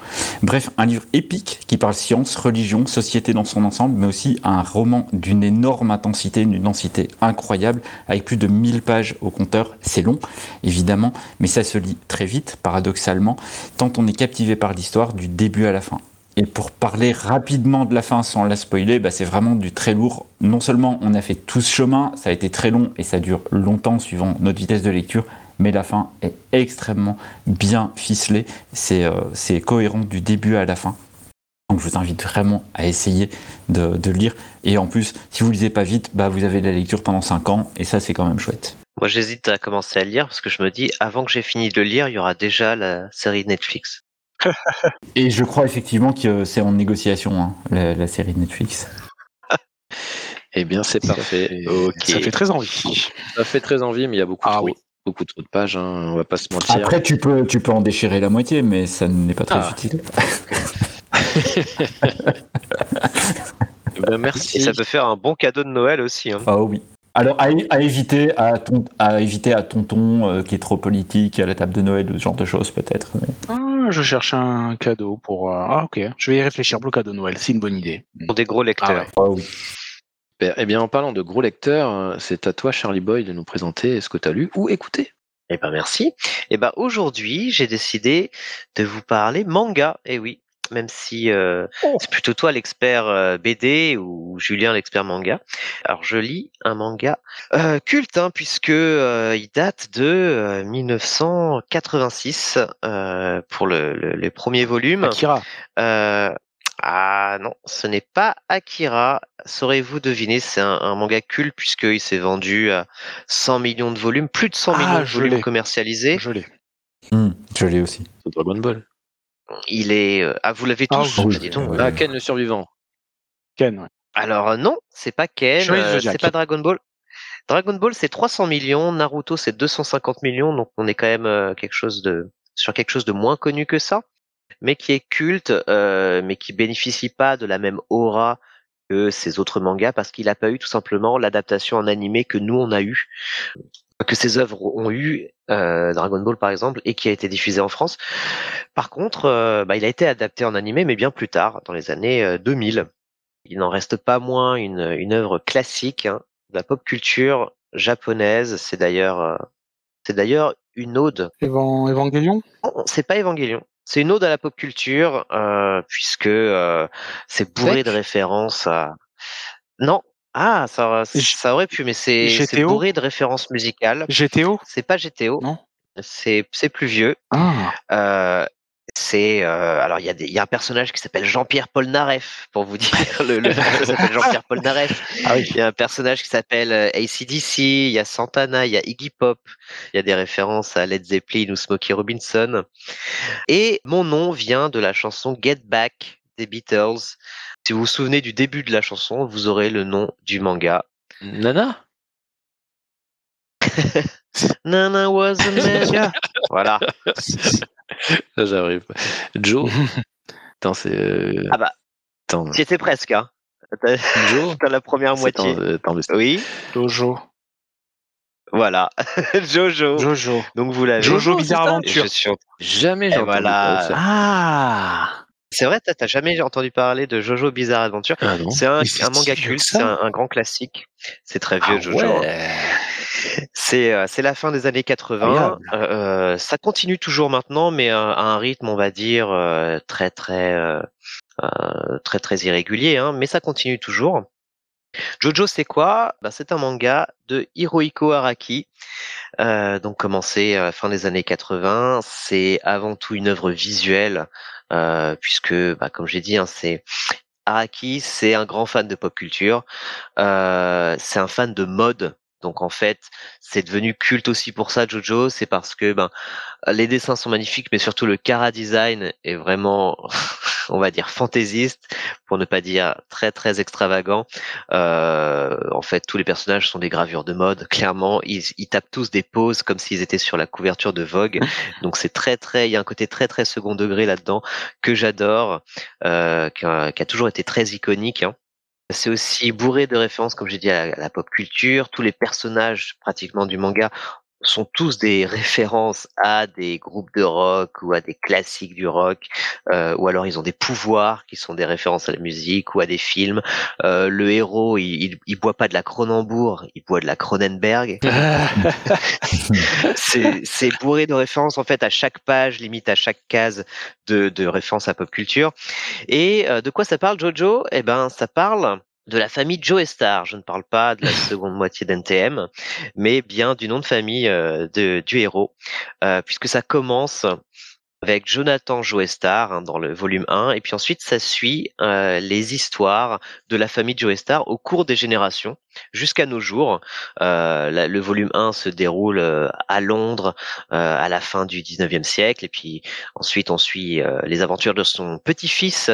Bref, un livre épique qui parle science, religion, société dans son ensemble, mais aussi un roman d'une énorme intensité, d'une densité incroyable, avec plus de 1000 pages au compteur. C'est long, évidemment, mais ça se lit très vite, paradoxalement, tant on est captivé par l'histoire du début à la fin. Et pour parler rapidement de la fin sans la spoiler, bah c'est vraiment du très lourd. Non seulement on a fait tout ce chemin, ça a été très long et ça dure longtemps suivant notre vitesse de lecture, mais la fin est extrêmement bien ficelée. C'est euh, cohérent du début à la fin. Donc je vous invite vraiment à essayer de, de lire. Et en plus, si vous lisez pas vite, bah vous avez la lecture pendant 5 ans et ça c'est quand même chouette. Moi, j'hésite à commencer à lire parce que je me dis, avant que j'ai fini de le lire, il y aura déjà la série Netflix. Et je crois effectivement que c'est en négociation, hein, la, la série Netflix. Eh bien, c'est parfait. Ça fait très envie. Ça fait très envie, mais il y a beaucoup Ah trop. oui. Beaucoup trop de pages, hein, on va pas se mentir. Après, tu peux, tu peux en déchirer la moitié, mais ça n'est pas très Ah. utile. Eh ben, merci. Et ça peut faire un bon cadeau de Noël aussi. Hein. Ah oui. Alors, à, à éviter à, ton, à éviter à tonton euh, qui est trop politique à la table de Noël, ou ce genre de choses peut-être. mais- Ah, je cherche un cadeau pour. euh, Ah, ok. Je vais y réfléchir pour le cadeau de Noël. C'est une bonne idée. Pour des gros lecteurs. Ah ouais. Ah oui. Super. Eh bien, en parlant de gros lecteurs, euh, c'est à toi, Charlie Boy, de nous présenter ce que tu as lu ou écouté. Eh ben merci. Eh ben aujourd'hui, j'ai décidé de vous parler manga. Eh oui, même si euh, Oh. c'est plutôt toi l'expert euh, BD ou Julien l'expert manga. Alors je lis un manga euh, culte hein, puisque euh, il date de euh, 1986 euh, pour le, le- les premiers volumes. Akira. Euh, ah non, ce n'est pas Akira. Saurez-vous deviner C'est un, un manga culte puisqu'il s'est vendu à 100 millions de volumes, plus de 100 Ah, millions de volumes commercialisés. Je l'ai. Hmm, je l'ai aussi. C'est Dragon Ball. Il est. euh, Ah, vous l'avez Ah tous oui, dis donc. oui. Ah, Ken le survivant. Ken, ouais. Alors euh, non, c'est pas Ken, euh, c'est pas Dragon Ball. Dragon Ball c'est 300 millions, Naruto c'est 250 millions, donc on est quand même euh, quelque chose de sur quelque chose de moins connu que ça, mais qui est culte, euh, mais qui bénéficie pas de la même aura que ces autres mangas parce qu'il a pas eu tout simplement l'adaptation en animé que nous on a eu, que ces œuvres ont eu, euh, Dragon Ball par exemple, et qui a été diffusé en France. Par contre, euh, bah, il a été adapté en animé, mais bien plus tard, dans les années euh, 2000. Il n'en reste pas moins une, une œuvre classique hein, de la pop culture japonaise. C'est d'ailleurs, euh, c'est d'ailleurs une ode. Evan- Evangelion? Non, c'est pas Évangélion. C'est une ode à la pop culture euh, puisque euh, c'est bourré de références à. Non. Ah, ça, ça aurait pu, mais c'est bourré de références musicales. GTO C'est pas GTO. Non. C'est plus vieux. Ah, Euh, c'est euh, alors il y a des il y a un personnage qui s'appelle Jean-Pierre Polnareff pour vous dire le, le s'appelle Jean-Pierre Polnareff. Ah oui. Il y a un personnage qui s'appelle euh, ACDC, il y a Santana, il y a Iggy Pop, il y a des références à Led Zeppelin ou Smokey Robinson. Et mon nom vient de la chanson Get Back des Beatles. Si vous vous souvenez du début de la chanson, vous aurez le nom du manga. Nana? Nana was a man. Tiens. voilà. Ça, j'arrive. Joe? Attends, c'est. euh, Ah bah, Attends, J'y étais presque. Hein. T'as Joe? t'as la première moitié. attends, Oui, Jojo. voilà. Jojo. Jojo. Donc vous l'avez. Jojo Bizarre. Aventure. Je suis en- Jamais entendu voilà. Ah C'est vrai, t'as jamais entendu parler de Jojo Bizarre Adventure. Ah. C'est un, un manga culte, c'est un, un grand classique. C'est très vieux, Ah Jojo. hein. ouais. C'est euh, c'est la fin des années 80. Incroyable. Euh, ça continue toujours maintenant, mais euh, à un rythme, on va dire, euh, très très euh, euh, très très irrégulier. Hein, mais ça continue toujours. Jojo, c'est quoi? Bah, C'est un manga de Hirohiko Araki, euh, donc commencé à la fin des années 80. C'est avant tout une œuvre visuelle, euh, puisque, bah, comme j'ai dit, hein, c'est Araki, c'est un grand fan de pop culture. Euh, c'est un fan de mode. Donc en fait, c'est devenu culte aussi pour ça, Jojo. C'est parce que ben les dessins sont magnifiques, mais surtout le cara design est vraiment, on va dire, fantaisiste, pour ne pas dire très très extravagant. Euh, en fait, tous les personnages sont des gravures de mode. Clairement, ils, ils tapent tous des poses comme s'ils étaient sur la couverture de Vogue. Donc c'est très très, il y a un côté très très second degré là-dedans que j'adore, euh, qui, a, qui a toujours été très iconique. Hein. C'est aussi bourré de références, comme j'ai dit, à la, à la pop culture. Tous les personnages pratiquement du manga sont tous des références à des groupes de rock ou à des classiques du rock, euh, ou alors ils ont des pouvoirs qui sont des références à la musique ou à des films. Euh, le héros, il, il, il boit pas de la Cronenbourg, il boit de la Cronenberg. c'est c'est bourré de références en fait à chaque page, limite à chaque case de, de références à pop culture. Et euh, de quoi ça parle, Jojo? Eh ben, ça parle de la famille Joe Star. Je ne parle pas de la seconde moitié d'NTM, mais bien du nom de famille euh, du héros, euh, puisque ça commence avec Jonathan Joestar hein, dans le volume 1, et puis ensuite ça suit euh, les histoires de la famille Joestar au cours des générations jusqu'à nos jours. Euh, le volume 1 se déroule euh, à Londres euh, à la fin du 19e siècle, et puis ensuite on suit euh, les aventures de son petit-fils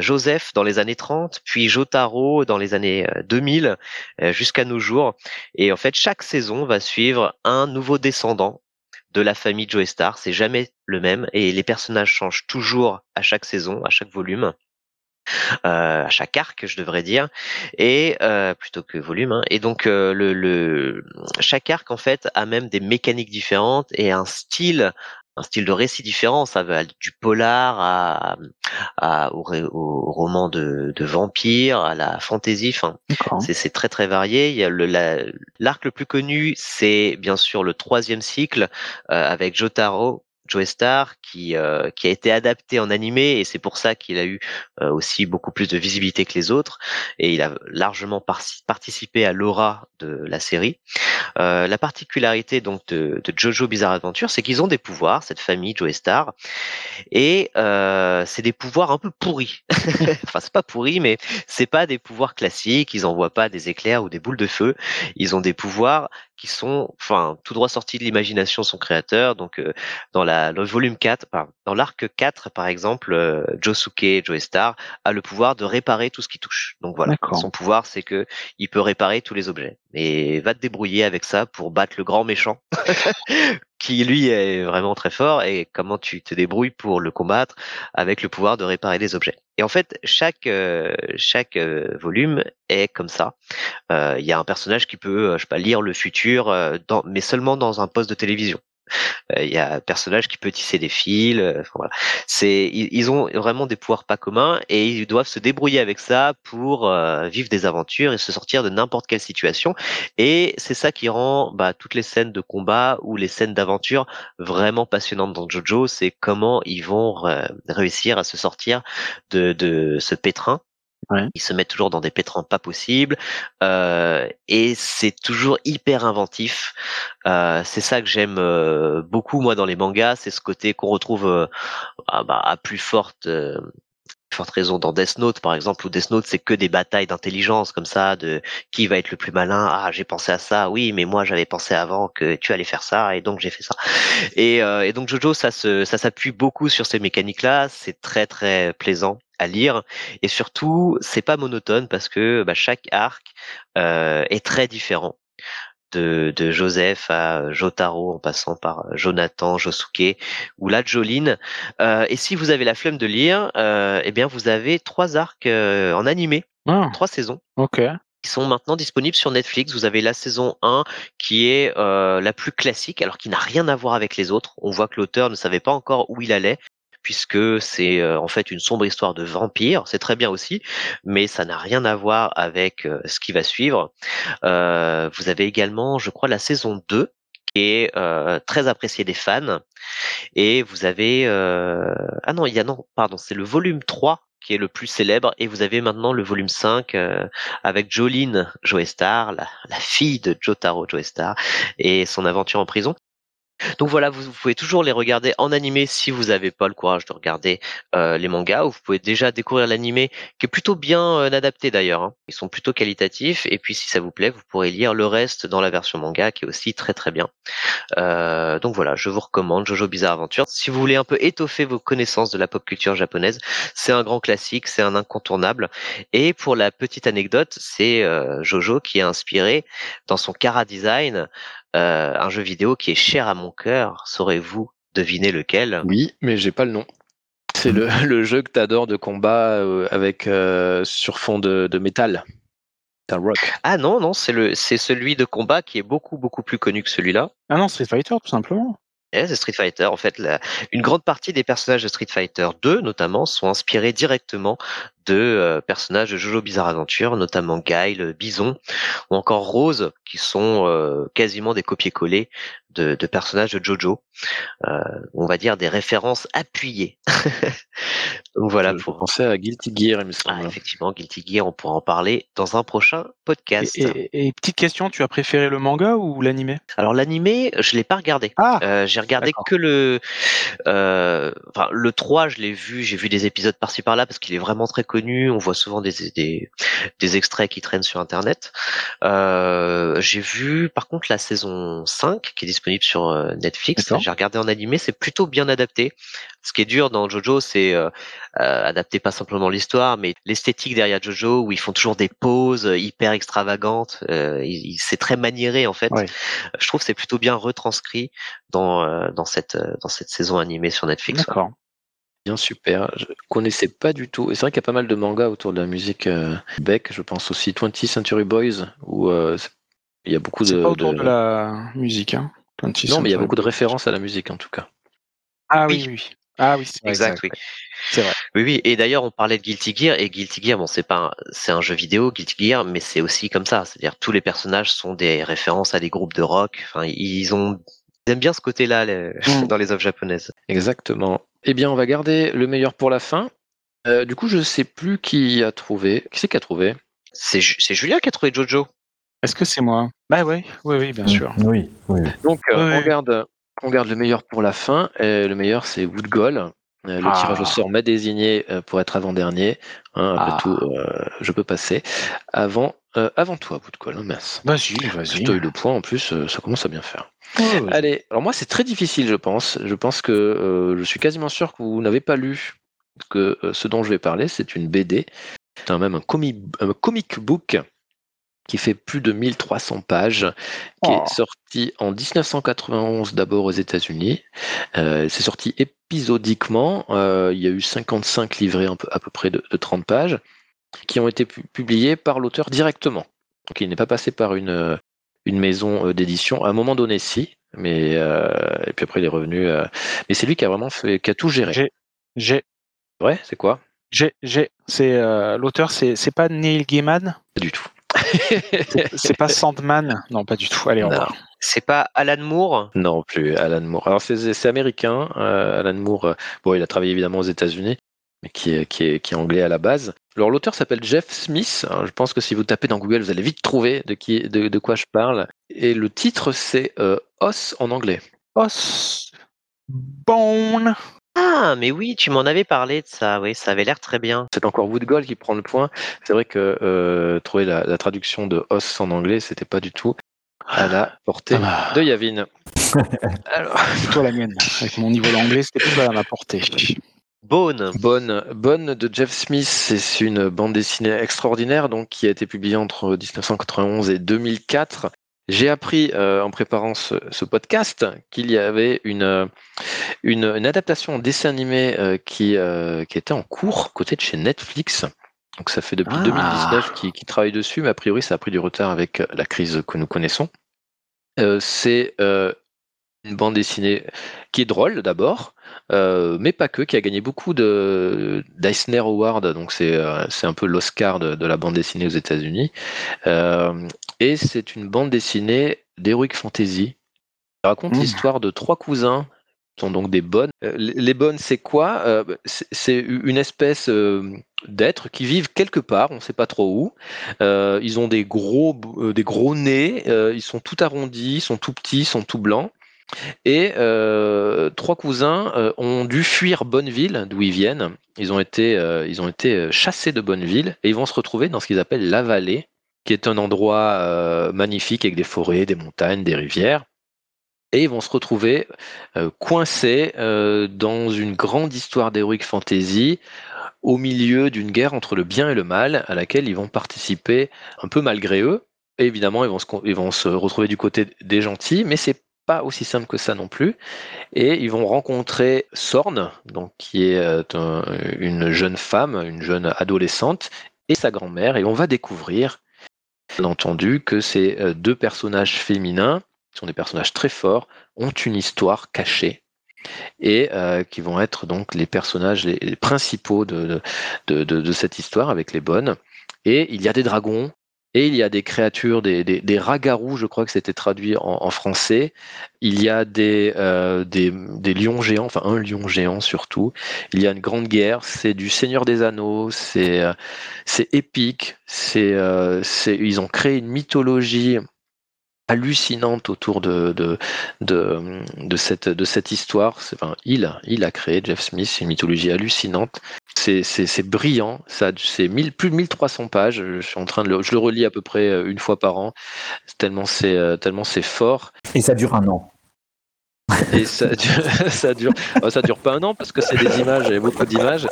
Joseph dans les années 30, puis Jotaro dans les années 2000 jusqu'à nos jours. Et en fait, chaque saison va suivre un nouveau descendant de la famille Joe Star. C'est jamais le même et les personnages changent toujours à chaque saison, à chaque volume. Euh, à chaque arc, je devrais dire, et euh, plutôt que volume. Hein. Et donc euh, le, le, chaque arc en fait a même des mécaniques différentes et un style un style de récit différent. Ça va du polar à, à au, au, roman de, de vampire, à la fantasy. Enfin, c'est très très varié. Il y a le l'arc le plus connu, c'est bien sûr le troisième cycle euh, avec Jotaro Joe Star qui euh, qui a été adapté en animé et c'est pour ça qu'il a eu euh, aussi beaucoup plus de visibilité que les autres et il a largement participé à l'aura de la série. Euh, la particularité donc de, Jojo Bizarre Adventure, c'est qu'ils ont des pouvoirs cette famille Joe Star et c'est des pouvoirs un peu pourris. enfin c'est pas pourri mais c'est pas des pouvoirs classiques. Ils envoient pas des éclairs ou des boules de feu. Ils ont des pouvoirs qui sont, enfin, tout droit sortis de l'imagination son créateur. Donc, euh, dans la, le volume 4, dans l'arc 4, par exemple, euh, Josuke, Joestar, a le pouvoir de réparer tout ce qui touche. Donc voilà, son pouvoir, c'est que il peut réparer tous les objets. Et va te débrouiller avec ça pour battre le grand méchant, qui lui est vraiment très fort. Et comment tu te débrouilles pour le combattre avec le pouvoir de réparer des objets. Et en fait, chaque euh, chaque euh, volume est comme ça. Euh, il y a un personnage qui peut, je sais pas, lire le futur, mais seulement dans un poste de télévision. Il y a un personnage qui peut tisser des fils. voilà. C'est, ils, ont vraiment des pouvoirs pas communs et ils doivent se débrouiller avec ça pour vivre des aventures et se sortir de n'importe quelle situation. Et c'est ça qui rend bah, toutes les scènes de combat ou les scènes d'aventure vraiment passionnantes dans JoJo. C'est comment ils vont réussir à se sortir de, de ce pétrin ils se mettent toujours dans des pétrins pas possibles euh, et c'est toujours hyper inventif. Euh, c'est ça que j'aime euh, beaucoup moi dans les mangas, c'est ce côté qu'on retrouve à, bah, à plus forte forte raison dans Death Note par exemple où Death Note c'est que des batailles d'intelligence comme ça de qui va être le plus malin. Ah j'ai pensé à ça. Oui mais moi j'avais pensé avant que tu allais faire ça et donc j'ai fait ça. Et, euh, donc Jojo ça se ça s'appuie beaucoup sur ces mécaniques là c'est très très plaisant à lire. Et surtout c'est pas monotone parce que bah, chaque arc euh, est très différent de, de, Joseph à Jotaro en passant par Jonathan, Josuke ou la Joline. Euh, et si vous avez la flemme de lire, euh, eh bien vous avez trois arcs euh, en animé, ah. trois saisons. Ok qui sont maintenant disponibles sur Netflix. Vous avez la saison 1 qui est euh, la plus classique, alors qui n'a rien à voir avec les autres. On voit que l'auteur ne savait pas encore où il allait puisque c'est euh, en fait une sombre histoire de vampire. C'est très bien aussi, mais ça n'a rien à voir avec euh, ce qui va suivre. Euh, vous avez également, je crois, la saison 2 qui est très appréciée des fans. Et vous avez... ah non, il y a non, pardon, c'est le volume 3 qui est le plus célèbre, et vous avez maintenant le volume 5 avec Jolene Joestar, la, la fille de Jotaro Joestar, et son aventure en prison. Donc voilà, vous, pouvez toujours les regarder en animé si vous n'avez pas le courage de regarder euh, les mangas. Ou vous pouvez déjà découvrir l'animé qui est plutôt bien euh, adapté d'ailleurs. Hein. Ils sont plutôt qualitatifs. Et puis si ça vous plaît, vous pourrez lire le reste dans la version manga qui est aussi très très bien. Euh, donc voilà, je vous recommande Jojo Bizarre Adventure. Si vous voulez un peu étoffer vos connaissances de la pop culture japonaise, c'est un grand classique, c'est un incontournable. Et pour la petite anecdote, c'est Jojo qui a inspiré dans son Kara Design euh, un jeu vidéo qui est cher à mon cœur. Saurez-vous deviner lequel? Oui, mais j'ai pas le nom. C'est le, jeu que tu adores de combat euh, avec euh, sur fond de, métal. D'un rock. Ah non, non, c'est le c'est celui de combat qui est beaucoup beaucoup plus connu que celui-là. Ah non, Street Fighter tout simplement. C'est Street Fighter. En fait, une grande partie des personnages de Street Fighter 2, notamment, sont inspirés directement de euh, personnages de Jojo Bizarre Adventure, notamment Guile, Bison ou encore Rose, qui sont euh, quasiment des copier-coller de, de personnages de Jojo. Euh, on va dire des références appuyées. Donc voilà Je pour. pensais à Guilty Gear, il me Ah, semble. effectivement, Guilty Gear, on pourra en parler dans un prochain podcast. Et, et- et petite question, tu as préféré le manga ou l'animé? Alors l'animé, je l'ai pas regardé. Ah, Euh, j'ai regardé que le, euh, enfin le 3, je l'ai vu, j'ai vu des épisodes par-ci par-là parce qu'il est vraiment très connu. On voit souvent des des, des extraits qui traînent sur internet. J'ai vu par contre la saison 5 qui est disponible sur euh, Netflix. J'ai regardé en animé, c'est plutôt bien adapté. Ce qui est dur dans Jojo, c'est euh, euh, adapter pas simplement l'histoire, mais l'esthétique derrière Jojo où ils font toujours des poses euh, hyper extravagantes. Euh, c'est très maniéré en fait. Ouais. Je trouve que c'est plutôt bien retranscrit dans euh, dans cette euh, dans cette saison animée sur Netflix. ouais. d'accord. Bien super. Je connaissais pas du tout. Et c'est vrai qu'il y a pas mal de mangas autour de la musique euh, Beck. Je pense aussi 20th Century Boys où euh, il y a beaucoup de. C'est pas autour de- de la musique, hein. 20 Non, mais il y a beaucoup de références à la musique en tout cas. Ah Oui. oui, oui. Ah oui, c'est vrai, Exact, c'est oui. vrai. C'est vrai. Oui, oui. Et d'ailleurs, on parlait de Guilty Gear et Guilty Gear, bon, c'est pas, un- c'est un jeu vidéo, Guilty Gear, mais c'est aussi comme ça. C'est-à-dire, tous les personnages sont des références à des groupes de rock. Enfin, ils ont, ils aiment bien ce côté-là les- Mm. dans les œuvres japonaises. Exactement. Eh bien, on va garder le meilleur pour la fin. Euh, du coup, je sais plus qui a trouvé. Qui c'est qui a trouvé? C'est, Ju- c'est Julien qui a trouvé Jojo. Est-ce que c'est moi? Bah oui, oui, oui, bien sûr. Oui, oui. Donc, euh, on, garde, on garde le meilleur pour la fin. Et le meilleur, c'est Wood Goal. Euh, le Ah. tirage au sort m'a désigné euh, pour être avant-dernier. Hein, après Ah. tout, euh, je peux passer. Avant, euh, avant toi, Wood Goal. hein, mince. Vas-y, vas-y. tu as eu le point, en plus, ça commence à bien faire. Vas-y. Allez, alors moi, c'est très difficile, je pense. Je pense que euh, je suis quasiment sûr que vous n'avez pas lu que euh, ce dont je vais parler, c'est une BD. C'est un- même un comic book qui fait plus de 1300 pages, qui Oh. est sorti en 1991 d'abord aux États-Unis. Euh, c'est sorti épisodiquement. Euh, il y a eu 55 livrets un peu- à peu près de, de 30 pages qui ont été pu- publiés par l'auteur directement. Donc il n'est pas passé par une, euh, une maison euh, d'édition. À un moment donné, si. Mais euh, et puis après il est revenu. mais c'est lui qui a vraiment fait, qui a tout géré. J'ai- J'ai, Ouais, c'est quoi? J'ai, j'ai. C'est l'auteur, c'est pas Neil Gaiman, Pas du tout. c'est pas Sandman. Non, pas du tout. Allez, Non. revoir. C'est pas Alan Moore. Non plus, Alan Moore. Alors c'est c'est américain, euh, Alan Moore. euh, bon, il a travaillé évidemment aux États-Unis, mais qui est, qui, est, qui est anglais à la base. Alors l'auteur s'appelle Jeff Smith. Alors, je pense que si vous tapez dans Google, vous allez vite trouver de, qui, de, de quoi je parle. Et le titre, c'est euh, Os en anglais. Os. Bone. Ah, mais oui, tu m'en avais parlé de ça. Oui, ça avait l'air très bien. C'est encore Woodgold qui prend le point. C'est vrai que euh, trouver la, la traduction de Os en anglais, c'était pas du tout à la portée Ah. de Yavin. Alors, Plutôt la mienne. Avec mon niveau d'anglais, c'était plus à ma portée. Bone. Bonne, Bonne de Jeff Smith, c'est une bande dessinée extraordinaire donc qui a été publiée entre 1991 et 2004. J'ai appris euh, en préparant ce, ce podcast qu'il y avait une, une, une adaptation en dessin animé euh, qui, euh, qui était en cours côté de chez Netflix. Donc ça fait depuis Ah. 2019 qu'ils travaillent dessus, mais a priori ça a pris du retard avec euh, la crise que nous connaissons. Euh, c'est euh, une bande dessinée qui est drôle d'abord, euh, mais pas que, qui a gagné beaucoup de d'Eisner Award, donc c'est euh, c'est un peu l'Oscar de, de la bande dessinée aux États-Unis. Euh, et c'est une bande dessinée d'heroic fantasy. Elle raconte Mmh. l'histoire de trois cousins qui sont donc des bonnes. Les bonnes, c'est quoi? C'est- une espèce d'êtres qui vivent quelque part, on ne sait pas trop où. Ils ont des gros, des gros nez, ils sont tout arrondis, ils sont tout petits, ils sont tout blancs. Et euh, trois cousins euh, ont dû fuir Bonneville, d'où ils viennent. Ils ont été, euh, ils ont été chassés de Bonneville et ils vont se retrouver dans ce qu'ils appellent la vallée, qui est un endroit magnifique avec des forêts, des montagnes, des rivières. Et ils vont se retrouver coincés dans une grande histoire d'heroic fantasy au milieu d'une guerre entre le bien et le mal à laquelle ils vont participer un peu malgré eux. Et évidemment, ils vont se, ils vont se retrouver du côté des gentils, mais c'est pas aussi simple que ça non plus. Et ils vont rencontrer Sorn, donc qui est euh, un- une jeune femme, une jeune adolescente, et sa grand-mère. Et on va découvrir, bien entendu, que ces euh, deux personnages féminins, qui sont des personnages très forts, ont une histoire cachée et euh, qui vont être donc les personnages principaux de cette histoire avec les bonnes. Et il y a des dragons, Et il y a des créatures, des, des, des ragarous, je crois que c'était traduit en, en, français. Il y a des, euh, des, des, lions géants, enfin un lion géant surtout. Il y a une grande guerre, c'est du Seigneur des Anneaux, c'est euh, c'est épique, c'est euh, ils ont créé une mythologie hallucinante autour de, de, de, de, cette, de cette histoire. Enfin, il, il a créé, Jeff Smith, une mythologie hallucinante. C'est brillant, ça c'est plus de 1300 pages. Je suis en train de le, je le relis à peu près euh, une fois par an, tellement c'est euh, tellement c'est fort. Et ça dure un an. Et ça dure, ça dure, oh, ça dure pas un an parce que c'est des images, il y a beaucoup d'images.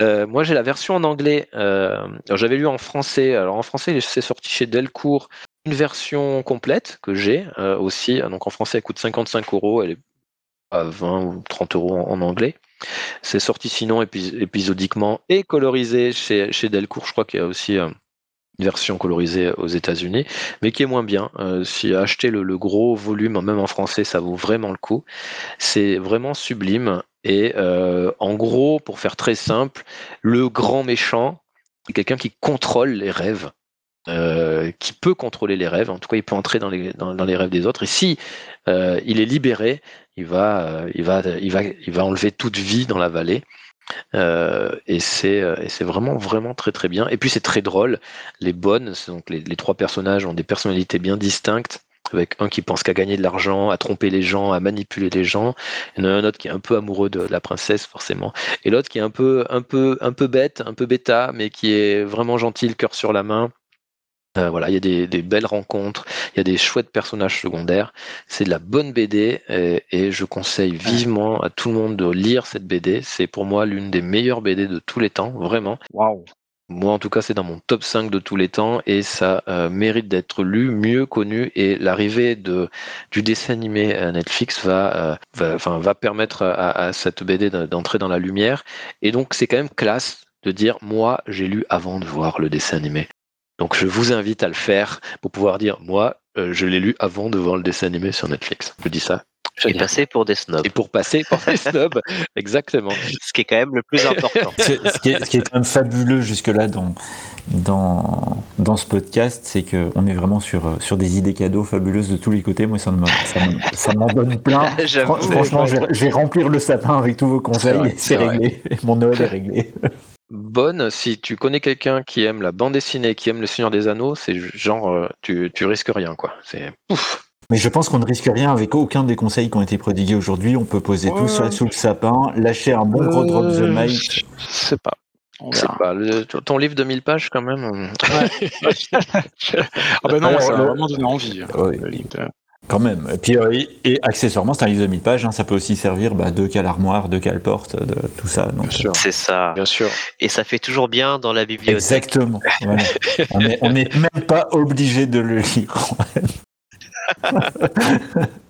Euh, moi, j'ai la version en anglais. Euh, j'avais lu en français. Alors en français, c'est sorti chez Delcourt une version complète que j'ai euh, aussi. Donc en français, elle coûte 55 euros. Elle est à 20 ou 30 euros en, en anglais. C'est sorti sinon épisodiquement et colorisé chez, chez Delcourt. Je crois qu'il y a aussi euh, une version colorisée aux États-Unis, mais qui est moins bien. Euh, si acheter le, gros volume, même en français, ça vaut vraiment le coup. C'est vraiment sublime. Et euh, en gros, pour faire très simple, le grand méchant quelqu'un qui contrôle les rêves. Qui peut contrôler les rêves, en tout cas il peut entrer dans les, dans, les rêves des autres, et si il est libéré, il va, euh, il, va, il, va, il va enlever toute vie dans la vallée. Euh, et c'est et c'est vraiment vraiment très très bien. Et puis c'est très drôle. Les bonnes donc les, trois personnages ont des personnalités bien distinctes avec un qui pense qu'à gagner de l'argent à tromper les gens à manipuler les gens. Il y en a un autre qui est un peu amoureux de, la princesse forcément. Et l'autre qui est un peu un peu un peu bête un peu bêta mais qui est vraiment gentil cœur sur la main euh, voilà, il y a des, des, belles rencontres, il y a des chouettes personnages secondaires. C'est de la bonne BD et, et, je conseille vivement à tout le monde de lire cette BD. C'est pour moi l'une des meilleures BD de tous les temps, vraiment. Waouh. Moi, en tout cas, c'est dans mon top 5 de tous les temps et ça euh, mérite d'être lu, mieux connu. Et l'arrivée de du dessin animé à Netflix va, euh, va, va permettre à, à cette BD d'entrer dans la lumière. Et donc, c'est quand même classe de dire, moi, j'ai lu avant de voir le dessin animé. Donc je vous invite à le faire pour pouvoir dire, moi, euh, je l'ai lu avant de voir le dessin animé sur Netflix. Je dis ça. Et passer pour des snobs. Et pour passer pour des snobs, exactement. Ce qui est quand même le plus important. ce, qui est, ce, qui est, quand même fabuleux jusque-là dans, dans, dans ce podcast, c'est qu'on est vraiment sur, sur des idées cadeaux fabuleuses de tous les côtés. Moi, ça m'en donne plein. Franchement, je vais remplir le sapin avec tous vos conseils. C'est réglé. Mon Noël est réglé bonne. Si tu connais quelqu'un qui aime la bande dessinée, qui aime le Seigneur des Anneaux, c'est genre, euh, tu, tu risques rien, quoi. C'est ouf. Mais je pense qu'on ne risque rien avec aucun des conseils qui ont été prodigués aujourd'hui. On peut poser ouais. tout ça sous le sapin, lâcher un bon gros drop the mic. Je sais pas. C'est pas le, ton livre de 1000 pages quand même. Ouais. ah ben non, ouais, ça m'a vraiment donné envie. Ouais. Le livre de... Quand même. Et puis, euh, et, et, accessoirement, c'est un livre de 1000 pages. Hein, ça peut aussi servir bah, de cale armoire, de cale porte, de tout ça. C'est ça. Bien sûr. Et ça fait toujours bien dans la bibliothèque. Exactement. voilà. on n'est même pas obligé de le lire.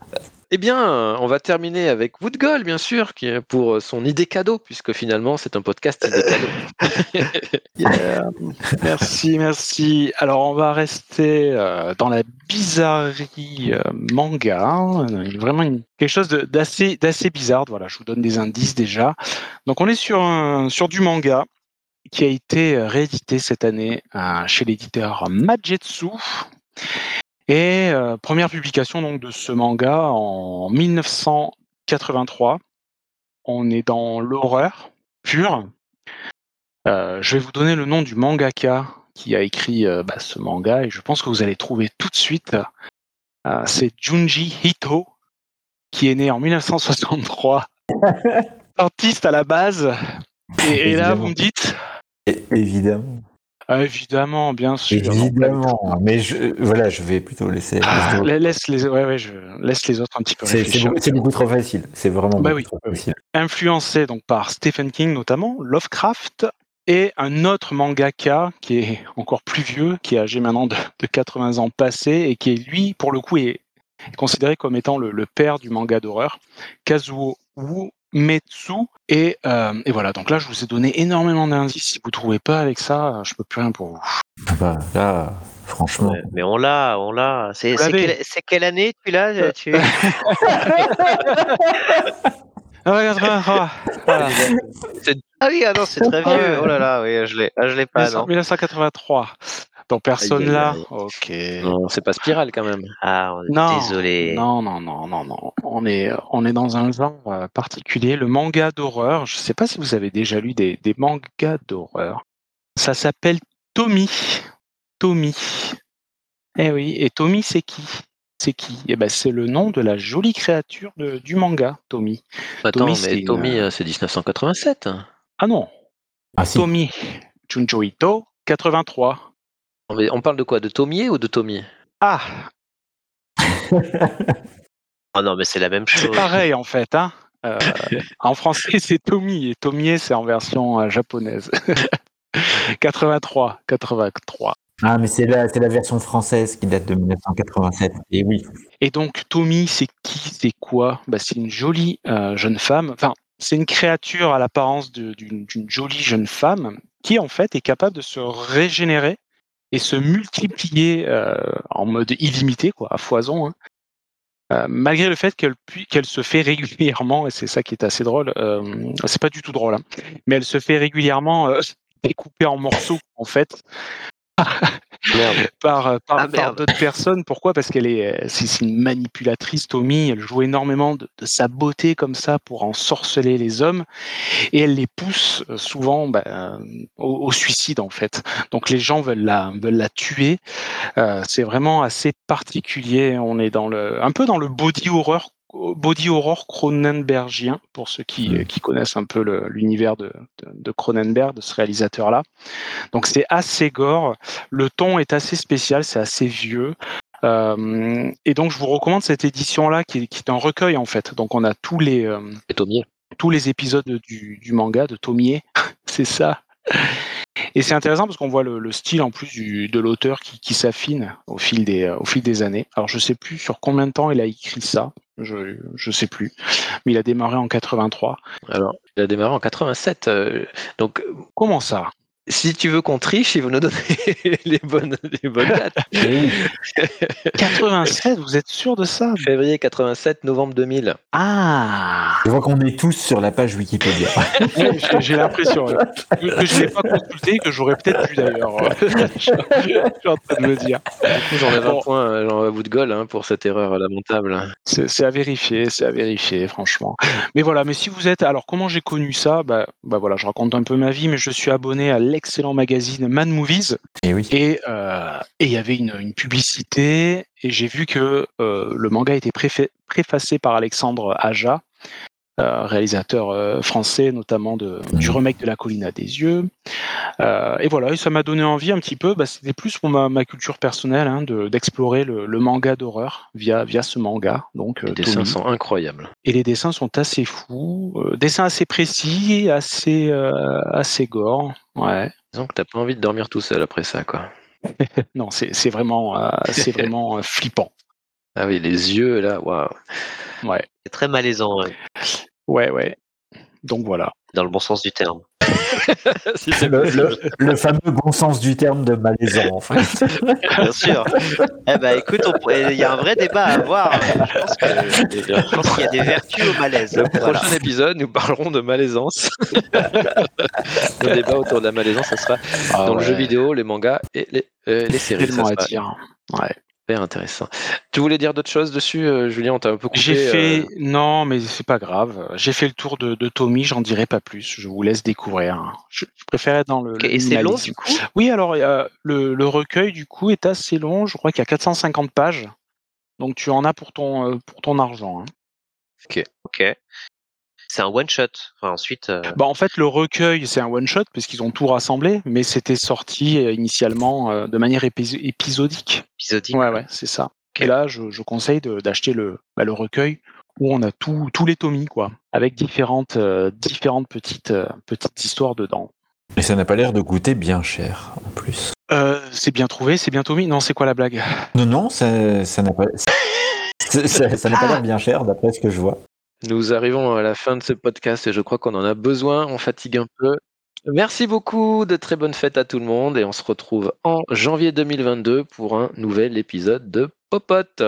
Eh bien, on va terminer avec Woodgall, bien sûr, qui est pour son idée cadeau, puisque finalement, c'est un podcast idée cadeau. yeah. Merci, merci. Alors, on va rester euh, dans la bizarrerie euh, manga. Hein. Vraiment une, quelque chose d'assez bizarre. Voilà, je vous donne des indices déjà. Donc, on est sur, un, sur du manga qui a été réédité cette année euh, chez l'éditeur Majetsu. Et euh, première publication donc de ce manga en 1983. On est dans l'horreur pure. Euh, je vais vous donner le nom du mangaka qui a écrit euh, bah, ce manga et je pense que vous allez trouver tout de suite. C'est Junji Ito qui est né en 1963, artiste à la base. Et, et là, vous me dites Évidemment. Ah, évidemment, bien sûr. Évidemment, mais je, voilà, je vais plutôt laisser. Ah, laisse les, ouais, ouais, je laisse les autres un petit peu réfléchir. C'est beaucoup, beaucoup, trop facile. C'est vraiment bah beaucoup oui, trop facile. Influencé donc par Stephen King notamment, Lovecraft et un autre mangaka qui est encore plus vieux, qui est âgé maintenant de, de 80 ans passés et qui est lui, pour le coup, est considéré comme étant le, le père du manga d'horreur, Kazuo Metsu. Et, euh, et, voilà, donc là, je vous ai donné énormément d'indices. Si vous ne trouvez pas avec ça, je peux plus rien pour vous. Ah bah, là, franchement. Ouais, mais on l'a, on l'a. C'est quelle, quelle, année tu l'as tu... Ah, voilà. ah oui, ah non, c'est très vieux. Oh là là, oui, je l'ai, ah, je l'ai pas. 1983. Donc personne Aïe, aïe, là. Ok. Non, c'est pas Spirale quand même. Ah, on est Non, désolé. Non, non, non, non, non. On est, on est dans un genre euh, particulier, le manga d'horreur. Je ne sais pas si vous avez déjà lu des, des mangas d'horreur. Ça s'appelle Tommy. Tommy. Eh oui, et Tommy, c'est qui? C'est qui? Eh ben, c'est le nom de la jolie créature de- du manga, Tommy. Attends, Tommy, c'est mais une- Tommy, euh, c'est 1987. Ah non, Ah si. Tommy. Junjo Ito, 83. On parle de quoi? De Tomier ou de Tommy? Ah, Ah non, mais c'est la même c'est chose. pareil en fait. Hein Euh, en français, c'est Tommy et Tomie, c'est en version euh, japonaise. 83, 83. Ah, mais c'est la, c'est la version française qui date de 1987. Et oui. Et donc, Tommy, c'est qui C'est quoi? Bah, C'est une jolie euh, jeune femme. Enfin, c'est une créature à l'apparence de- d'une d'une jolie jeune femme qui, en fait, est capable de se régénérer et se multiplier euh, en mode illimité, quoi, à foison. hein. Euh, malgré le fait qu'elle se fait régulièrement, et c'est ça qui est assez drôle, euh, c'est pas du tout drôle, hein, mais elle se fait régulièrement euh, découper en morceaux, en fait. Par, euh, par, Ah, par d'autres personnes. Pourquoi? Parce qu'elle est, euh, c'est une manipulatrice, Tommy. Elle joue énormément de, de sa beauté comme ça pour ensorceler les hommes, et elle les pousse euh, souvent bah, euh, au, au suicide en fait. Donc les gens veulent la, veulent la tuer. Euh, c'est vraiment assez particulier. On est dans le, un peu dans le body horror. Body horror cronenbergien pour ceux qui, Mm. qui connaissent un peu l'univers de, de, de Cronenberg, de ce réalisateur-là. Donc c'est assez gore. Le ton est assez spécial, c'est assez vieux. Euh, et donc je vous recommande cette édition-là qui, est- qui est un recueil en fait. Donc on a tous les, euh, Tomier. tous les épisodes du, du manga de Tomie, c'est ça. Et c'est intéressant parce qu'on voit le, le style en plus du, de l'auteur qui, qui s'affine au fil des euh, au fil des années. Alors je sais plus sur combien de temps il a écrit ça, je je sais plus, mais il a démarré en 83. Alors, il a démarré en 87. euh, donc, Comment ça? Si tu veux qu'on triche, il faut nous donner les bonnes, les bonnes dates. Et oui. 87, vous êtes sûr de ça? Février 87, novembre 2000. Ah Je vois qu'on est tous sur la page Wikipédia. J'ai- l'impression que, je n'ai pas consulté, que j'aurais peut-être pu d'ailleurs. je, suis en train de me dire. J'enlève Bon. un point euh, un bout de gueule hein, pour cette erreur lamentable. C'est c'est à vérifier, c'est à vérifier, franchement. Mais voilà, mais si vous êtes, alors comment j'ai connu ça? Bah, bah voilà, je raconte un peu ma vie, mais je suis abonné à l'excellent magazine Mad Movies. Et oui. et euh, et il y avait une, une publicité. Et j'ai vu que euh, le manga était préfacé par Alexandre Aja, euh, réalisateur euh, français notamment de, du Mhm. remake de La Colline à des yeux. Euh, et voilà, et ça m'a donné envie un petit peu. Bah, C'était plus pour ma, ma culture personnelle hein, de- d'explorer le, le manga d'horreur via via ce manga. Donc Les dessins Tommy. sont incroyables. Et les dessins sont assez fous, euh, dessins assez précis, assez euh, assez gore. Ouais. Disons que t'as pas envie de dormir tout seul après ça, quoi. Non, c'est c'est vraiment euh, c'est vraiment euh, flippant. Ah oui, les yeux, là, waouh. Ouais. C'est très malaisant, ouais, Ouais, ouais. Donc voilà. dans le bon sens du terme. si Le, possible. le- le fameux bon sens du terme de malaisant, en fait. Bien sûr. eh ben, écoute, il y a un vrai débat à avoir. Je pense qu'il y a des vertus au malaise. Le Voilà. prochain épisode, nous parlerons de malaisance. le débat autour de la malaisance, ça sera Ah dans le jeu vidéo, les mangas et les, euh, les séries. Ça Tellement dire. Ouais. Hyper intéressant. Tu voulais dire d'autres choses dessus, euh, Julien? On t'a un peu coupé. J'ai fait euh, non, mais c'est pas grave. J'ai fait le tour de, de Tommy. J'en dirai pas plus. Je vous laisse découvrir. Je, je préfère être dans le. Ok, le Et c'est long, du coup? Oui, alors euh, le, le recueil du coup est assez long. Je crois qu'il y a 450 pages. Donc tu en as pour ton euh, pour ton argent. hein. Ok. C'est un one-shot. Enfin, ensuite, euh, Bah, en fait, le recueil, c'est un one-shot parce qu'ils ont tout rassemblé, mais c'était sorti euh, initialement euh, de manière épis- épisodique. épisodique. Ouais, ouais, c'est ça. Et là, je, je conseille d'acheter le, bah, le recueil où on a tout, tous les tomies, quoi, avec différentes, euh, différentes petites, euh, petites histoires dedans. Et ça n'a pas l'air de coûter bien cher, en plus. Euh, c'est bien trouvé, c'est bien Tommy. Non, c'est quoi la blague? Non, non, ça ça n'a pas... ça- n'a pas l'air bien cher, d'après ce que je vois. Nous arrivons à la fin de ce podcast et je crois qu'on en a besoin. On fatigue un peu. Merci beaucoup, de très bonnes fêtes à tout le monde et on se retrouve en janvier 2022 pour un nouvel épisode de Popote.